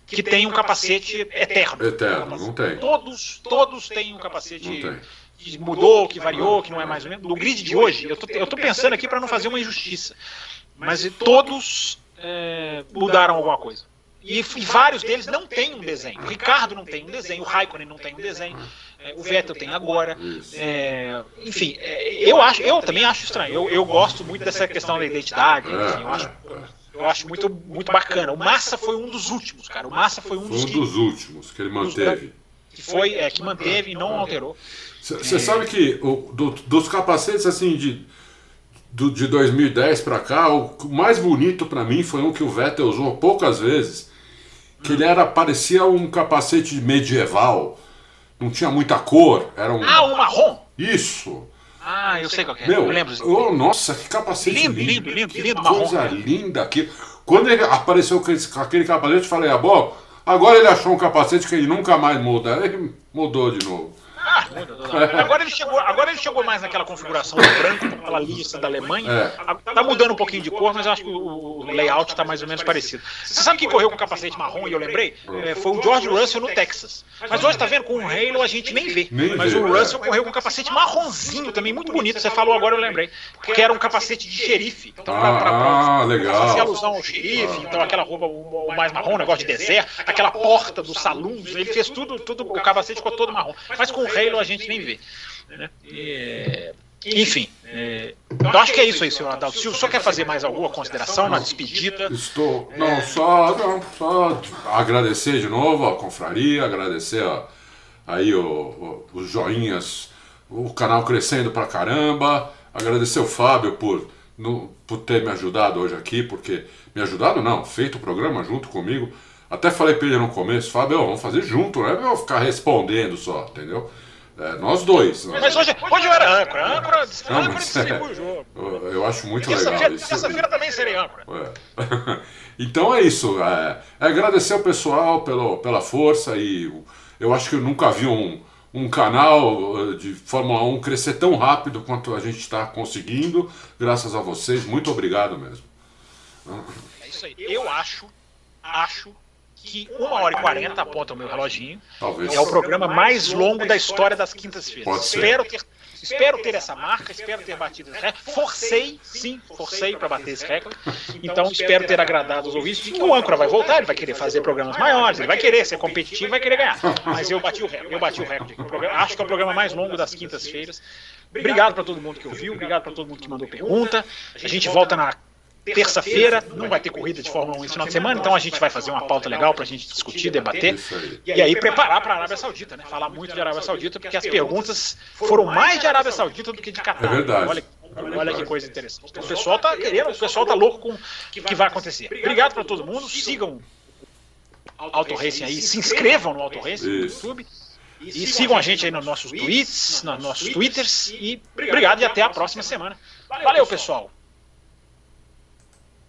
que tem um capacete eterno. Eterno, não tem. Todos, todos têm um capacete Não tem. que mudou, que variou, que não é mais ou menos. No grid de hoje, eu tô, eu tô pensando aqui para não fazer uma injustiça, mas todos é, mudaram alguma coisa. E, e vários deles não têm um desenho. O Ricardo não tem um desenho, o Raikkonen não tem um desenho, é, o Vettel tem agora. É, enfim, é, eu acho, eu também acho estranho. Eu, eu gosto muito dessa questão da identidade. enfim, eu acho, É, é. eu acho muito, muito bacana. O Massa foi um dos últimos, cara. O Massa foi um Foi dos um que dos últimos que ele manteve. que foi, é, que manteve e não alterou. Você sabe que o, do, dos capacetes assim de, do, de 2010 para cá, o mais bonito para mim foi um que o Vettel usou poucas vezes, que ele era parecia um capacete medieval, não tinha muita cor, era um Ah, o marrom. isso. Ah, eu sei qual é. Meu, eu lembro. oh, nossa, que capacete Lindo, lindo, lindo, lindo, que lindo, coisa marrom, linda aqui. Quando ele apareceu com aquele capacete, eu falei, ah, bom, agora ele achou um capacete que ele nunca mais muda. Ele mudou de novo. Agora ele chegou, agora ele chegou mais naquela configuração do branco, com aquela lista da Alemanha. É. Tá mudando um pouquinho de cor, mas eu acho que o, o layout tá mais ou menos parecido. Você sabe quem correu com capacete marrom e eu lembrei? É, foi o George Russell no Texas. Mas hoje tá vendo com o Halo a gente nem vê. Nem mas vê, o é. Russell correu com capacete marronzinho também, muito bonito. Você falou agora, eu lembrei. Que era um capacete de xerife. Então, pra, pra, pra, Ah, legal. fazer alusão ao xerife, então aquela roupa o, o mais marrom, negócio de deserto, aquela porta dos salões, ele fez tudo, tudo, o capacete ficou todo marrom. Mas com o Halo a gente nem vê. né? E, enfim, é, eu acho que é isso aí, senhor Adalto. Se o senhor quer fazer mais alguma consideração na despedida, Estou. Não, só, não, só agradecer de novo a confraria, agradecer a- aí o- o- os joinhas, o canal crescendo pra caramba, agradecer o Fábio por, no- por ter me ajudado hoje aqui, porque. Me ajudado não, feito o programa junto comigo. Até falei pra ele no começo, Fábio, vamos fazer junto, não é pra eu ficar respondendo só, entendeu? É, nós dois. nós- mas hoje, hoje eu era âncora, âncora, Não, âncora mas- distribui o jogo. eu, acho muito legal Terça-feira isso. terça-feira também serei âncora. É. Então é isso. É, é agradecer ao pessoal pelo, pela força e eu acho que eu nunca vi um, um canal eh, de Fórmula 1 crescer tão rápido quanto a gente está conseguindo, graças a vocês. Muito obrigado mesmo. É isso aí. Eu acho, acho que uma hora e quarenta aponta o meu reloginho. Talvez. É o programa mais longo da história das quintas-feiras. Espero ter, espero ter essa marca, espero ter batido esse recorde. Forcei, sim, forcei para bater esse recorde. Então espero ter agradado os ouvintes. O âncora vai voltar, ele vai querer fazer programas maiores, ele vai querer ser competitivo, vai querer ganhar. Mas eu bati o recorde, eu bati o recorde. acho que é o programa mais longo das quintas-feiras. Obrigado para todo mundo que ouviu, obrigado para todo mundo que mandou pergunta. A gente volta na terça-feira, não vai ter corrida de Fórmula 1 esse final de semana, então a gente vai fazer uma pauta legal para a gente discutir, debater. Isso aí. E aí preparar para a Arábia Saudita, né? Falar muito de Arábia Saudita, porque as perguntas foram mais de Arábia Saudita do que de Catar. É verdade. Olha, olha que coisa interessante. Então, o pessoal tá querendo, o pessoal tá louco com o que vai acontecer. Obrigado para todo mundo, sigam Auto Racing aí, se inscrevam no Auto Racing no. YouTube. E sigam a gente aí nos nossos tweets, nos nossos twitters. E obrigado e até a próxima semana. Valeu, pessoal.